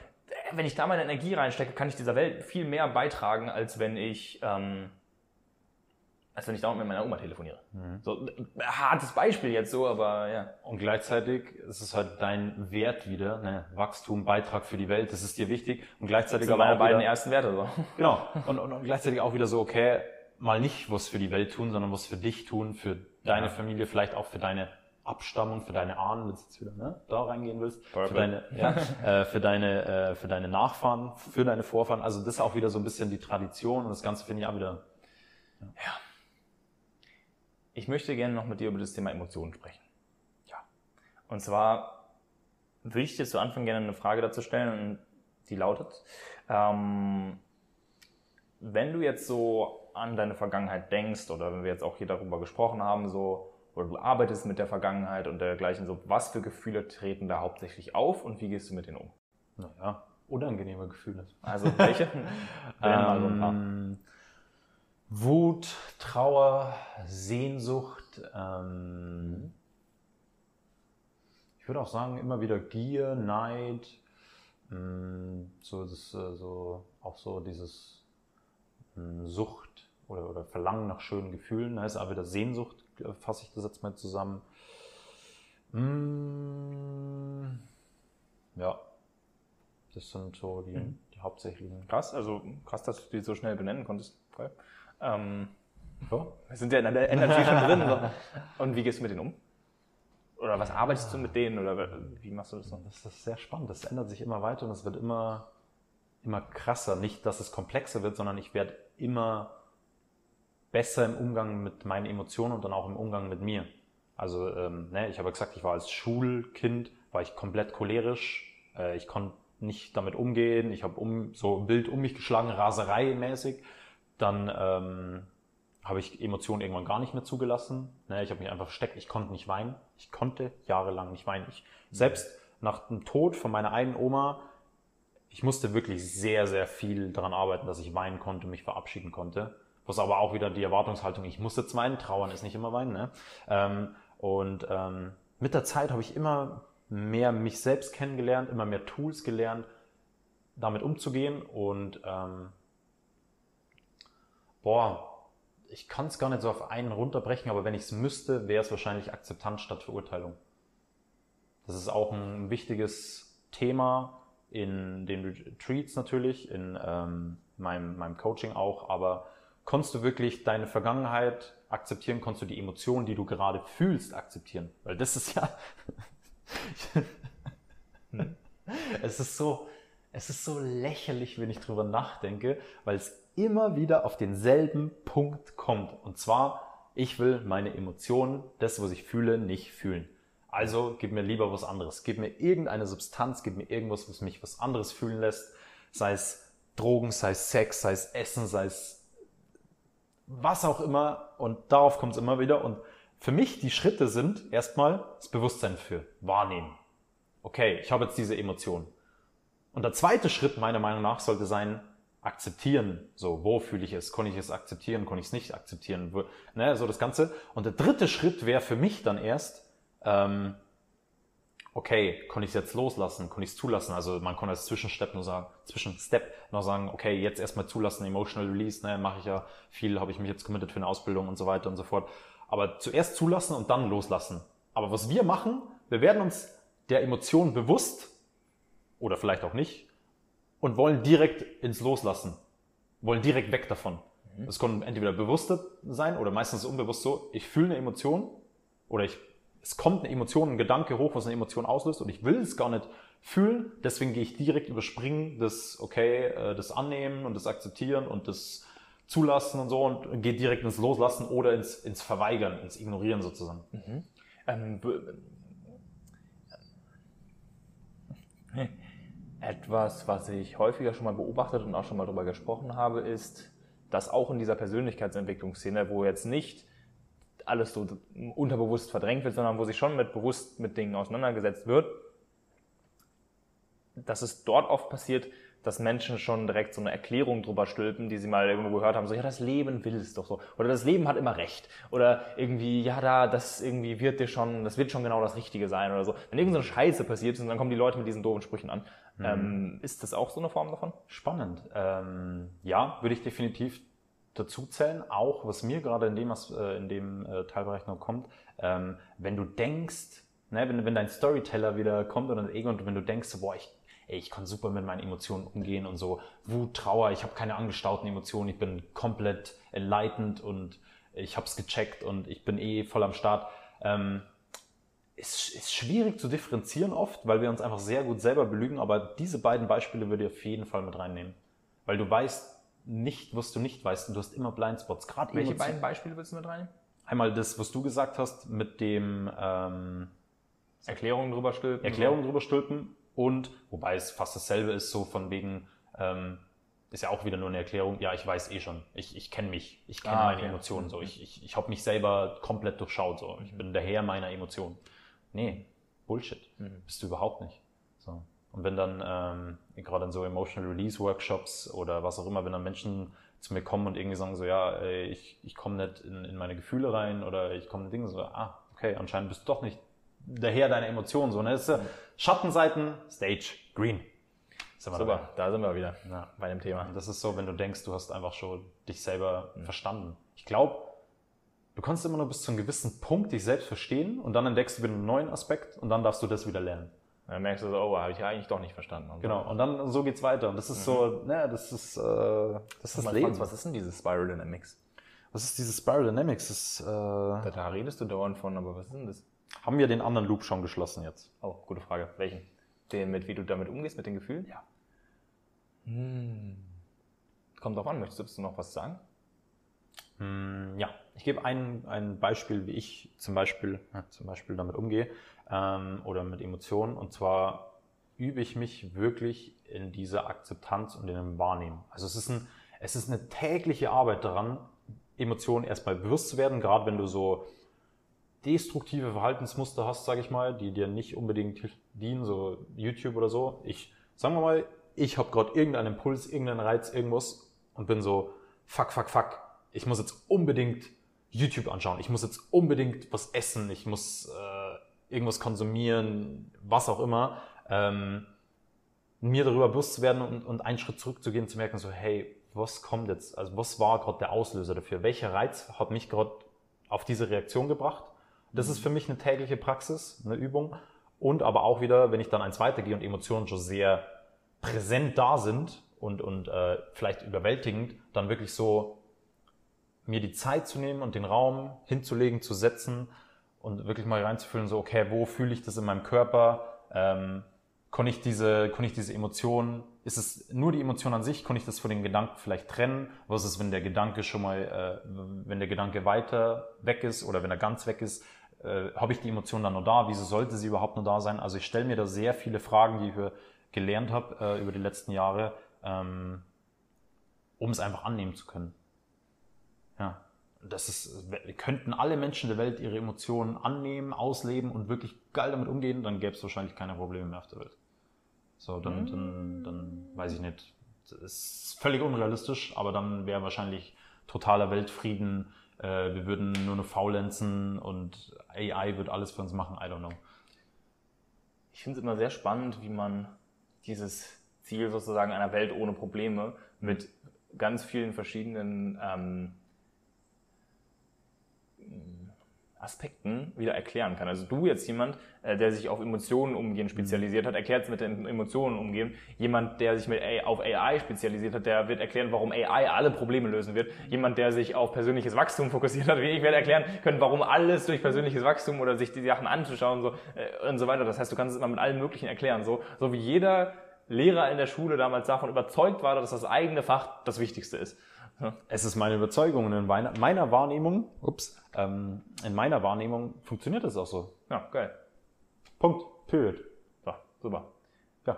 wenn ich da meine Energie reinstecke, kann ich dieser Welt viel mehr beitragen, als wenn ich, ähm, als wenn ich dauernd mit meiner Oma telefoniere. So, äh, hartes Beispiel jetzt so, aber ja. Und gleichzeitig ist es halt dein Wert wieder, ne? Wachstum, Beitrag für die Welt, das ist dir wichtig. Und gleichzeitig Das sind aber meine auch beiden wieder, ersten Werte so. genau. Und, und, und gleichzeitig auch wieder so, okay, mal nicht was für die Welt tun, sondern was für dich tun, für deine Ja. Familie, vielleicht auch für deine Abstammung, für deine Ahnen, wenn du jetzt wieder ne, da reingehen willst, für Purple. deine, ja, äh, für deine, äh, für deine Nachfahren, für deine Vorfahren. Also das ist auch wieder so ein bisschen die Tradition und das Ganze finde ich auch wieder. Ich möchte gerne noch mit dir über das Thema Emotionen sprechen. Ja. Und zwar würde ich dir zu Anfang gerne eine Frage dazu stellen, und die lautet, ähm, wenn du jetzt so an deine Vergangenheit denkst oder wenn wir jetzt auch hier darüber gesprochen haben, so, oder du arbeitest mit der Vergangenheit und dergleichen, so, was für Gefühle treten da hauptsächlich auf und wie gehst du mit denen um? Naja, unangenehme Gefühle. Also welche? Ähm, Wut, Trauer, Sehnsucht. Ähm, ich würde auch sagen, immer wieder Gier, Neid, mm, so, das, äh, so, auch so dieses mm, Sucht oder, oder Verlangen nach schönen Gefühlen, da ist auch wieder Sehnsucht, äh, fasse ich das jetzt mal zusammen. Mh, mm, ja, das sind so die, mhm. die, hauptsächlichen. Krass, also krass, dass du die so schnell benennen konntest. Ähm, so. Wir sind ja in der Energy schon drin. So. Und wie gehst du mit denen um? Oder was arbeitest du mit denen oder wie machst du das so? Das ist sehr spannend. Das ändert sich immer weiter und es wird immer, immer krasser. Nicht, dass es komplexer wird, sondern ich werde immer besser im Umgang mit meinen Emotionen und dann auch im Umgang mit mir. Also ähm, ne, ich habe gesagt, ich war als Schulkind, war ich komplett cholerisch. Äh, ich konnte nicht damit umgehen. Ich habe um, so wild um mich geschlagen, rasereimäßig. Dann ähm, habe ich Emotionen irgendwann gar nicht mehr zugelassen. Ne, ich habe mich einfach versteckt. Ich konnte nicht weinen. Ich konnte jahrelang nicht weinen. Ich, selbst nach dem Tod von meiner einen Oma, ich musste wirklich sehr, sehr viel daran arbeiten, dass ich weinen konnte, mich verabschieden konnte. Was aber auch wieder die Erwartungshaltung, ich muss jetzt weinen, trauern ist nicht immer weinen. Ne? Ähm, und ähm, mit der Zeit habe ich immer mehr mich selbst kennengelernt, immer mehr Tools gelernt, damit umzugehen und ähm, boah, ich kann es gar nicht so auf einen runterbrechen, aber wenn ich es müsste, wäre es wahrscheinlich Akzeptanz statt Verurteilung. Das ist auch ein wichtiges Thema in den Retreats natürlich, in ähm, meinem, meinem Coaching auch, aber konntest du wirklich deine Vergangenheit akzeptieren, konntest du die Emotionen, die du gerade fühlst, akzeptieren? Weil das ist ja, es ist so, es ist so lächerlich, wenn ich drüber nachdenke, weil es immer wieder auf denselben Punkt kommt. Und zwar, ich will meine Emotionen, das, was ich fühle, nicht fühlen. Also gib mir lieber was anderes. Gib mir irgendeine Substanz, gib mir irgendwas, was mich was anderes fühlen lässt. Sei es Drogen, sei es Sex, sei es Essen, sei es was auch immer. Und darauf kommt es immer wieder. Und für mich die Schritte sind erstmal das Bewusstsein für wahrnehmen. Okay, ich habe jetzt diese Emotion. Und der zweite Schritt meiner Meinung nach sollte sein, akzeptieren. So, wo fühle ich es? Kann ich es akzeptieren? Kann ich es nicht akzeptieren? Wo, ne, so das Ganze. Und der dritte Schritt wäre für mich dann erst, ähm, okay, kann ich es jetzt loslassen? Kann ich es zulassen? Also man kann als Zwischenstep nur sagen, Zwischenstep noch sagen, okay, jetzt erstmal zulassen, emotional release, ne, mache ich ja viel, habe ich mich jetzt committed für eine Ausbildung und so weiter und so fort. Aber zuerst zulassen und dann loslassen. Aber was wir machen, wir werden uns der Emotion bewusst oder vielleicht auch nicht und wollen direkt ins Loslassen, wollen direkt weg davon. Mhm. Das kann entweder bewusst sein oder meistens unbewusst so, ich fühle eine Emotion oder ich, es kommt eine Emotion, ein Gedanke hoch, was eine Emotion auslöst und ich will es gar nicht fühlen, deswegen gehe ich direkt überspringen das, okay, äh, das Annehmen und das Akzeptieren und das Zulassen und so und gehe direkt ins Loslassen oder ins, ins Verweigern, ins Ignorieren sozusagen. Mhm. Ähm, etwas, was ich häufiger schon mal beobachtet und auch schon mal darüber gesprochen habe, ist, dass auch in dieser Persönlichkeitsentwicklungsszene, wo jetzt nicht alles so unterbewusst verdrängt wird, sondern wo sich schon mit bewusst mit Dingen auseinandergesetzt wird, dass es dort oft passiert, dass Menschen schon direkt so eine Erklärung drüber stülpen, die sie mal irgendwo gehört haben, so, ja, das Leben will es doch so. Oder das Leben hat immer recht. Oder irgendwie, ja, da, das irgendwie wird dir schon, das wird schon genau das Richtige sein oder so. Wenn irgendeine Scheiße passiert ist und dann kommen die Leute mit diesen doofen Sprüchen an. Mhm. Ähm, ist das auch so eine Form davon? Spannend. Ähm, ja, würde ich definitiv dazu zählen. Auch, was mir gerade in dem, äh, in dem äh, Teilbereich noch kommt, ähm, wenn du denkst, ne, wenn, wenn dein Storyteller wieder kommt oder Ego und wenn du denkst, boah, ich ey, ich kann super mit meinen Emotionen umgehen und so Wut, Trauer, ich habe keine angestauten Emotionen, ich bin komplett enlightened und ich habe es gecheckt und ich bin eh voll am Start. Ähm, ist, ist schwierig zu differenzieren oft, weil wir uns einfach sehr gut selber belügen, aber diese beiden Beispiele würde ich auf jeden Fall mit reinnehmen. Weil du weißt nicht, was du nicht weißt und du hast immer Blindspots. Gerade Welche beiden Beispiele willst du mit reinnehmen? Einmal das, was du gesagt hast mit dem ähm, Erklärungen drüber stülpen. Erklärungen drüber stülpen und, wobei es fast dasselbe ist, so von wegen, ähm, ist ja auch wieder nur eine Erklärung, ja, ich weiß eh schon, ich, ich kenne mich, ich kenne ah, meine okay. Emotionen, so, ich, ich, ich habe mich selber komplett durchschaut, so, ich mhm. bin der Herr meiner Emotionen. Nee, Bullshit, mhm. bist du überhaupt nicht. Und wenn dann, ähm, gerade in so Emotional Release Workshops oder was auch immer, wenn dann Menschen zu mir kommen und irgendwie sagen so, ja, ich, ich komme nicht in, in meine Gefühle rein oder ich komme in Dinge so, ah, okay, anscheinend bist du doch nicht der Herr deiner Emotionen. So, ne? Das ist, äh, Schattenseiten, Stage, Green. Sind Super, da sind wir wieder ja. bei dem Thema. Das ist so, wenn du denkst, du hast einfach schon dich selber mhm. verstanden. Ich glaube, du kannst immer nur bis zu einem gewissen Punkt dich selbst verstehen und dann entdeckst du wieder einen neuen Aspekt und dann darfst du das wieder lernen. Dann merkst du so, oh, habe ich ja eigentlich doch nicht verstanden. Und genau, und dann so geht's weiter. Und das ist mhm. so, ne, das ist, äh, das ist das Leben. was ist denn dieses Spiral Dynamics? Was ist dieses Spiral Dynamics? Das, äh, da, da redest du dauernd von, aber was ist denn das? Haben wir den anderen Loop schon geschlossen jetzt? Oh, gute Frage. Welchen? Den mit, wie du damit umgehst, mit den Gefühlen? Ja. Hm. Kommt drauf an, möchtest du noch was sagen? Hm, ja, ich gebe ein, ein Beispiel, wie ich zum Beispiel, ja, zum Beispiel damit umgehe ähm, oder mit Emotionen. Und zwar übe ich mich wirklich in dieser Akzeptanz und in dem Wahrnehmen. Also es ist, ein, es ist eine tägliche Arbeit daran, Emotionen erstmal bewusst zu werden, gerade wenn du so destruktive Verhaltensmuster hast, sage ich mal, die dir nicht unbedingt dienen, so YouTube oder so. Ich, sagen wir mal, ich habe gerade irgendeinen Impuls, irgendeinen Reiz, irgendwas und bin so, fuck, fuck, fuck, ich muss jetzt unbedingt YouTube anschauen, ich muss jetzt unbedingt was essen, ich muss äh, irgendwas konsumieren, was auch immer. Ähm, mir darüber bewusst zu werden und, und einen Schritt zurückzugehen, zu merken, so, hey, was kommt jetzt? Also was war gerade der Auslöser dafür? Welcher Reiz hat mich gerade auf diese Reaktion gebracht? Das ist für mich eine tägliche Praxis, eine Übung. Und aber auch wieder, wenn ich dann eins weitergehe und Emotionen schon sehr präsent da sind und, und äh, vielleicht überwältigend, dann wirklich so mir die Zeit zu nehmen und den Raum hinzulegen, zu setzen und wirklich mal reinzufühlen, so, okay, wo fühle ich das in meinem Körper? Ähm, kann ich diese, kann ich diese Emotionen, ist es nur die Emotion an sich, kann ich das von den Gedanken vielleicht trennen? Was ist, wenn der Gedanke schon mal, äh, wenn der Gedanke weiter weg ist oder wenn er ganz weg ist? Äh, Habe ich die Emotion dann nur da? Wieso sollte sie überhaupt nur da sein? Also ich stelle mir da sehr viele Fragen, die ich gelernt habe äh, über die letzten Jahre, ähm, um es einfach annehmen zu können. Ja, das ist, könnten alle Menschen der Welt ihre Emotionen annehmen, ausleben und wirklich geil damit umgehen, dann gäbe es wahrscheinlich keine Probleme mehr auf der Welt. So, dann, dann, dann weiß ich nicht. Das ist völlig unrealistisch, aber dann wäre wahrscheinlich totaler Weltfrieden. Äh, wir würden nur noch faulenzen und AI wird alles für uns machen. I don't know. Ich finde es immer sehr spannend, wie man dieses Ziel sozusagen einer Welt ohne Probleme mit ganz vielen verschiedenen ähm, Aspekten wieder erklären kann. Also du jetzt jemand, äh, der sich auf Emotionen umgehen spezialisiert hat, erklärt es mit den Emotionen umgehen. Jemand, der sich mit auf AI spezialisiert hat, der wird erklären, warum AI alle Probleme lösen wird. Jemand, der sich auf persönliches Wachstum fokussiert hat, wie ich werde erklären können, warum alles durch persönliches Wachstum oder sich die Sachen anzuschauen und so, äh, und so weiter. Das heißt, du kannst es immer mit allem Möglichen erklären. So, so wie jeder Lehrer in der Schule damals davon überzeugt war, dass das eigene Fach das Wichtigste ist. Es ist meine Überzeugung und in meiner Wahrnehmung, ups, ähm, in meiner Wahrnehmung funktioniert das auch so. Ja, geil. Punkt. Period. So, super. Ja,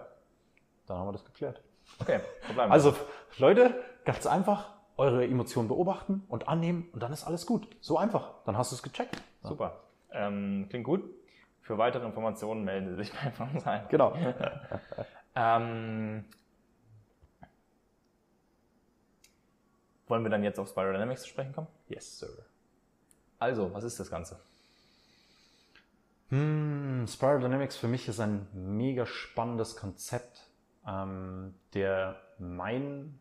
dann haben wir das geklärt. Okay, verbleiben Also, Leute, ganz einfach, eure Emotionen beobachten und annehmen und dann ist alles gut. So einfach. Dann hast du es gecheckt. Ja. Super. Ähm, klingt gut. Für weitere Informationen melden Sie sich bei uns ein. Genau. ähm, Wollen wir dann jetzt auf Spiral Dynamics zu sprechen kommen? Yes, sir. Also, was ist das Ganze? Hm, Spiral Dynamics für mich ist ein mega spannendes Konzept, ähm, der mein,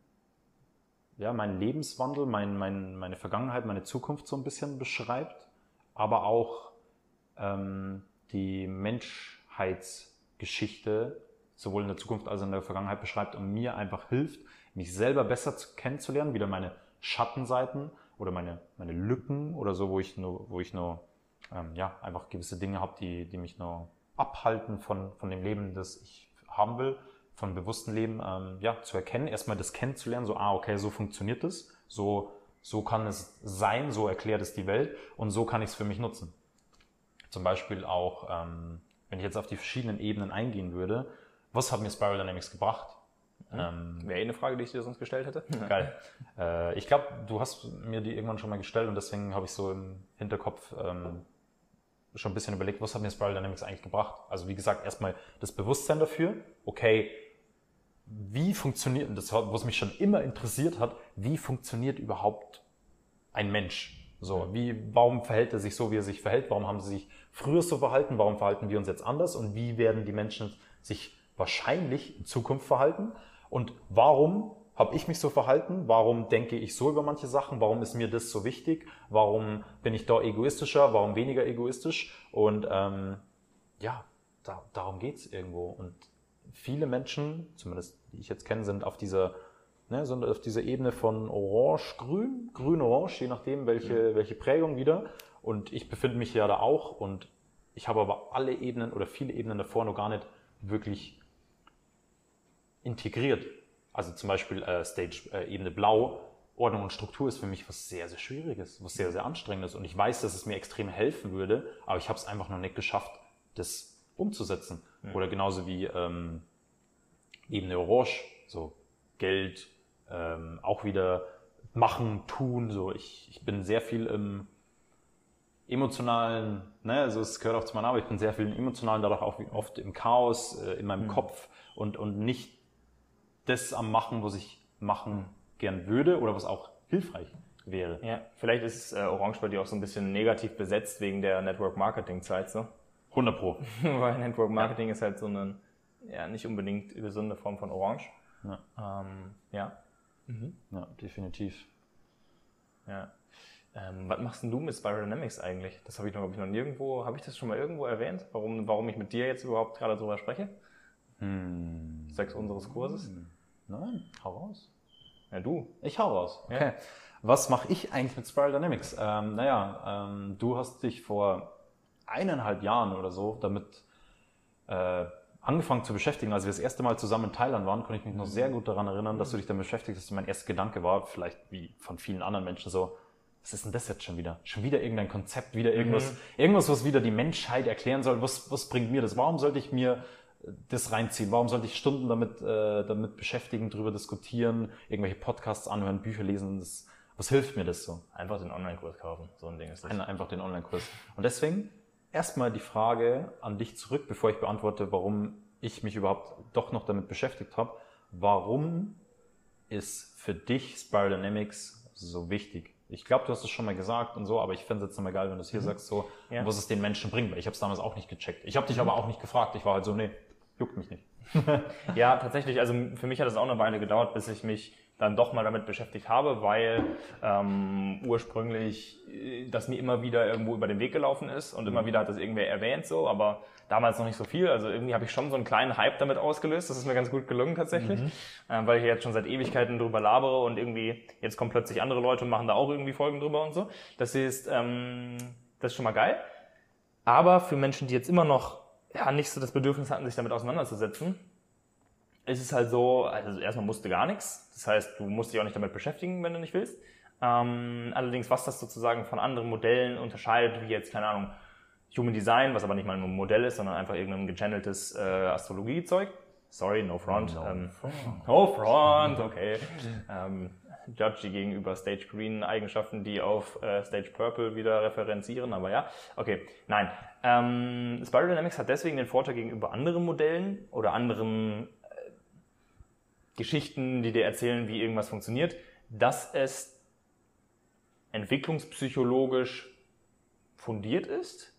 ja, mein Lebenswandel, mein, mein, meine Vergangenheit, meine Zukunft so ein bisschen beschreibt, aber auch ähm, die Menschheitsgeschichte sowohl in der Zukunft als auch in der Vergangenheit beschreibt und mir einfach hilft, mich selber besser zu, kennenzulernen, wieder meine Schattenseiten oder meine, meine Lücken oder so, wo ich nur, wo ich nur ähm, ja, einfach gewisse Dinge habe, die, die mich nur abhalten von, von dem Leben, das ich haben will, von bewussten Leben, ähm, ja, zu erkennen, erstmal das kennenzulernen, so, ah, okay, so funktioniert es, so, so kann es sein, so erklärt es die Welt und so kann ich es für mich nutzen. Zum Beispiel auch, ähm, wenn ich jetzt auf die verschiedenen Ebenen eingehen würde, was hat mir Spiral Dynamics gebracht? Hm? Ähm, Wäre eh eine Frage, die ich dir sonst gestellt hätte. Geil. Äh, ich glaube, du hast mir die irgendwann schon mal gestellt und deswegen habe ich so im Hinterkopf ähm, schon ein bisschen überlegt, was hat mir Spiral Dynamics eigentlich gebracht? Also wie gesagt, erstmal das Bewusstsein dafür, okay, wie funktioniert, das was mich schon immer interessiert hat, wie funktioniert überhaupt ein Mensch? So, wie, warum verhält er sich so, wie er sich verhält? Warum haben sie sich früher so verhalten? Warum verhalten wir uns jetzt anders? Und wie werden die Menschen sich wahrscheinlich in Zukunft verhalten? Und warum habe ich mich so verhalten? Warum denke ich so über manche Sachen? Warum ist mir das so wichtig? Warum bin ich da egoistischer? Warum weniger egoistisch? Und ähm, ja, da, darum geht's irgendwo. Und viele Menschen, zumindest die ich jetzt kenne, sind auf dieser ne, sind auf dieser Ebene von orange-grün, grün-orange, je nachdem, welche, mhm. welche Prägung wieder. Und ich befinde mich ja da auch und ich habe aber alle Ebenen oder viele Ebenen davor noch gar nicht wirklich integriert. Also zum Beispiel äh, Stage äh, Ebene Blau, Ordnung und Struktur ist für mich was sehr, sehr Schwieriges, was sehr, sehr Anstrengendes. Und ich weiß, dass es mir extrem helfen würde, aber ich habe es einfach noch nicht geschafft, das umzusetzen. Mhm. Oder genauso wie ähm, Ebene Orange, so Geld, ähm, auch wieder machen, tun. So, ich, ich bin sehr viel im emotionalen, ne, also es gehört auch zu meiner Arbeit, ich bin sehr viel im emotionalen, dadurch auch oft im Chaos, äh, in meinem mhm. Kopf und, und nicht das am Machen, was ich machen gern würde oder was auch hilfreich wäre. Ja, vielleicht ist äh, Orange bei dir auch so ein bisschen negativ besetzt wegen der Network Marketing Zeit, so. 100 Pro. Weil Network Marketing ja. ist halt so eine, ja, nicht unbedingt gesunde Form von Orange. Ja. Ähm, ja. Mhm. Ja, definitiv. Ja. Ähm, was machst denn du mit Spiral Dynamics eigentlich? Das habe ich noch, ich noch nirgendwo, habe ich das schon mal irgendwo erwähnt? Warum, warum ich mit dir jetzt überhaupt gerade drüber spreche? Hm. Sechs unseres Kurses? Nein, hau raus. Ja, du. Ich hau raus. Okay. Ja. Was mache ich eigentlich mit Spiral Dynamics? Ähm, naja, ähm, du hast dich vor eineinhalb Jahren oder so damit äh, angefangen zu beschäftigen, als wir das erste Mal zusammen in Thailand waren, konnte ich mich noch sehr gut daran erinnern, dass du dich damit beschäftigt hast. Mein erster Gedanke war, vielleicht wie von vielen anderen Menschen so, was ist denn das jetzt schon wieder? Schon wieder irgendein Konzept, wieder irgendwas, mhm. irgendwas, was wieder die Menschheit erklären soll. Was, was bringt mir das? Warum sollte ich mir das reinziehen? Warum sollte ich Stunden damit, äh, damit beschäftigen, drüber diskutieren, irgendwelche Podcasts anhören, Bücher lesen? Das, was hilft mir das so? Einfach den Online-Kurs kaufen. So ein Ding ist das. Einfach den Online-Kurs. Und deswegen erstmal die Frage an dich zurück, bevor ich beantworte, warum ich mich überhaupt doch noch damit beschäftigt habe. Warum ist für dich Spiral Dynamics so wichtig? Ich glaube, du hast es schon mal gesagt und so, aber ich fände es jetzt nochmal geil, wenn du es hier mhm. sagst, so, ja. was es den Menschen bringt, weil ich habe es damals auch nicht gecheckt. Ich habe dich mhm. aber auch nicht gefragt. Ich war halt so, nee, juckt mich nicht. ja, tatsächlich, also für mich hat es auch eine Weile gedauert, bis ich mich dann doch mal damit beschäftigt habe, weil ähm, ursprünglich äh, das mir immer wieder irgendwo über den Weg gelaufen ist und immer mhm. wieder hat das irgendwer erwähnt so, aber damals noch nicht so viel. Also irgendwie habe ich schon so einen kleinen Hype damit ausgelöst. Das ist mir ganz gut gelungen tatsächlich, mhm. äh, weil ich jetzt schon seit Ewigkeiten drüber labere und irgendwie jetzt kommen plötzlich andere Leute und machen da auch irgendwie Folgen drüber und so. Das ist ähm, das ist schon mal geil. Aber für Menschen, die jetzt immer noch ja nicht so das Bedürfnis hatten, sich damit auseinanderzusetzen, es ist halt so, also erstmal musste gar nichts. Das heißt, du musst dich auch nicht damit beschäftigen, wenn du nicht willst. Ähm, allerdings, was das sozusagen von anderen Modellen unterscheidet, wie jetzt, keine Ahnung, Human Design, was aber nicht mal nur ein Modell ist, sondern einfach irgendein gechanneltes äh, Astrologiezeug. Sorry, no front. No, ähm, front. no front, okay. ähm, Judgy gegenüber Stage Green Eigenschaften, die auf äh, Stage Purple wieder referenzieren, aber ja, okay, nein. Ähm, Spiral Dynamics hat deswegen den Vorteil gegenüber anderen Modellen oder anderen Geschichten, die dir erzählen, wie irgendwas funktioniert, dass es entwicklungspsychologisch fundiert ist.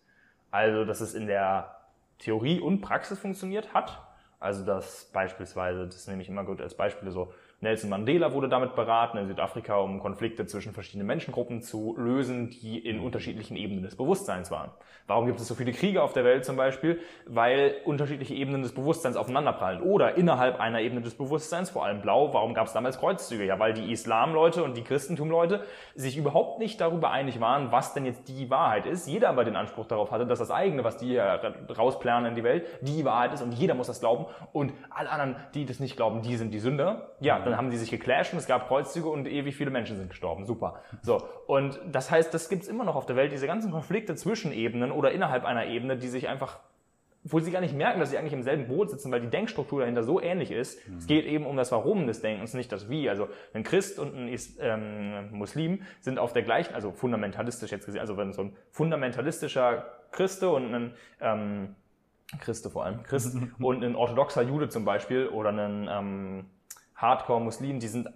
Also, dass es in der Theorie und Praxis funktioniert hat. Also, dass beispielsweise, das nehme ich immer gut als Beispiele so, Nelson Mandela wurde damit beraten in Südafrika, um Konflikte zwischen verschiedenen Menschengruppen zu lösen, die in unterschiedlichen Ebenen des Bewusstseins waren. Warum gibt es so viele Kriege auf der Welt zum Beispiel? Weil unterschiedliche Ebenen des Bewusstseins aufeinanderprallen. Oder innerhalb einer Ebene des Bewusstseins, vor allem blau, warum gab es damals Kreuzzüge? Ja, weil die Islamleute und die Christentumleute sich überhaupt nicht darüber einig waren, was denn jetzt die Wahrheit ist. Jeder aber den Anspruch darauf hatte, dass das eigene, was die rausplanen in die Welt, die Wahrheit ist und jeder muss das glauben. Und alle anderen, die das nicht glauben, die sind die Sünder. Ja, dann haben die sich geclasht und es gab Kreuzzüge und ewig viele Menschen sind gestorben. Super. So. Und das heißt, das gibt's immer noch auf der Welt, diese ganzen Konflikte zwischen Ebenen oder innerhalb einer Ebene, die sich einfach wo sie gar nicht merken, dass sie eigentlich im selben Boot sitzen, weil die Denkstruktur dahinter so ähnlich ist. Mhm. Es geht eben um das Warum des Denkens, nicht das Wie. Also ein Christ und ein ähm, Muslim sind auf der gleichen, also fundamentalistisch jetzt gesehen, also wenn so ein fundamentalistischer Christe und ein ähm, Christe vor allem, Christ und ein orthodoxer Jude zum Beispiel oder ein ähm, Hardcore-Muslimen, die sind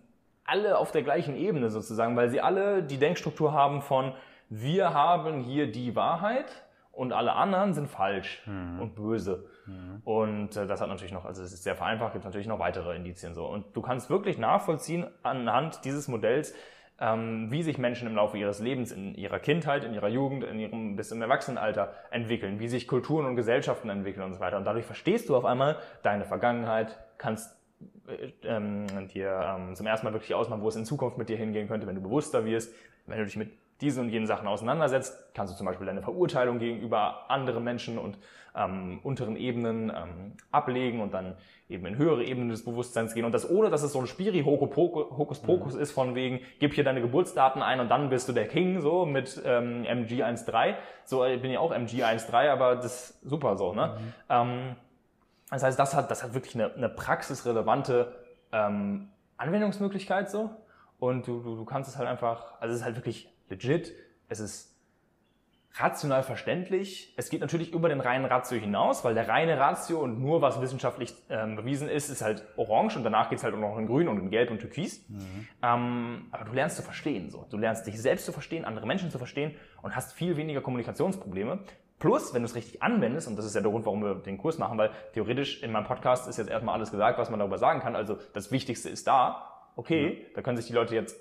alle auf der gleichen Ebene sozusagen, weil sie alle die Denkstruktur haben von wir haben hier die Wahrheit und alle anderen sind falsch Mhm. und böse. Und äh, das hat natürlich noch, also es ist sehr vereinfacht, gibt natürlich noch weitere Indizien so. Und du kannst wirklich nachvollziehen anhand dieses Modells, ähm, wie sich Menschen im Laufe ihres Lebens, in ihrer Kindheit, in ihrer Jugend, in ihrem bis im Erwachsenenalter entwickeln, wie sich Kulturen und Gesellschaften entwickeln und so weiter. Und dadurch verstehst du auf einmal deine Vergangenheit, kannst ähm, dir ähm, zum ersten Mal wirklich ausmalen, wo es in Zukunft mit dir hingehen könnte, wenn du bewusster wirst, wenn du dich mit diesen und jenen Sachen auseinandersetzt, kannst du zum Beispiel deine Verurteilung gegenüber anderen Menschen und ähm, unteren Ebenen ähm, ablegen und dann eben in höhere Ebenen des Bewusstseins gehen. Und das ohne, dass es so ein Spiri-Hokuspokus ist von wegen, gib hier deine Geburtsdaten ein und dann bist du der King, so mit ähm, MG13. So, ich bin ja auch MG13, aber das ist super so, ne? Ähm, das heißt, das hat, das hat wirklich eine, eine praxisrelevante ähm, Anwendungsmöglichkeit so. Und du, du, du kannst es halt einfach, also es ist halt wirklich legit, es ist rational verständlich. Es geht natürlich über den reinen Ratio hinaus, weil der reine Ratio und nur was wissenschaftlich ähm, bewiesen ist, ist halt orange und danach geht's halt auch noch in grün und in gelb und türkis. Ähm, aber du lernst zu verstehen. So. Du lernst dich selbst zu verstehen, andere Menschen zu verstehen und hast viel weniger Kommunikationsprobleme. Plus, wenn du es richtig anwendest, und das ist ja der Grund, warum wir den Kurs machen, weil theoretisch in meinem Podcast ist jetzt erstmal alles gesagt, was man darüber sagen kann. Also das Wichtigste ist da. Okay, da können sich die Leute jetzt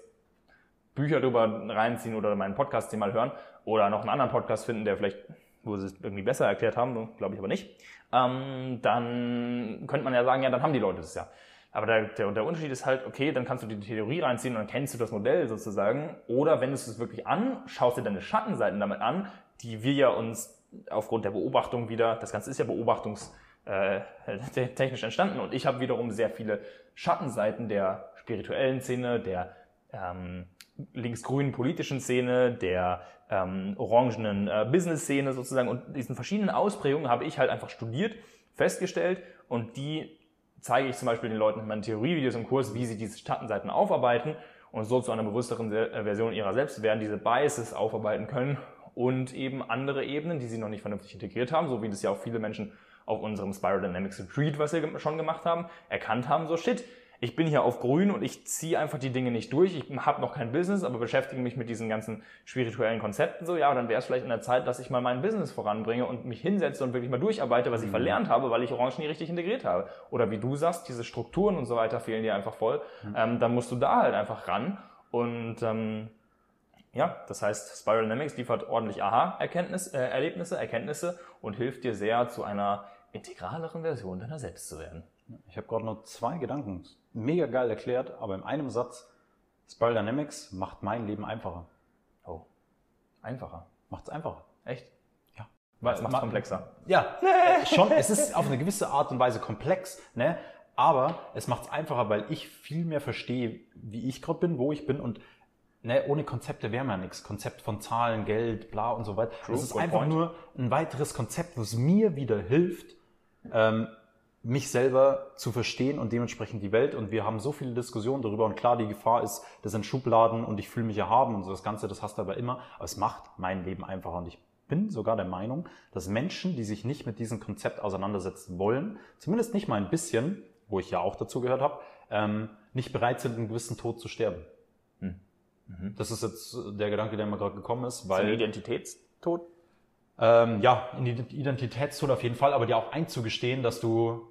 Bücher drüber reinziehen oder meinen Podcast mal hören oder noch einen anderen Podcast finden, der vielleicht, wo sie es irgendwie besser erklärt haben, glaube ich aber nicht, ähm, dann könnte man ja sagen, ja, dann haben die Leute das ja. Aber der, der, der Unterschied ist halt, okay, dann kannst du die Theorie reinziehen und dann kennst du das Modell sozusagen. Oder wenn du es wirklich an, schaust dir deine Schattenseiten damit an, die wir ja uns aufgrund der Beobachtung wieder, das Ganze ist ja beobachtungs äh, entstanden. Und ich habe wiederum sehr viele Schattenseiten der spirituellen Szene, der ähm, linksgrünen politischen Szene, der ähm, orangenen äh, Business-Szene sozusagen. Und diesen verschiedenen Ausprägungen habe ich halt einfach studiert, festgestellt. Und die zeige ich zum Beispiel den Leuten in meinen Theorievideos im Kurs, wie sie diese Schattenseiten aufarbeiten. Und so zu einer bewussteren Se- Version ihrer selbst werden, diese Biases aufarbeiten können und eben andere Ebenen, die sie noch nicht vernünftig integriert haben, so wie das ja auch viele Menschen auf unserem Spiral Dynamics Retreat, was wir schon gemacht haben, erkannt haben, so shit, ich bin hier auf grün und ich ziehe einfach die Dinge nicht durch. Ich habe noch kein Business, aber beschäftige mich mit diesen ganzen spirituellen Konzepten so. Ja, dann wäre es vielleicht in der Zeit, dass ich mal mein Business voranbringe und mich hinsetze und wirklich mal durcharbeite, was ich verlernt habe, weil ich Orange nie richtig integriert habe. Oder wie du sagst, diese Strukturen und so weiter fehlen dir einfach voll. Ähm, dann musst du da halt einfach ran. Und ähm, ja, das heißt, Spiral Dynamics liefert ordentlich Aha-Erkenntnis, äh, Erlebnisse, Erkenntnisse und hilft dir sehr, zu einer integraleren Version deiner selbst zu werden. Ich habe gerade noch zwei Gedanken. Mega geil erklärt, aber in einem Satz. Spiral Dynamics macht mein Leben einfacher. Oh, einfacher. Macht es einfacher. Echt? Ja. Weil es macht Ma- komplexer. Ja, äh, schon. Es ist auf eine gewisse Art und Weise komplex, ne? Aber es macht es einfacher, weil ich viel mehr verstehe, wie ich gerade bin, wo ich bin und ne, ohne Konzepte wäre man nichts. Konzept von Zahlen, Geld, bla und so weiter. True, Es ist einfach point. nur ein weiteres Konzept, was mir wieder hilft, ähm, mich selber zu verstehen und dementsprechend die Welt. Und wir haben so viele Diskussionen darüber. Und klar, die Gefahr ist, das sind Schubladen und ich fühle mich erhaben und so das Ganze, das hast du aber immer. Aber es macht mein Leben einfacher. Und ich bin sogar der Meinung, dass Menschen, die sich nicht mit diesem Konzept auseinandersetzen wollen, zumindest nicht mal ein bisschen, wo ich ja auch dazu gehört habe, ähm, nicht bereit sind, einen gewissen Tod zu sterben. Das ist jetzt der Gedanke, der mir gerade gekommen ist, Weil weil Identitätstod? ähm, ja, Identitätstod auf jeden Fall, aber dir auch einzugestehen, dass du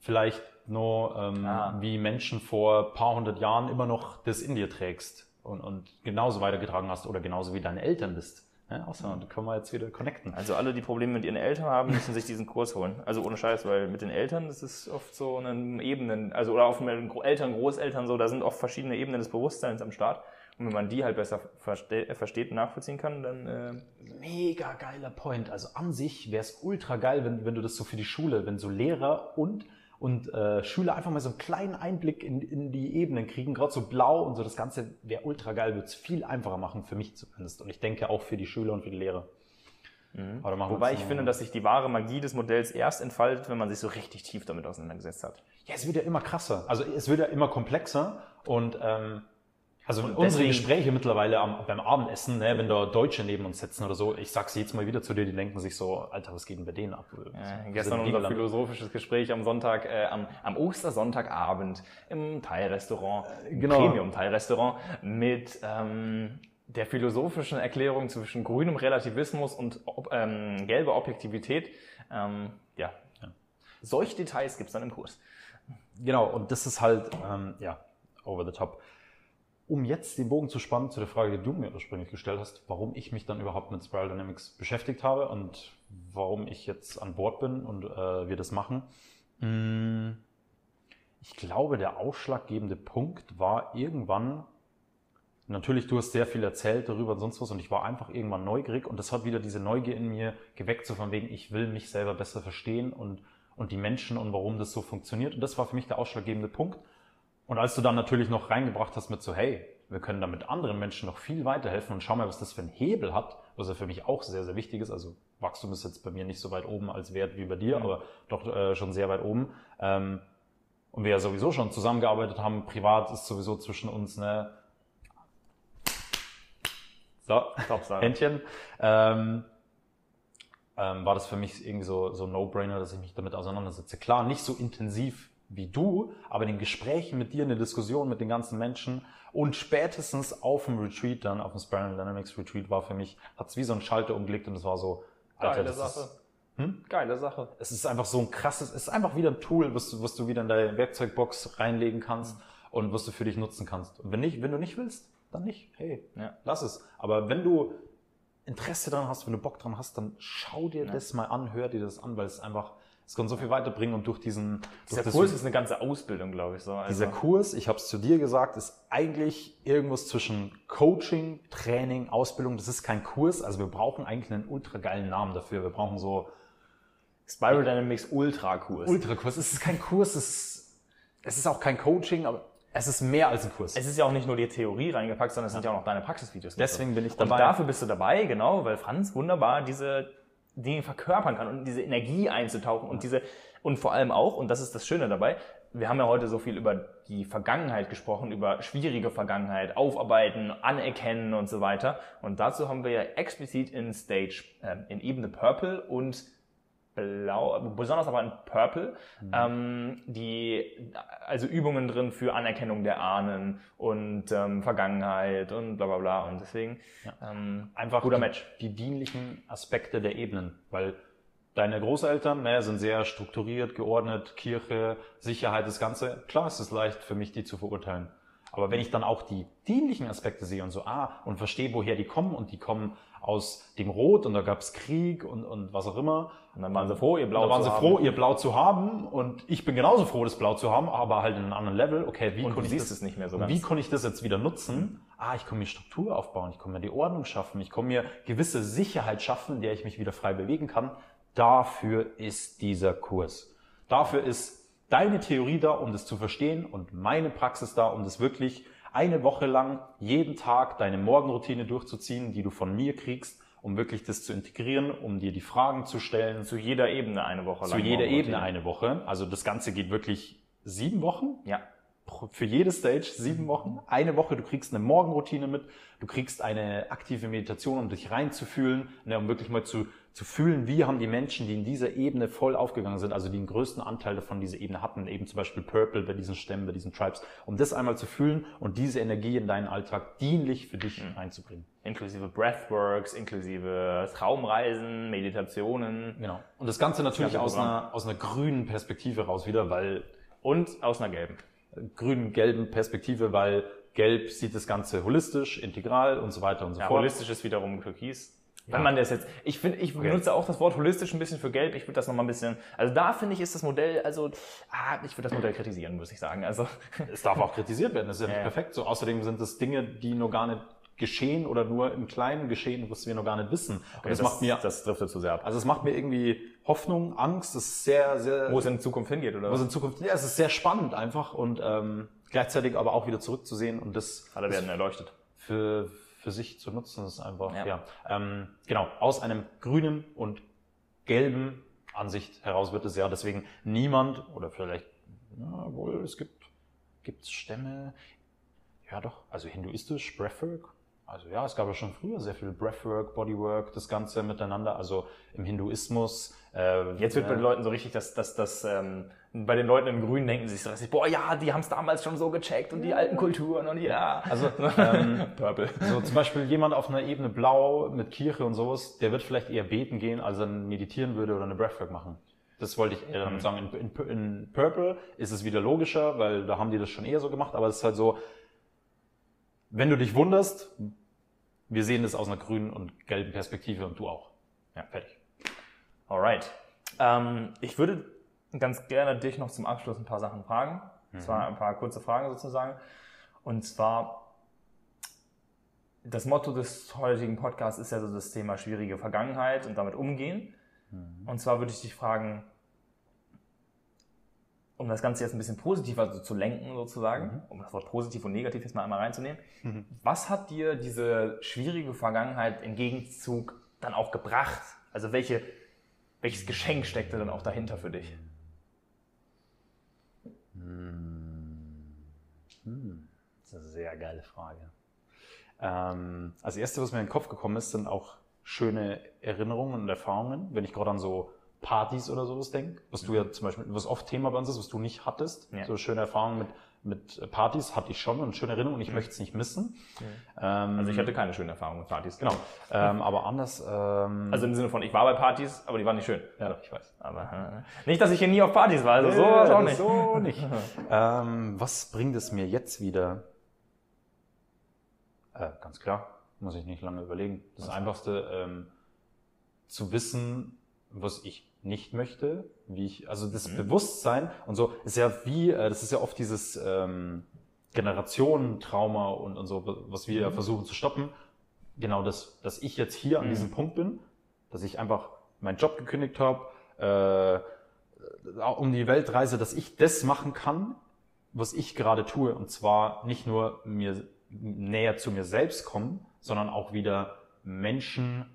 vielleicht nur ähm, Ah. wie Menschen vor ein paar hundert Jahren immer noch das in dir trägst und, und genauso weitergetragen hast oder genauso wie deine Eltern bist. Ja, außer, da können wir jetzt wieder connecten. Also alle, die Probleme mit ihren Eltern haben, müssen sich diesen Kurs holen. Also ohne Scheiß, weil mit den Eltern, das ist oft so eine Ebenen, also oder auch mit den Gro- Eltern, Großeltern so, da sind oft verschiedene Ebenen des Bewusstseins am Start. Und wenn man die halt besser verste äh, versteht und nachvollziehen kann, dann äh, Mega geiler Point. Also an sich wäre es ultra geil, wenn, wenn du das so für die Schule, wenn so Lehrer und, und äh, Schüler einfach mal so einen kleinen Einblick in, in die Ebenen kriegen, gerade so blau und so, das Ganze wäre ultra geil, würde es viel einfacher machen, für mich zumindest. Und ich denke auch für die Schüler und für die Lehrer. Wir Wobei ich finde, dass sich die wahre Magie des Modells erst entfaltet, wenn man sich so richtig tief damit auseinandergesetzt hat. Ja, es wird ja immer krasser. Also es wird ja immer komplexer und ähm, also unsere deswegen- Gespräche mittlerweile am, beim Abendessen, ne, wenn da Deutsche neben uns sitzen oder so, ich sag's jetzt mal wieder zu dir, die denken sich so, Alter, was geht denn bei denen ab? Äh, gestern unser Niederlande. philosophisches Gespräch am Sonntag, äh, am, am Ostersonntagabend im Thai-Restaurant, genau. Premium-Thai-Restaurant mit ähm, der philosophischen Erklärung zwischen grünem Relativismus und ähm, gelber Objektivität. Ähm, ja. ja. Solche Details gibt's dann im Kurs. Genau, und das ist halt, ähm, ja, over the top. Um jetzt den Bogen zu spannen zu der Frage, die du mir ursprünglich gestellt hast, warum ich mich dann überhaupt mit Spiral Dynamics beschäftigt habe und warum ich jetzt an Bord bin und äh, wir das machen. Hm, ich glaube, der ausschlaggebende Punkt war irgendwann, natürlich, du hast sehr viel erzählt darüber und sonst was und ich war einfach irgendwann neugierig und das hat wieder diese Neugier in mir geweckt, so von wegen, ich will mich selber besser verstehen und, und die Menschen und warum das so funktioniert. Und das war für mich der ausschlaggebende Punkt. Und als du dann natürlich noch reingebracht hast mit so, hey, wir können damit anderen Menschen noch viel weiterhelfen und schau mal, was das für einen Hebel hat, was ja für mich auch sehr, sehr wichtig ist. Also Wachstum ist jetzt bei mir nicht so weit oben als Wert wie bei dir, mhm. aber doch äh, schon sehr weit oben. Ähm, und wir ja sowieso schon zusammengearbeitet haben, privat ist sowieso zwischen uns eine so, Händchen. Ähm, ähm, war das für mich irgendwie so, so No-Brainer, dass ich mich damit auseinandersetze. Klar, nicht so intensiv wie du, aber in den Gesprächen mit dir, in der Diskussion mit den ganzen Menschen und spätestens auf dem Retreat dann, auf dem Spiral Dynamics Retreat war für mich, hat es wie so ein Schalter umgelegt und es war so, Alter, Geile Sache. Ist, hm? Geile Sache. Es ist einfach so ein krasses, es ist einfach wieder ein Tool, was du, was du wieder in deine Werkzeugbox reinlegen kannst mhm. und was du für dich nutzen kannst. Und wenn nicht, wenn du nicht willst, dann nicht. Hey, ja. lass es. Aber wenn du Interesse daran hast, wenn du Bock dran hast, dann schau dir ja. das mal an, hör dir das an, weil es einfach es kann so viel weiterbringen und durch diesen... Dieser durch Kurs ist eine ganze Ausbildung, glaube ich. So. Also dieser Kurs, ich habe es zu dir gesagt, ist eigentlich irgendwas zwischen Coaching, Training, Ausbildung. Das ist kein Kurs, also wir brauchen eigentlich einen ultra geilen Namen dafür. Wir brauchen so... Spiral Dynamics Ultra Kurs. Ultra Kurs. Es ist kein Kurs, es ist, es ist auch kein Coaching, aber es ist mehr als ein Kurs. Es ist ja auch nicht nur die Theorie reingepackt, sondern es sind ja auch noch deine Praxisvideos. Deswegen bin ich dabei. Und dafür bist du dabei, genau, weil Franz wunderbar diese Dinge verkörpern kann und diese Energie einzutauchen und diese, und vor allem auch, und das ist das Schöne dabei, wir haben ja heute so viel über die Vergangenheit gesprochen, über schwierige Vergangenheit, aufarbeiten, anerkennen und so weiter. Und dazu haben wir ja explizit in Stage, äh, in Ebene Purple und Blau, besonders aber in Purple, mhm. ähm, die, also Übungen drin für Anerkennung der Ahnen und ähm, Vergangenheit und bla bla bla. Und deswegen ja. ähm, einfach guter Match. Die, die dienlichen Aspekte der Ebenen, weil deine Großeltern ne, sind sehr strukturiert, geordnet, Kirche, Sicherheit, das Ganze. Klar ist es leicht für mich, die zu verurteilen. Aber wenn ich dann auch die dienlichen Aspekte sehe und so, ah, und verstehe, woher die kommen und die kommen aus dem Rot und da gab es Krieg und, und was auch immer. Und dann waren sie froh, ihr Blau zu haben. Waren sie froh, ihr Blau zu haben und ich bin genauso froh, das Blau zu haben, aber halt in einem anderen Level. Okay, wie konnte ich das nicht mehr so. Wie konnte ich das jetzt wieder nutzen? Ah, ich kann mir Struktur aufbauen, ich kann mir die Ordnung schaffen, ich kann mir gewisse Sicherheit schaffen, in der ich mich wieder frei bewegen kann. Dafür ist dieser Kurs. Dafür ist deine Theorie da, um das zu verstehen und meine Praxis da, um das wirklich eine Woche lang jeden Tag deine Morgenroutine durchzuziehen, die du von mir kriegst, um wirklich das zu integrieren, um dir die Fragen zu stellen. Zu jeder Ebene eine Woche lang. Zu jeder Ebene eine Woche. Also das Ganze geht wirklich sieben Wochen. Ja. Für jede Stage sieben Wochen. Eine Woche, du kriegst eine Morgenroutine mit, du kriegst eine aktive Meditation, um dich reinzufühlen, ne, um wirklich mal zu zu fühlen, wie haben die Menschen, die in dieser Ebene voll aufgegangen sind, also die den größten Anteil davon dieser Ebene hatten, eben zum Beispiel Purple bei diesen Stämmen, bei diesen Tribes, um das einmal zu fühlen und diese Energie in deinen Alltag dienlich für dich mhm. einzubringen. Inklusive Breathworks, inklusive Traumreisen, Meditationen. Genau. Und das Ganze natürlich das aus, einer, aus einer grünen Perspektive raus wieder, weil... Und aus einer gelben. Grün-gelben Perspektive, weil Gelb sieht das Ganze holistisch, integral und so weiter und so ja, fort. Holistisch ist wiederum Türkis. Wenn man das jetzt, ich finde, ich okay. benutze auch das Wort holistisch ein bisschen für gelb. Ich würde das nochmal ein bisschen, also da finde ich, ist das Modell, also, ah, ich würde das Modell kritisieren, muss ich sagen. Also. Es darf auch kritisiert werden, das ist ja, ja nicht perfekt so. Außerdem sind das Dinge, die nur gar nicht geschehen oder nur im Kleinen geschehen, was wir noch gar nicht wissen. Okay, das, das, macht mir, das driftet zu sehr ab. Also es macht mir irgendwie Hoffnung, Angst, das ist sehr, sehr. Wo es in Zukunft hingeht, oder? Wo es in Zukunft, ja, es ist sehr spannend einfach und, ähm, gleichzeitig aber auch wieder zurückzusehen und das. Alle werden erleuchtet. Für, für sich zu nutzen. Ist einfach, ja, ja ähm, genau, aus einem grünen und gelben Ansicht heraus wird es ja deswegen niemand oder vielleicht, na wohl, es gibt, gibt Stämme, ja doch, also hinduistisch, Breathwork, Also ja, es gab ja schon früher sehr viel Breathwork, Bodywork, das Ganze miteinander. Also im Hinduismus. Äh, Jetzt wird bei den Leuten so richtig, dass dass, dass ähm, bei den Leuten im Grünen denken sich so, boah ja, die haben es damals schon so gecheckt und die alten Kulturen und ja. Also ähm, Purple. So zum Beispiel jemand auf einer Ebene Blau mit Kirche und sowas, der wird vielleicht eher beten gehen, als er meditieren würde oder eine Breathwork machen. Das wollte ich eher damit mhm. sagen. In, in, in Purple ist es wieder logischer, weil da haben die das schon eher so gemacht, aber es ist halt so, wenn du dich wunderst, wir sehen das aus einer grünen und gelben Perspektive und du auch. Ja, fertig. Alright. Ähm, ich würde ganz gerne dich noch zum Abschluss ein paar Sachen fragen. Mhm. zwar ein paar kurze Fragen sozusagen. Und zwar, das Motto des heutigen Podcasts ist ja so das Thema schwierige Vergangenheit und damit umgehen. Mhm. Und zwar würde ich dich fragen, um das Ganze jetzt ein bisschen positiver zu lenken, sozusagen, mhm. um das Wort positiv und negativ jetzt mal einmal reinzunehmen. Mhm. Was hat dir diese schwierige Vergangenheit im Gegenzug dann auch gebracht? Also welche, welches Geschenk steckte dann auch dahinter für dich? Hm. Hm. Das ist eine sehr geile Frage. Ähm, als erstes, was mir in den Kopf gekommen ist, sind auch schöne Erinnerungen und Erfahrungen. Wenn ich gerade an so Partys oder sowas denke, was du ja zum Beispiel, was oft Thema bei uns ist, was du nicht hattest. Ja. So schöne Erfahrungen mit, mit Partys hatte ich schon und schöne Erinnerungen und ich mhm. möchte es nicht missen. Mhm. Ähm, also ich hatte keine schöne Erfahrungen mit Partys. Genau. Ähm, aber anders. Ähm, also im Sinne von, ich war bei Partys, aber die waren nicht schön. Ja, ich weiß. Aber äh, nicht, dass ich hier nie auf Partys war. Also so nee, auch nicht. So nicht. ähm, was bringt es mir jetzt wieder? Äh, ganz klar, muss ich nicht lange überlegen. Das was Einfachste, ähm, zu wissen, was ich nicht möchte, wie ich, also das mhm. Bewusstsein und so ist ja wie, äh, das ist ja oft dieses ähm, Generationentrauma und, und so, was wir mhm. versuchen zu stoppen. Genau das, dass ich jetzt hier an mhm. diesem Punkt bin, dass ich einfach meinen Job gekündigt habe, äh, um die Welt reise, dass ich das machen kann, was ich gerade tue. Und zwar nicht nur mir näher zu mir selbst kommen, sondern auch wieder Menschen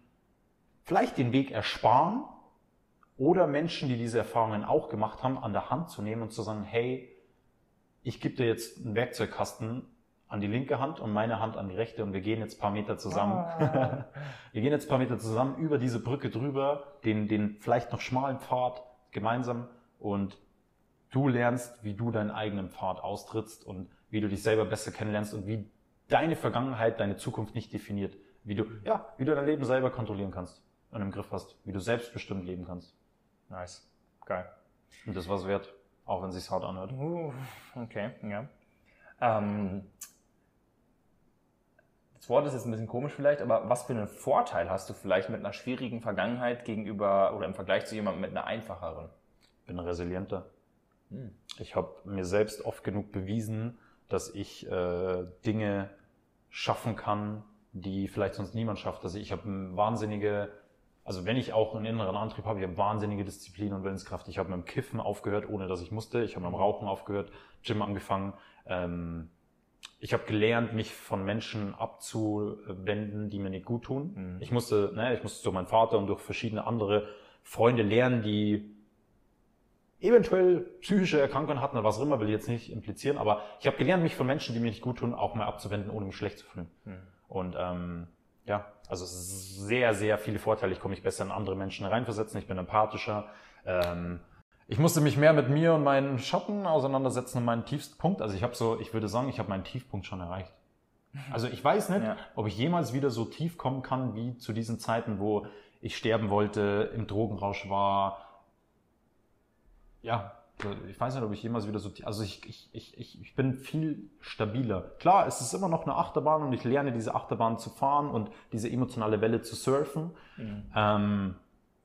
vielleicht den Weg ersparen, oder Menschen, die diese Erfahrungen auch gemacht haben, an der Hand zu nehmen und zu sagen, hey, ich gebe dir jetzt einen Werkzeugkasten an die linke Hand und meine Hand an die rechte und wir gehen jetzt paar Meter zusammen. Ah. wir gehen jetzt paar Meter zusammen über diese Brücke drüber, den, den vielleicht noch schmalen Pfad gemeinsam und du lernst, wie du deinen eigenen Pfad austrittst und wie du dich selber besser kennenlernst und wie deine Vergangenheit deine Zukunft nicht definiert. Wie du, ja, wie du dein Leben selber kontrollieren kannst und im Griff hast, wie du selbstbestimmt leben kannst. Nice. Geil. Und das war's wert, auch wenn es sich hart anhört. Uh, okay, ja. Ähm, das Wort ist jetzt ein bisschen komisch vielleicht, aber was für einen Vorteil hast du vielleicht mit einer schwierigen Vergangenheit gegenüber oder im Vergleich zu jemandem mit einer einfacheren? Ich bin resilienter. Hm. Ich habe mir selbst oft genug bewiesen, dass ich äh, Dinge schaffen kann, die vielleicht sonst niemand schafft. Also ich habe wahnsinnige also wenn ich auch einen inneren Antrieb habe, ich habe wahnsinnige Disziplin und Willenskraft. Ich habe mit dem Kiffen aufgehört, ohne dass ich musste. Ich habe mit dem Rauchen aufgehört, Gym angefangen. Ähm, ich habe gelernt, mich von Menschen abzuwenden, die mir nicht gut tun. Mhm. Ich musste, ne, ich musste durch meinen Vater und durch verschiedene andere Freunde lernen, die eventuell psychische Erkrankungen hatten oder was auch immer, will ich jetzt nicht implizieren, aber ich habe gelernt, mich von Menschen, die mir nicht gut tun, auch mal abzuwenden, ohne mich schlecht zu fühlen. Mhm. Und ähm, ja, also sehr, sehr viele Vorteile. Ich komme mich besser in andere Menschen reinversetzen, ich bin empathischer. Ähm, ich musste mich mehr mit mir und meinen Schatten auseinandersetzen und meinen tiefsten Punkt. Also ich habe so, ich würde sagen, ich habe meinen Tiefpunkt schon erreicht. Also ich weiß nicht, ja. ob ich jemals wieder so tief kommen kann wie zu diesen Zeiten, wo ich sterben wollte, im Drogenrausch war. Ja, ich weiß nicht, ob ich jemals wieder so, also ich, ich, ich, ich bin viel stabiler. Klar, es ist immer noch eine Achterbahn und ich lerne diese Achterbahn zu fahren und diese emotionale Welle zu surfen. Mhm. Ähm,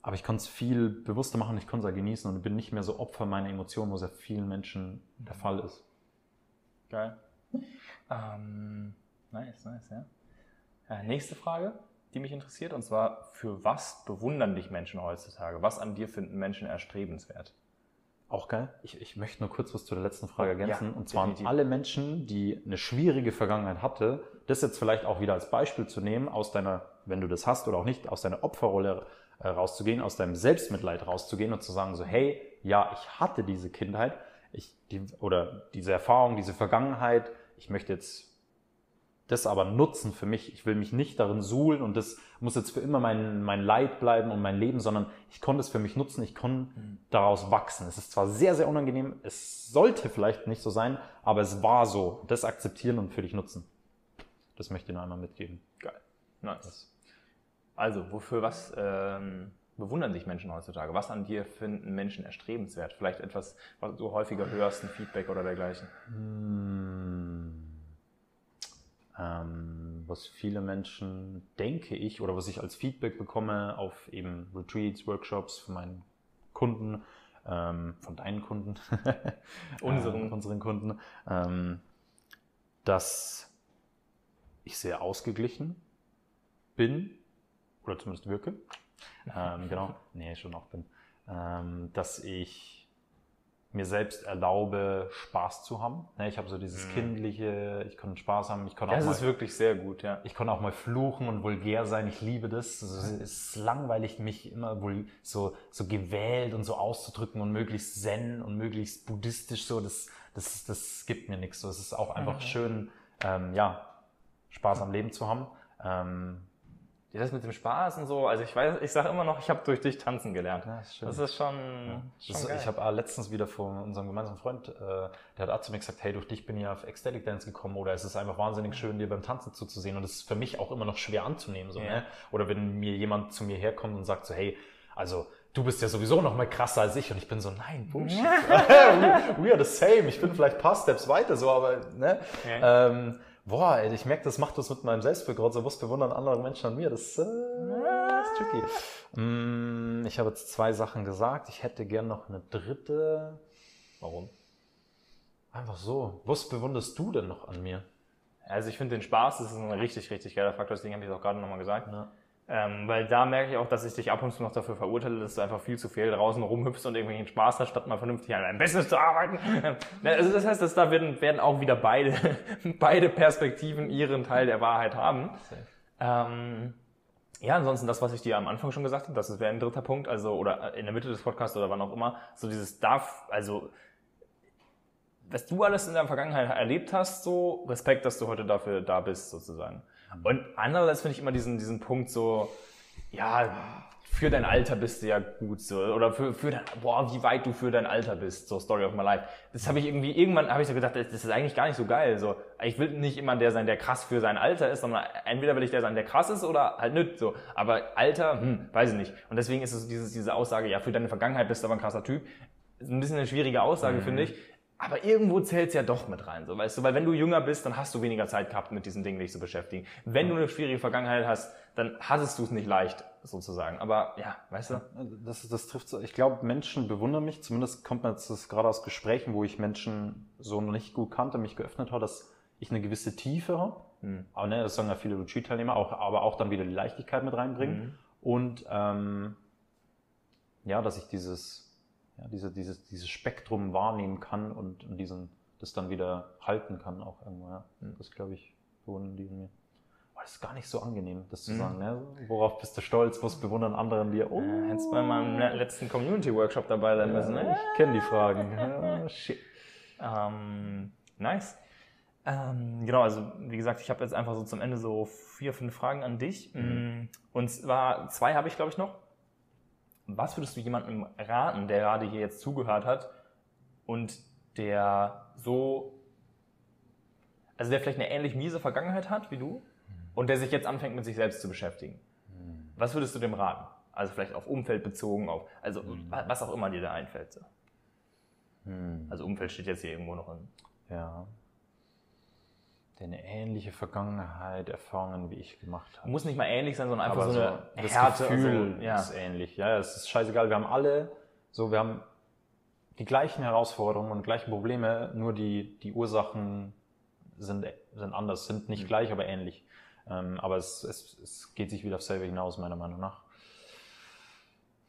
aber ich kann es viel bewusster machen, ich kann es genießen und bin nicht mehr so Opfer meiner Emotionen, wo es ja vielen Menschen der Fall ist. Geil. Ähm, nice, nice, ja. Äh, nächste Frage, die mich interessiert, und zwar, für was bewundern dich Menschen heutzutage? Was an dir finden Menschen erstrebenswert? Auch geil. Ich, ich möchte nur kurz was zu der letzten Frage ergänzen. Ja, und zwar definitiv. alle Menschen, die eine schwierige Vergangenheit hatte, das jetzt vielleicht auch wieder als Beispiel zu nehmen, aus deiner, wenn du das hast oder auch nicht, aus deiner Opferrolle äh, rauszugehen, aus deinem Selbstmitleid rauszugehen und zu sagen so, hey, ja, ich hatte diese Kindheit, ich, die, oder diese Erfahrung, diese Vergangenheit, ich möchte jetzt das aber nutzen für mich. Ich will mich nicht darin suhlen und das muss jetzt für immer mein, mein Leid bleiben und mein Leben, sondern ich konnte es für mich nutzen, ich konnte daraus wachsen. Es ist zwar sehr, sehr unangenehm, es sollte vielleicht nicht so sein, aber es war so. Das akzeptieren und für dich nutzen. Das möchte ich nur einmal mitgeben. Geil. Nice. Also, wofür was ähm, bewundern sich Menschen heutzutage? Was an dir finden Menschen erstrebenswert? Vielleicht etwas, was du häufiger hörst, ein Feedback oder dergleichen? Hm was viele Menschen, denke ich, oder was ich als Feedback bekomme auf eben Retreats, Workshops von meinen Kunden, ähm, von deinen Kunden, unseren, unseren Kunden, ähm, dass ich sehr ausgeglichen bin, oder zumindest wirke, ähm, genau, nee, schon auch bin, ähm, dass ich mir selbst erlaube, Spaß zu haben. Ne, ich habe so dieses mhm. kindliche, ich kann Spaß haben, ich kann auch das mal, ist wirklich sehr gut, ja. Ich kann auch mal fluchen und vulgär sein. Ich liebe das. Also, es ist langweilig, mich immer wohl so so gewählt und so auszudrücken und möglichst zen und möglichst buddhistisch so. Das das das gibt mir nichts. So, es ist auch einfach mhm. schön, ähm, ja, Spaß am Leben zu haben. Ähm, das mit dem Spaß und so, also ich weiß, ich sage immer noch, ich habe durch dich tanzen gelernt. Ja, das, das, ist schon, ja. schon das. Ich habe äh, letztens wieder von unserem gemeinsamen Freund, äh, der hat auch zu mir gesagt, hey, durch dich bin ich auf Ecstatic Dance gekommen oder es ist einfach wahnsinnig schön, dir beim Tanzen zuzusehen und es ist für mich auch immer noch schwer anzunehmen. So, ja. ne? Oder wenn mir jemand zu mir herkommt und sagt so, hey, also du bist ja sowieso noch mal krasser als ich und ich bin so, nein, Bullshit. we, we are the same. Ich bin vielleicht ein paar Steps weiter so, aber ne? Ähm, boah, ey, ich merke, das macht was mit meinem Selbstbild gerade so, was bewundern andere Menschen an mir. Das, äh, das ist tricky. Mm, ich habe jetzt zwei Sachen gesagt. Ich hätte gern noch eine dritte. Warum? Einfach so. Was bewunderst du denn noch an mir? Also ich finde den Spaß, das ist ein richtig, richtig geiler Faktor, deswegen habe ich es auch gerade nochmal gesagt. Ja. Ähm, weil da merke ich auch, dass ich dich ab und zu noch dafür verurteile, dass du einfach viel zu viel draußen rumhüpfst und irgendwelchen Spaß hast, statt mal vernünftig an deinem Business zu arbeiten. Also das heißt, dass da werden, werden auch wieder beide, beide Perspektiven ihren Teil der Wahrheit haben. Ähm, ja, ansonsten das, was ich dir am Anfang schon gesagt habe, das wäre ein dritter Punkt, also oder in der Mitte des Podcasts oder wann auch immer, so dieses darf, also was du alles in der Vergangenheit erlebt hast, so Respekt, dass du heute dafür da bist, sozusagen. Und andererseits finde ich immer diesen, diesen Punkt so, ja, für dein Alter bist du ja gut so oder für, für dein, boah, wie weit du für dein Alter bist, so Story of my life. Das habe ich irgendwie irgendwann habe ich so gedacht, das ist eigentlich gar nicht so geil. So, ich will nicht immer der sein, der krass für sein Alter ist, sondern entweder will ich der sein, der krass ist oder halt nicht so. Aber Alter, hm, weiß ich nicht. Und deswegen ist es dieses, diese Aussage, ja, für deine Vergangenheit bist du aber ein krasser Typ, ein bisschen eine schwierige Aussage, mhm. finde ich. Aber irgendwo zählt es ja doch mit rein, so weißt du, weil wenn du jünger bist, dann hast du weniger Zeit gehabt, mit diesen Dingen dich zu beschäftigen. Wenn du eine schwierige Vergangenheit hast, dann hattest du es nicht leicht, sozusagen. Aber ja, weißt du? Das, das trifft so. Ich glaube, Menschen bewundern mich. Zumindest kommt mir jetzt das gerade aus Gesprächen, wo ich Menschen so noch nicht gut kannte, mich geöffnet habe, dass ich eine gewisse Tiefe habe. Mhm. Aber ne, das sagen ja viele Retreat-Teilnehmer, auch, aber auch dann wieder die Leichtigkeit mit reinbringen. Mhm. Und ähm, ja, dass ich dieses ja, diese, dieses, dieses Spektrum wahrnehmen kann und, und diesen, das dann wieder halten kann auch irgendwo. Ja. Hm. Das glaube ich, bewundern die in mir. Das ist gar nicht so angenehm, das zu mhm. sagen. Ne? Worauf bist du stolz? Was bewundern andere an dir? Oh, äh, hättest bei meinem letzten Community-Workshop dabei sein müssen. Ne? Ich kenne die Fragen. ja, shit. Ähm, nice. Ähm, genau, also wie gesagt, ich habe jetzt einfach so zum Ende so vier, fünf Fragen an dich. Mhm. Und zwar zwei habe ich, glaube ich, noch was würdest du jemandem raten, der gerade hier jetzt zugehört hat und der so, also der vielleicht eine ähnlich miese Vergangenheit hat wie du und der sich jetzt anfängt mit sich selbst zu beschäftigen? Was würdest du dem raten? Also vielleicht auf Umfeld bezogen, auf, also mhm. was auch immer dir da einfällt. So. Mhm. Also Umfeld steht jetzt hier irgendwo noch in. Ja der eine ähnliche Vergangenheit, Erfahrungen wie ich gemacht habe. Muss nicht mal ähnlich sein, sondern einfach Aber so eine das Härte. Gefühl so, ja. ist ähnlich. Ja, es ist scheißegal. Wir haben alle so, wir haben die gleichen Herausforderungen und gleichen Probleme, nur die, die Ursachen sind, sind anders, sind nicht mhm. gleich, aber ähnlich. Ähm, aber es, es, es geht sich wieder auf selber hinaus, meiner Meinung nach.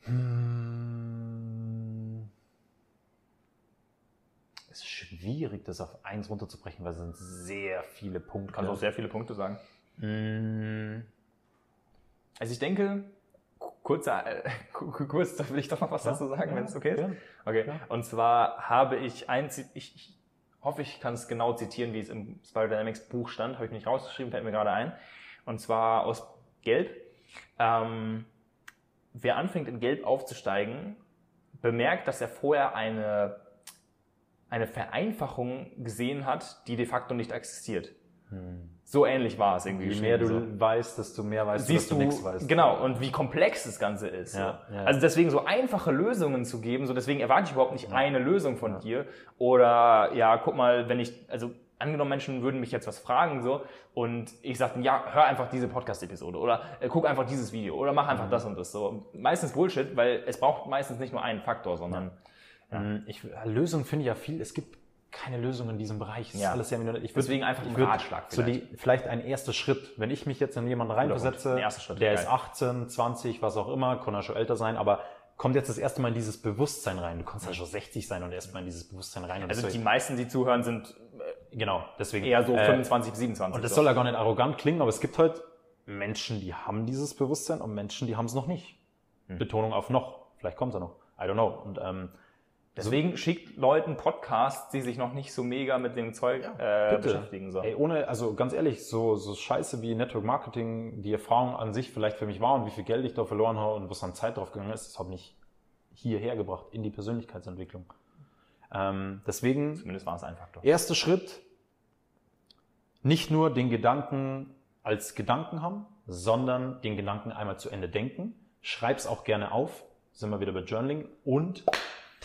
Hm schwierig, das auf eins runterzubrechen, weil es sind sehr viele Punkte. Kannst auch sehr viele Punkte sagen. Mm. Also ich denke, kurz, äh, kurz, da will ich doch noch was ja, dazu sagen, ja, wenn es okay ist. Ja, okay. Und zwar habe ich eins, ich, ich hoffe, ich kann es genau zitieren, wie es im Spiral Dynamics Buch stand. Habe ich nicht rausgeschrieben, fällt mir gerade ein. Und zwar aus Gelb. Ähm, wer anfängt in Gelb aufzusteigen, bemerkt, dass er vorher eine, eine Vereinfachung gesehen hat, die de facto nicht existiert. Hm. So ähnlich war es irgendwie. Je mehr du so. weißt, desto mehr weißt Siehst du, dass du nichts weißt. Genau, und wie komplex das Ganze ist. Ja, ja. Also deswegen so einfache Lösungen zu geben, so deswegen erwarte ich überhaupt nicht ja. eine Lösung von dir. Oder ja, guck mal, wenn ich, also angenommen, Menschen würden mich jetzt was fragen so und ich sagte, ja, hör einfach diese Podcast-Episode oder äh, guck einfach dieses Video oder mach einfach mhm. das und das. So meistens Bullshit, weil es braucht meistens nicht nur einen Faktor, sondern ja. Ja. Ich, Lösungen finde ich ja viel. Es gibt keine Lösung in diesem Bereich. Das ja. ist alles sehr ich Deswegen einfach einen Ratschlag vielleicht. So die, vielleicht ein erster Schritt. Wenn ich mich jetzt in jemanden reinversetze, der ist 18, 20, was auch immer, kann er schon älter sein, aber kommt jetzt das erste Mal in dieses Bewusstsein rein. Du kannst ja schon 60 sein und erstmal in dieses Bewusstsein rein. also die meisten, die zuhören, sind äh, genau deswegen eher so 25, äh, 27. Und das so. soll ja gar nicht arrogant klingen, aber es gibt halt Menschen, die haben dieses Bewusstsein und Menschen, die haben es noch nicht. Hm. Betonung auf noch. Vielleicht kommt es ja noch. I don't know. Und ähm, Deswegen so, schickt Leuten Podcasts, die sich noch nicht so mega mit dem Zeug ja, äh, beschäftigen. So. Ey, ohne, also ganz ehrlich, so, so scheiße wie Network Marketing die Erfahrung an sich vielleicht für mich war und wie viel Geld ich da verloren habe und was an Zeit drauf gegangen ist, das hat mich hierher gebracht in die Persönlichkeitsentwicklung. Ähm, deswegen. Zumindest war es ein Faktor. Erster Schritt, nicht nur den Gedanken als Gedanken haben, sondern den Gedanken einmal zu Ende denken. Schreib's auch gerne auf, sind wir wieder bei Journaling und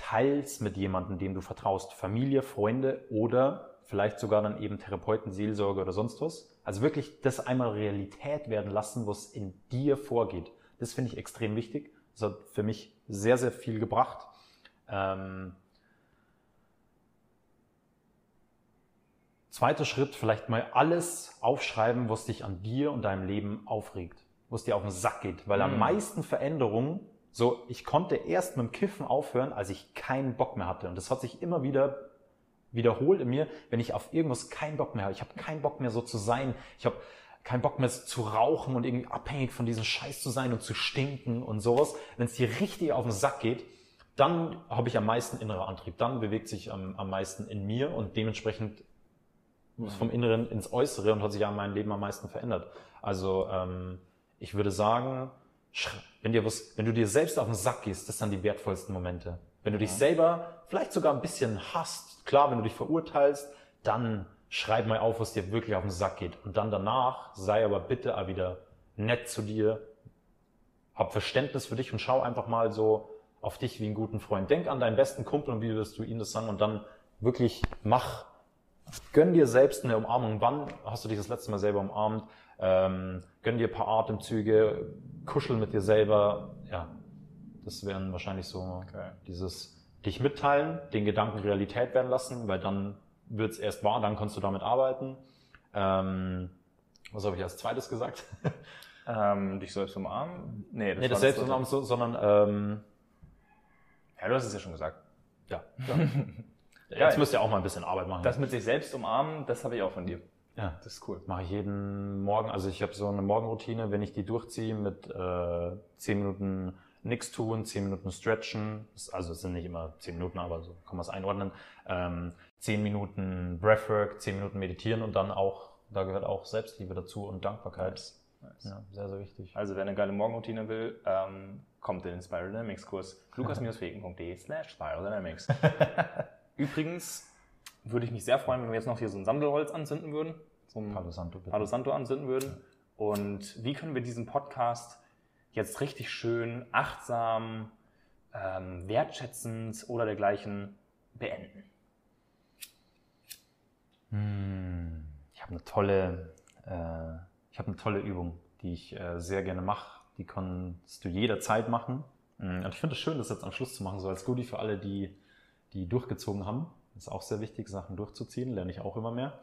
teils mit jemandem, dem du vertraust, Familie, Freunde oder vielleicht sogar dann eben Therapeuten, Seelsorge oder sonst was. Also wirklich das einmal Realität werden lassen, was in dir vorgeht. Das finde ich extrem wichtig. Das hat für mich sehr, sehr viel gebracht. Ähm Zweiter Schritt, vielleicht mal alles aufschreiben, was dich an dir und deinem Leben aufregt, was dir auf den Sack geht. Weil am mhm. meisten Veränderungen so, ich konnte erst mit dem Kiffen aufhören, als ich keinen Bock mehr hatte. Und das hat sich immer wieder wiederholt in mir, wenn ich auf irgendwas keinen Bock mehr habe. Ich habe keinen Bock mehr so zu sein. Ich habe keinen Bock mehr zu rauchen und irgendwie abhängig von diesem Scheiß zu sein und zu stinken und sowas. Wenn es dir richtig auf den Sack geht, dann habe ich am meisten innerer Antrieb. Dann bewegt sich am, am meisten in mir und dementsprechend vom Inneren ins Äußere und hat sich ja mein Leben am meisten verändert. Also ähm, ich würde sagen, wenn, dir was, wenn du dir selbst auf den Sack gehst, das sind die wertvollsten Momente. Wenn du dich selber vielleicht sogar ein bisschen hasst, klar, wenn du dich verurteilst, dann schreib mal auf, was dir wirklich auf den Sack geht. Und dann danach sei aber bitte auch wieder nett zu dir, hab Verständnis für dich und schau einfach mal so auf dich wie einen guten Freund. Denk an deinen besten Kumpel und wie wirst du ihm das sagen und dann wirklich mach, gönn dir selbst eine Umarmung. Wann hast du dich das letzte Mal selber umarmt? Ähm, gönn dir ein paar Atemzüge, kuschel mit dir selber. Ja, das wären wahrscheinlich so okay. dieses dich mitteilen, den Gedanken Realität werden lassen, weil dann wird's erst wahr, dann kannst du damit arbeiten. Ähm, was habe ich als zweites gesagt? ähm, dich selbst umarmen? Nee, das, nee, das selbst umarmen, so, sondern ähm, ja, du hast es ja schon gesagt. Ja. ja. Jetzt müsst ihr auch mal ein bisschen Arbeit machen. Das mit sich selbst umarmen, das habe ich auch von dir. Ja, das ist cool. Mache ich jeden Morgen. Also ich habe so eine Morgenroutine, wenn ich die durchziehe mit äh, 10 Minuten nichts tun, 10 Minuten stretchen. Also es sind nicht immer 10 Minuten, aber so kann man es einordnen. Ähm, 10 Minuten Breathwork, 10 Minuten meditieren und dann auch, da gehört auch Selbstliebe dazu und Dankbarkeit. Nice. Nice. Ja, sehr, sehr wichtig. Also wer eine geile Morgenroutine will, ähm, kommt in den Spiral Dynamics Kurs. lukas-fegen.de slash Spiral Dynamics. Übrigens, würde ich mich sehr freuen, wenn wir jetzt noch hier so ein Sandelholz anzünden würden. So ein Palo Santo, bitte. Palo Santo anzünden würden. Und wie können wir diesen Podcast jetzt richtig schön, achtsam, ähm, wertschätzend oder dergleichen beenden? Hm, ich habe eine tolle, äh, ich habe eine tolle Übung, die ich äh, sehr gerne mache. Die kannst du jederzeit machen. Hm, und ich finde es schön, das jetzt am Schluss zu machen, so als Goodie für alle, die, die durchgezogen haben. Das ist auch sehr wichtig, Sachen durchzuziehen, lerne ich auch immer mehr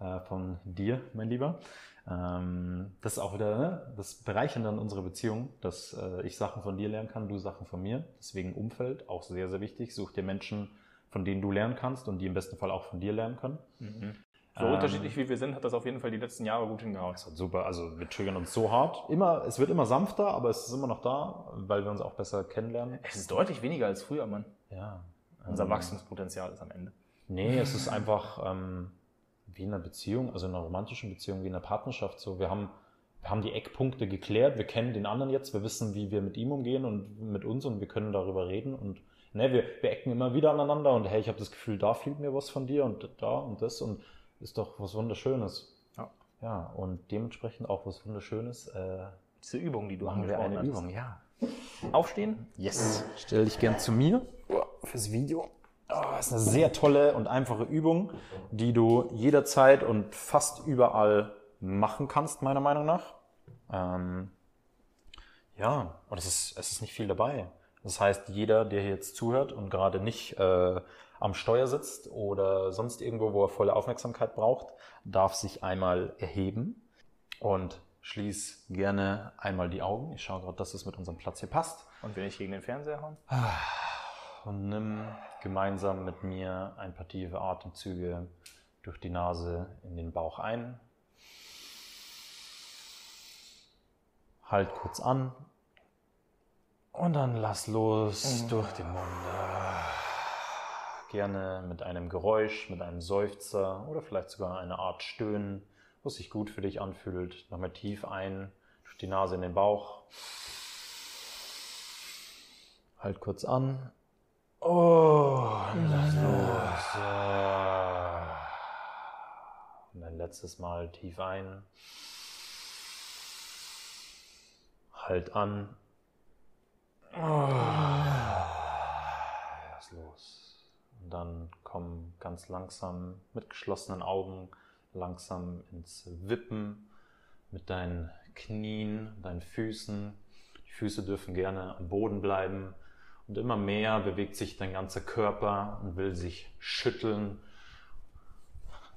äh, von dir, mein Lieber. Ähm, das ist auch wieder, ne? das bereichert dann unsere Beziehung, dass äh, ich Sachen von dir lernen kann, du Sachen von mir. Deswegen Umfeld, auch sehr, sehr wichtig. Such dir Menschen, von denen du lernen kannst und die im besten Fall auch von dir lernen können. Mhm. So ähm, unterschiedlich wie wir sind, hat das auf jeden Fall die letzten Jahre gut hingehauen. Das hat super. Also wir triggern uns so hart. Immer, es wird immer sanfter, aber es ist immer noch da, weil wir uns auch besser kennenlernen. Es ist deutlich weniger als früher, Mann. Ja, unser Wachstumspotenzial ist am Ende. Nee, es ist einfach ähm, wie in einer Beziehung, also in einer romantischen Beziehung, wie in einer Partnerschaft so. Wir haben, wir haben die Eckpunkte geklärt, wir kennen den anderen jetzt, wir wissen, wie wir mit ihm umgehen und mit uns und wir können darüber reden und ne, wir, wir ecken immer wieder aneinander und hey, ich habe das Gefühl, da fehlt mir was von dir und da und das und ist doch was Wunderschönes. Ja. Ja, und dementsprechend auch was Wunderschönes. Äh, Diese Übung, die du machen wir eine angesprochen Übung, ja. hast. Aufstehen. Yes. Stell dich gern zu mir fürs Video. Oh, ist eine sehr tolle und einfache Übung, die du jederzeit und fast überall machen kannst, meiner Meinung nach. Ähm, ja, und es ist, es ist nicht viel dabei. Das heißt, jeder, der hier jetzt zuhört und gerade nicht äh, am Steuer sitzt oder sonst irgendwo, wo er volle Aufmerksamkeit braucht, darf sich einmal erheben und schließ gerne einmal die Augen. Ich schaue gerade, dass es mit unserem Platz hier passt. Und wenn ich gegen den Fernseher hauen? Und nimm gemeinsam mit mir ein paar tiefe Atemzüge durch die Nase in den Bauch ein. Halt kurz an. Und dann lass los durch den Mund. Gerne mit einem Geräusch, mit einem Seufzer oder vielleicht sogar eine Art Stöhnen, was sich gut für dich anfühlt. Nochmal tief ein, durch die Nase in den Bauch. Halt kurz an. Oh, und lass los. Ja. Und ein letztes Mal tief ein. Halt an. Oh. Lass los. Und dann komm ganz langsam mit geschlossenen Augen langsam ins Wippen mit deinen Knien, deinen Füßen. Die Füße dürfen gerne am Boden bleiben. Und immer mehr bewegt sich dein ganzer Körper und will sich schütteln.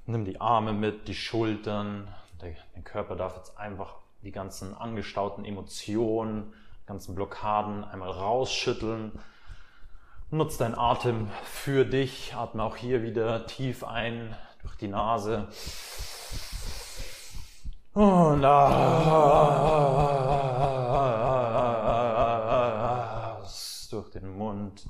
Nimm die Arme mit, die Schultern. Der Körper darf jetzt einfach die ganzen angestauten Emotionen, ganzen Blockaden einmal rausschütteln. Nutz deinen Atem für dich. Atme auch hier wieder tief ein durch die Nase. Und aus durch den Mund.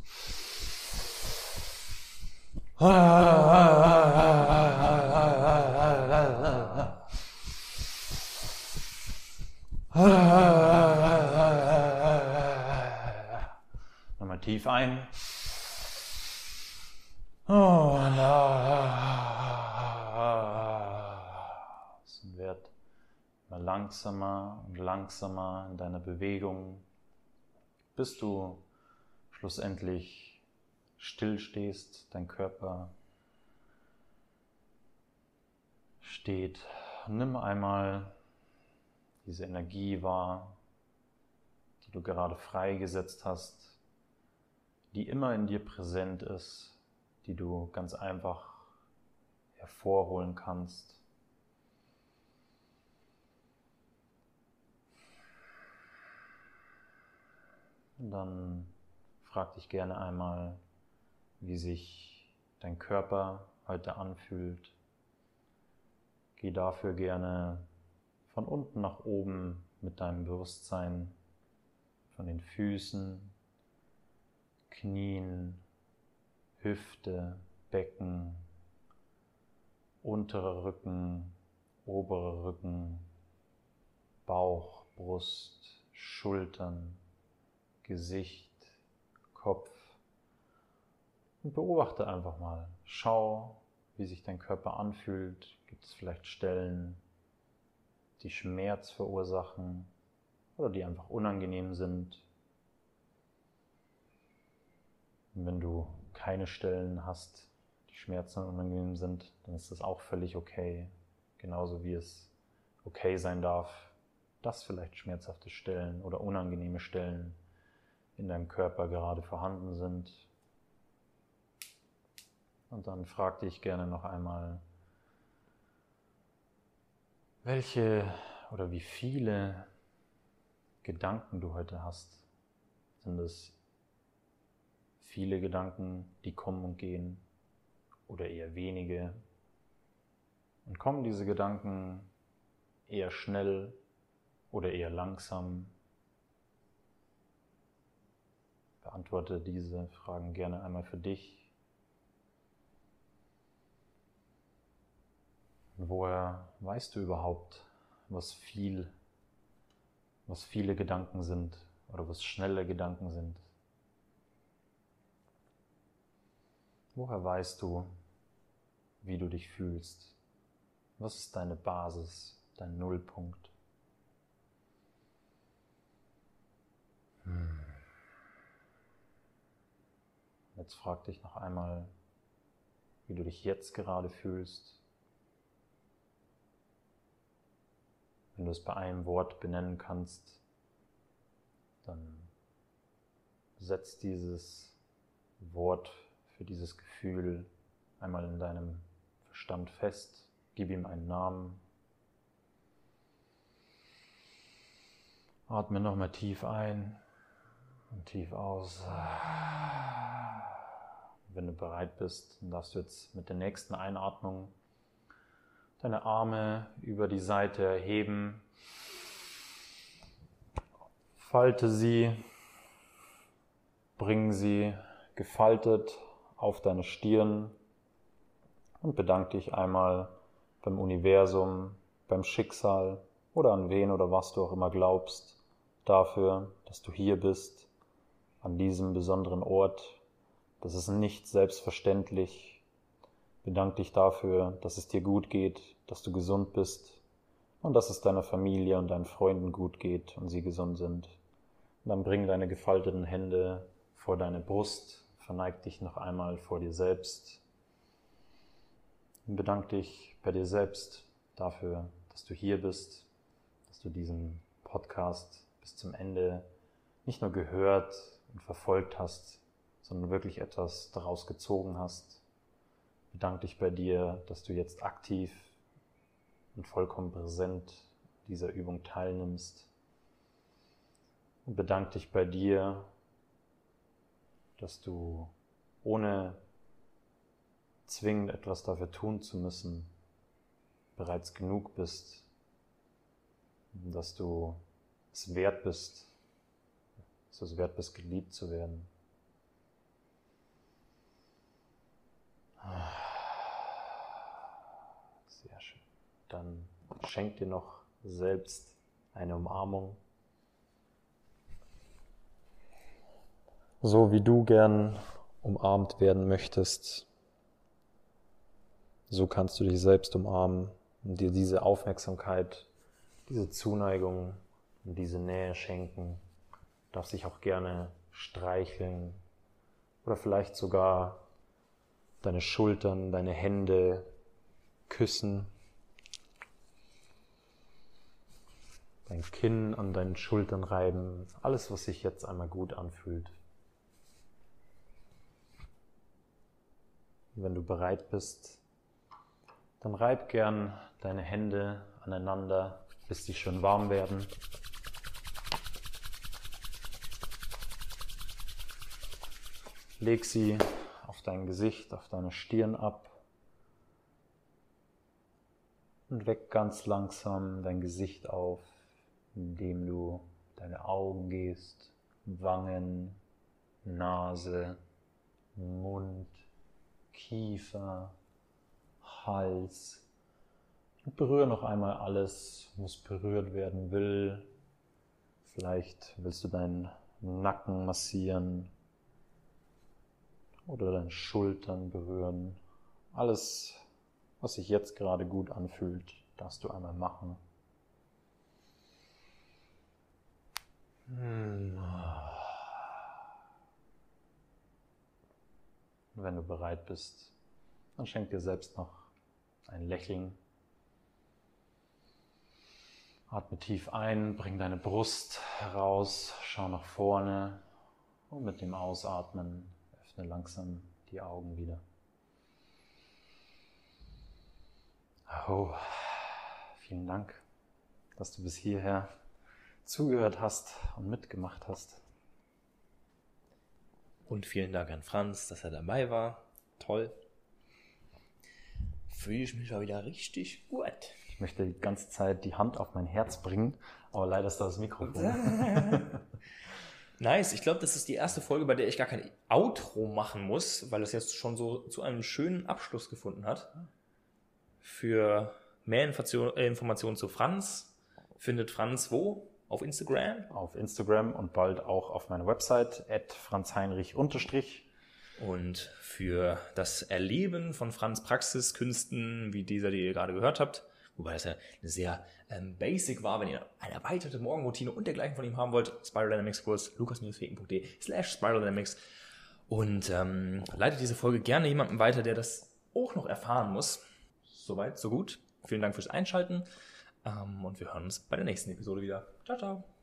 Nochmal tief ein. Und. Und werd immer langsamer und langsamer in deiner Bewegung, bis du schlussendlich still stehst, dein Körper steht. Nimm einmal diese Energie wahr, die du gerade freigesetzt hast, die immer in dir präsent ist, die du ganz einfach hervorholen kannst. Und dann frag dich gerne einmal, wie sich dein Körper heute anfühlt. Geh dafür gerne von unten nach oben mit deinem Bewusstsein, von den Füßen, Knien, Hüfte, Becken, unterer Rücken, oberer Rücken, Bauch, Brust, Schultern, Gesicht, Kopf und beobachte einfach mal. Schau, wie sich dein Körper anfühlt. Gibt es vielleicht Stellen, die Schmerz verursachen oder die einfach unangenehm sind? Und wenn du keine Stellen hast, die Schmerzen unangenehm sind, dann ist das auch völlig okay. Genauso wie es okay sein darf, dass vielleicht schmerzhafte Stellen oder unangenehme Stellen in deinem Körper gerade vorhanden sind. Und dann frag dich gerne noch einmal, welche oder wie viele Gedanken du heute hast. Sind es viele Gedanken, die kommen und gehen oder eher wenige? Und kommen diese Gedanken eher schnell oder eher langsam? Beantworte diese Fragen gerne einmal für dich. Und woher weißt du überhaupt, was viel, was viele Gedanken sind oder was schnelle Gedanken sind? Woher weißt du, wie du dich fühlst? Was ist deine Basis, dein Nullpunkt? Hm. Jetzt frag dich noch einmal, wie du dich jetzt gerade fühlst. Wenn du es bei einem Wort benennen kannst, dann setz dieses Wort für dieses Gefühl einmal in deinem Verstand fest, gib ihm einen Namen. Atme nochmal tief ein und tief aus. Wenn du bereit bist, darfst du jetzt mit der nächsten Einatmung deine Arme über die Seite erheben. Falte sie, bring sie gefaltet auf deine Stirn und bedanke dich einmal beim Universum, beim Schicksal oder an wen oder was du auch immer glaubst, dafür, dass du hier bist, an diesem besonderen Ort. Das ist nicht selbstverständlich. Bedank dich dafür, dass es dir gut geht, dass du gesund bist und dass es deiner Familie und deinen Freunden gut geht und sie gesund sind. Und dann bring deine gefalteten Hände vor deine Brust, verneig dich noch einmal vor dir selbst und bedank dich bei dir selbst dafür, dass du hier bist, dass du diesen Podcast bis zum Ende nicht nur gehört und verfolgt hast, sondern wirklich etwas daraus gezogen hast. Bedank dich bei dir, dass du jetzt aktiv und vollkommen präsent dieser Übung teilnimmst. Und bedank dich bei dir, dass du ohne zwingend etwas dafür tun zu müssen, bereits genug bist, dass du es wert bist, dass du es wert bist, geliebt zu werden. Sehr schön. Dann schenk dir noch selbst eine Umarmung. So wie du gern umarmt werden möchtest, so kannst du dich selbst umarmen und dir diese Aufmerksamkeit, diese Zuneigung und diese Nähe schenken. Du darfst dich auch gerne streicheln oder vielleicht sogar deine Schultern, deine Hände küssen, dein Kinn an deinen Schultern reiben, alles, was sich jetzt einmal gut anfühlt. wenn du bereit bist, dann reib gern deine Hände aneinander, bis sie schön warm werden. Leg sie dein Gesicht, auf deine Stirn ab und weck ganz langsam dein Gesicht auf, indem du deine Augen gehst, Wangen, Nase, Mund, Kiefer, Hals. Und berühre noch einmal alles, was berührt werden will. Vielleicht willst du deinen Nacken massieren oder deine Schultern berühren. Alles, was sich jetzt gerade gut anfühlt, darfst du einmal machen. Wenn du bereit bist, dann schenk dir selbst noch ein Lächeln. Atme tief ein, bring deine Brust heraus, schau nach vorne und mit dem Ausatmen öffne langsam die Augen wieder. Oh, vielen Dank, dass du bis hierher zugehört hast und mitgemacht hast. Und vielen Dank an Franz, dass er dabei war. Toll fühle ich mich mal wieder richtig gut. Ich möchte die ganze Zeit die Hand auf mein Herz bringen, aber leider ist da das Mikrofon. nice. Ich glaube, das ist die erste Folge, bei der ich gar kein Outro machen muss, weil es jetzt schon so zu einem schönen Abschluss gefunden hat. Für Mehr äh, Informationen zu Franz findet Franz wo? Auf Instagram? Auf Instagram und bald auch auf meiner Website, at franzheinrich Und für das Erleben von Franz Praxiskünsten, wie dieser, die ihr gerade gehört habt, wobei das ja eine sehr ähm, basic war, wenn ihr eine erweiterte Morgenroutine und dergleichen von ihm haben wollt, Spiral Dynamics Kurs, lukas-fegen.de slash Spiral Dynamics und ähm, leitet diese Folge gerne jemandem weiter, der das auch noch erfahren muss. Soweit, so gut. Vielen Dank fürs Einschalten ähm, und wir hören uns bei der nächsten Episode wieder. Ciao, ciao.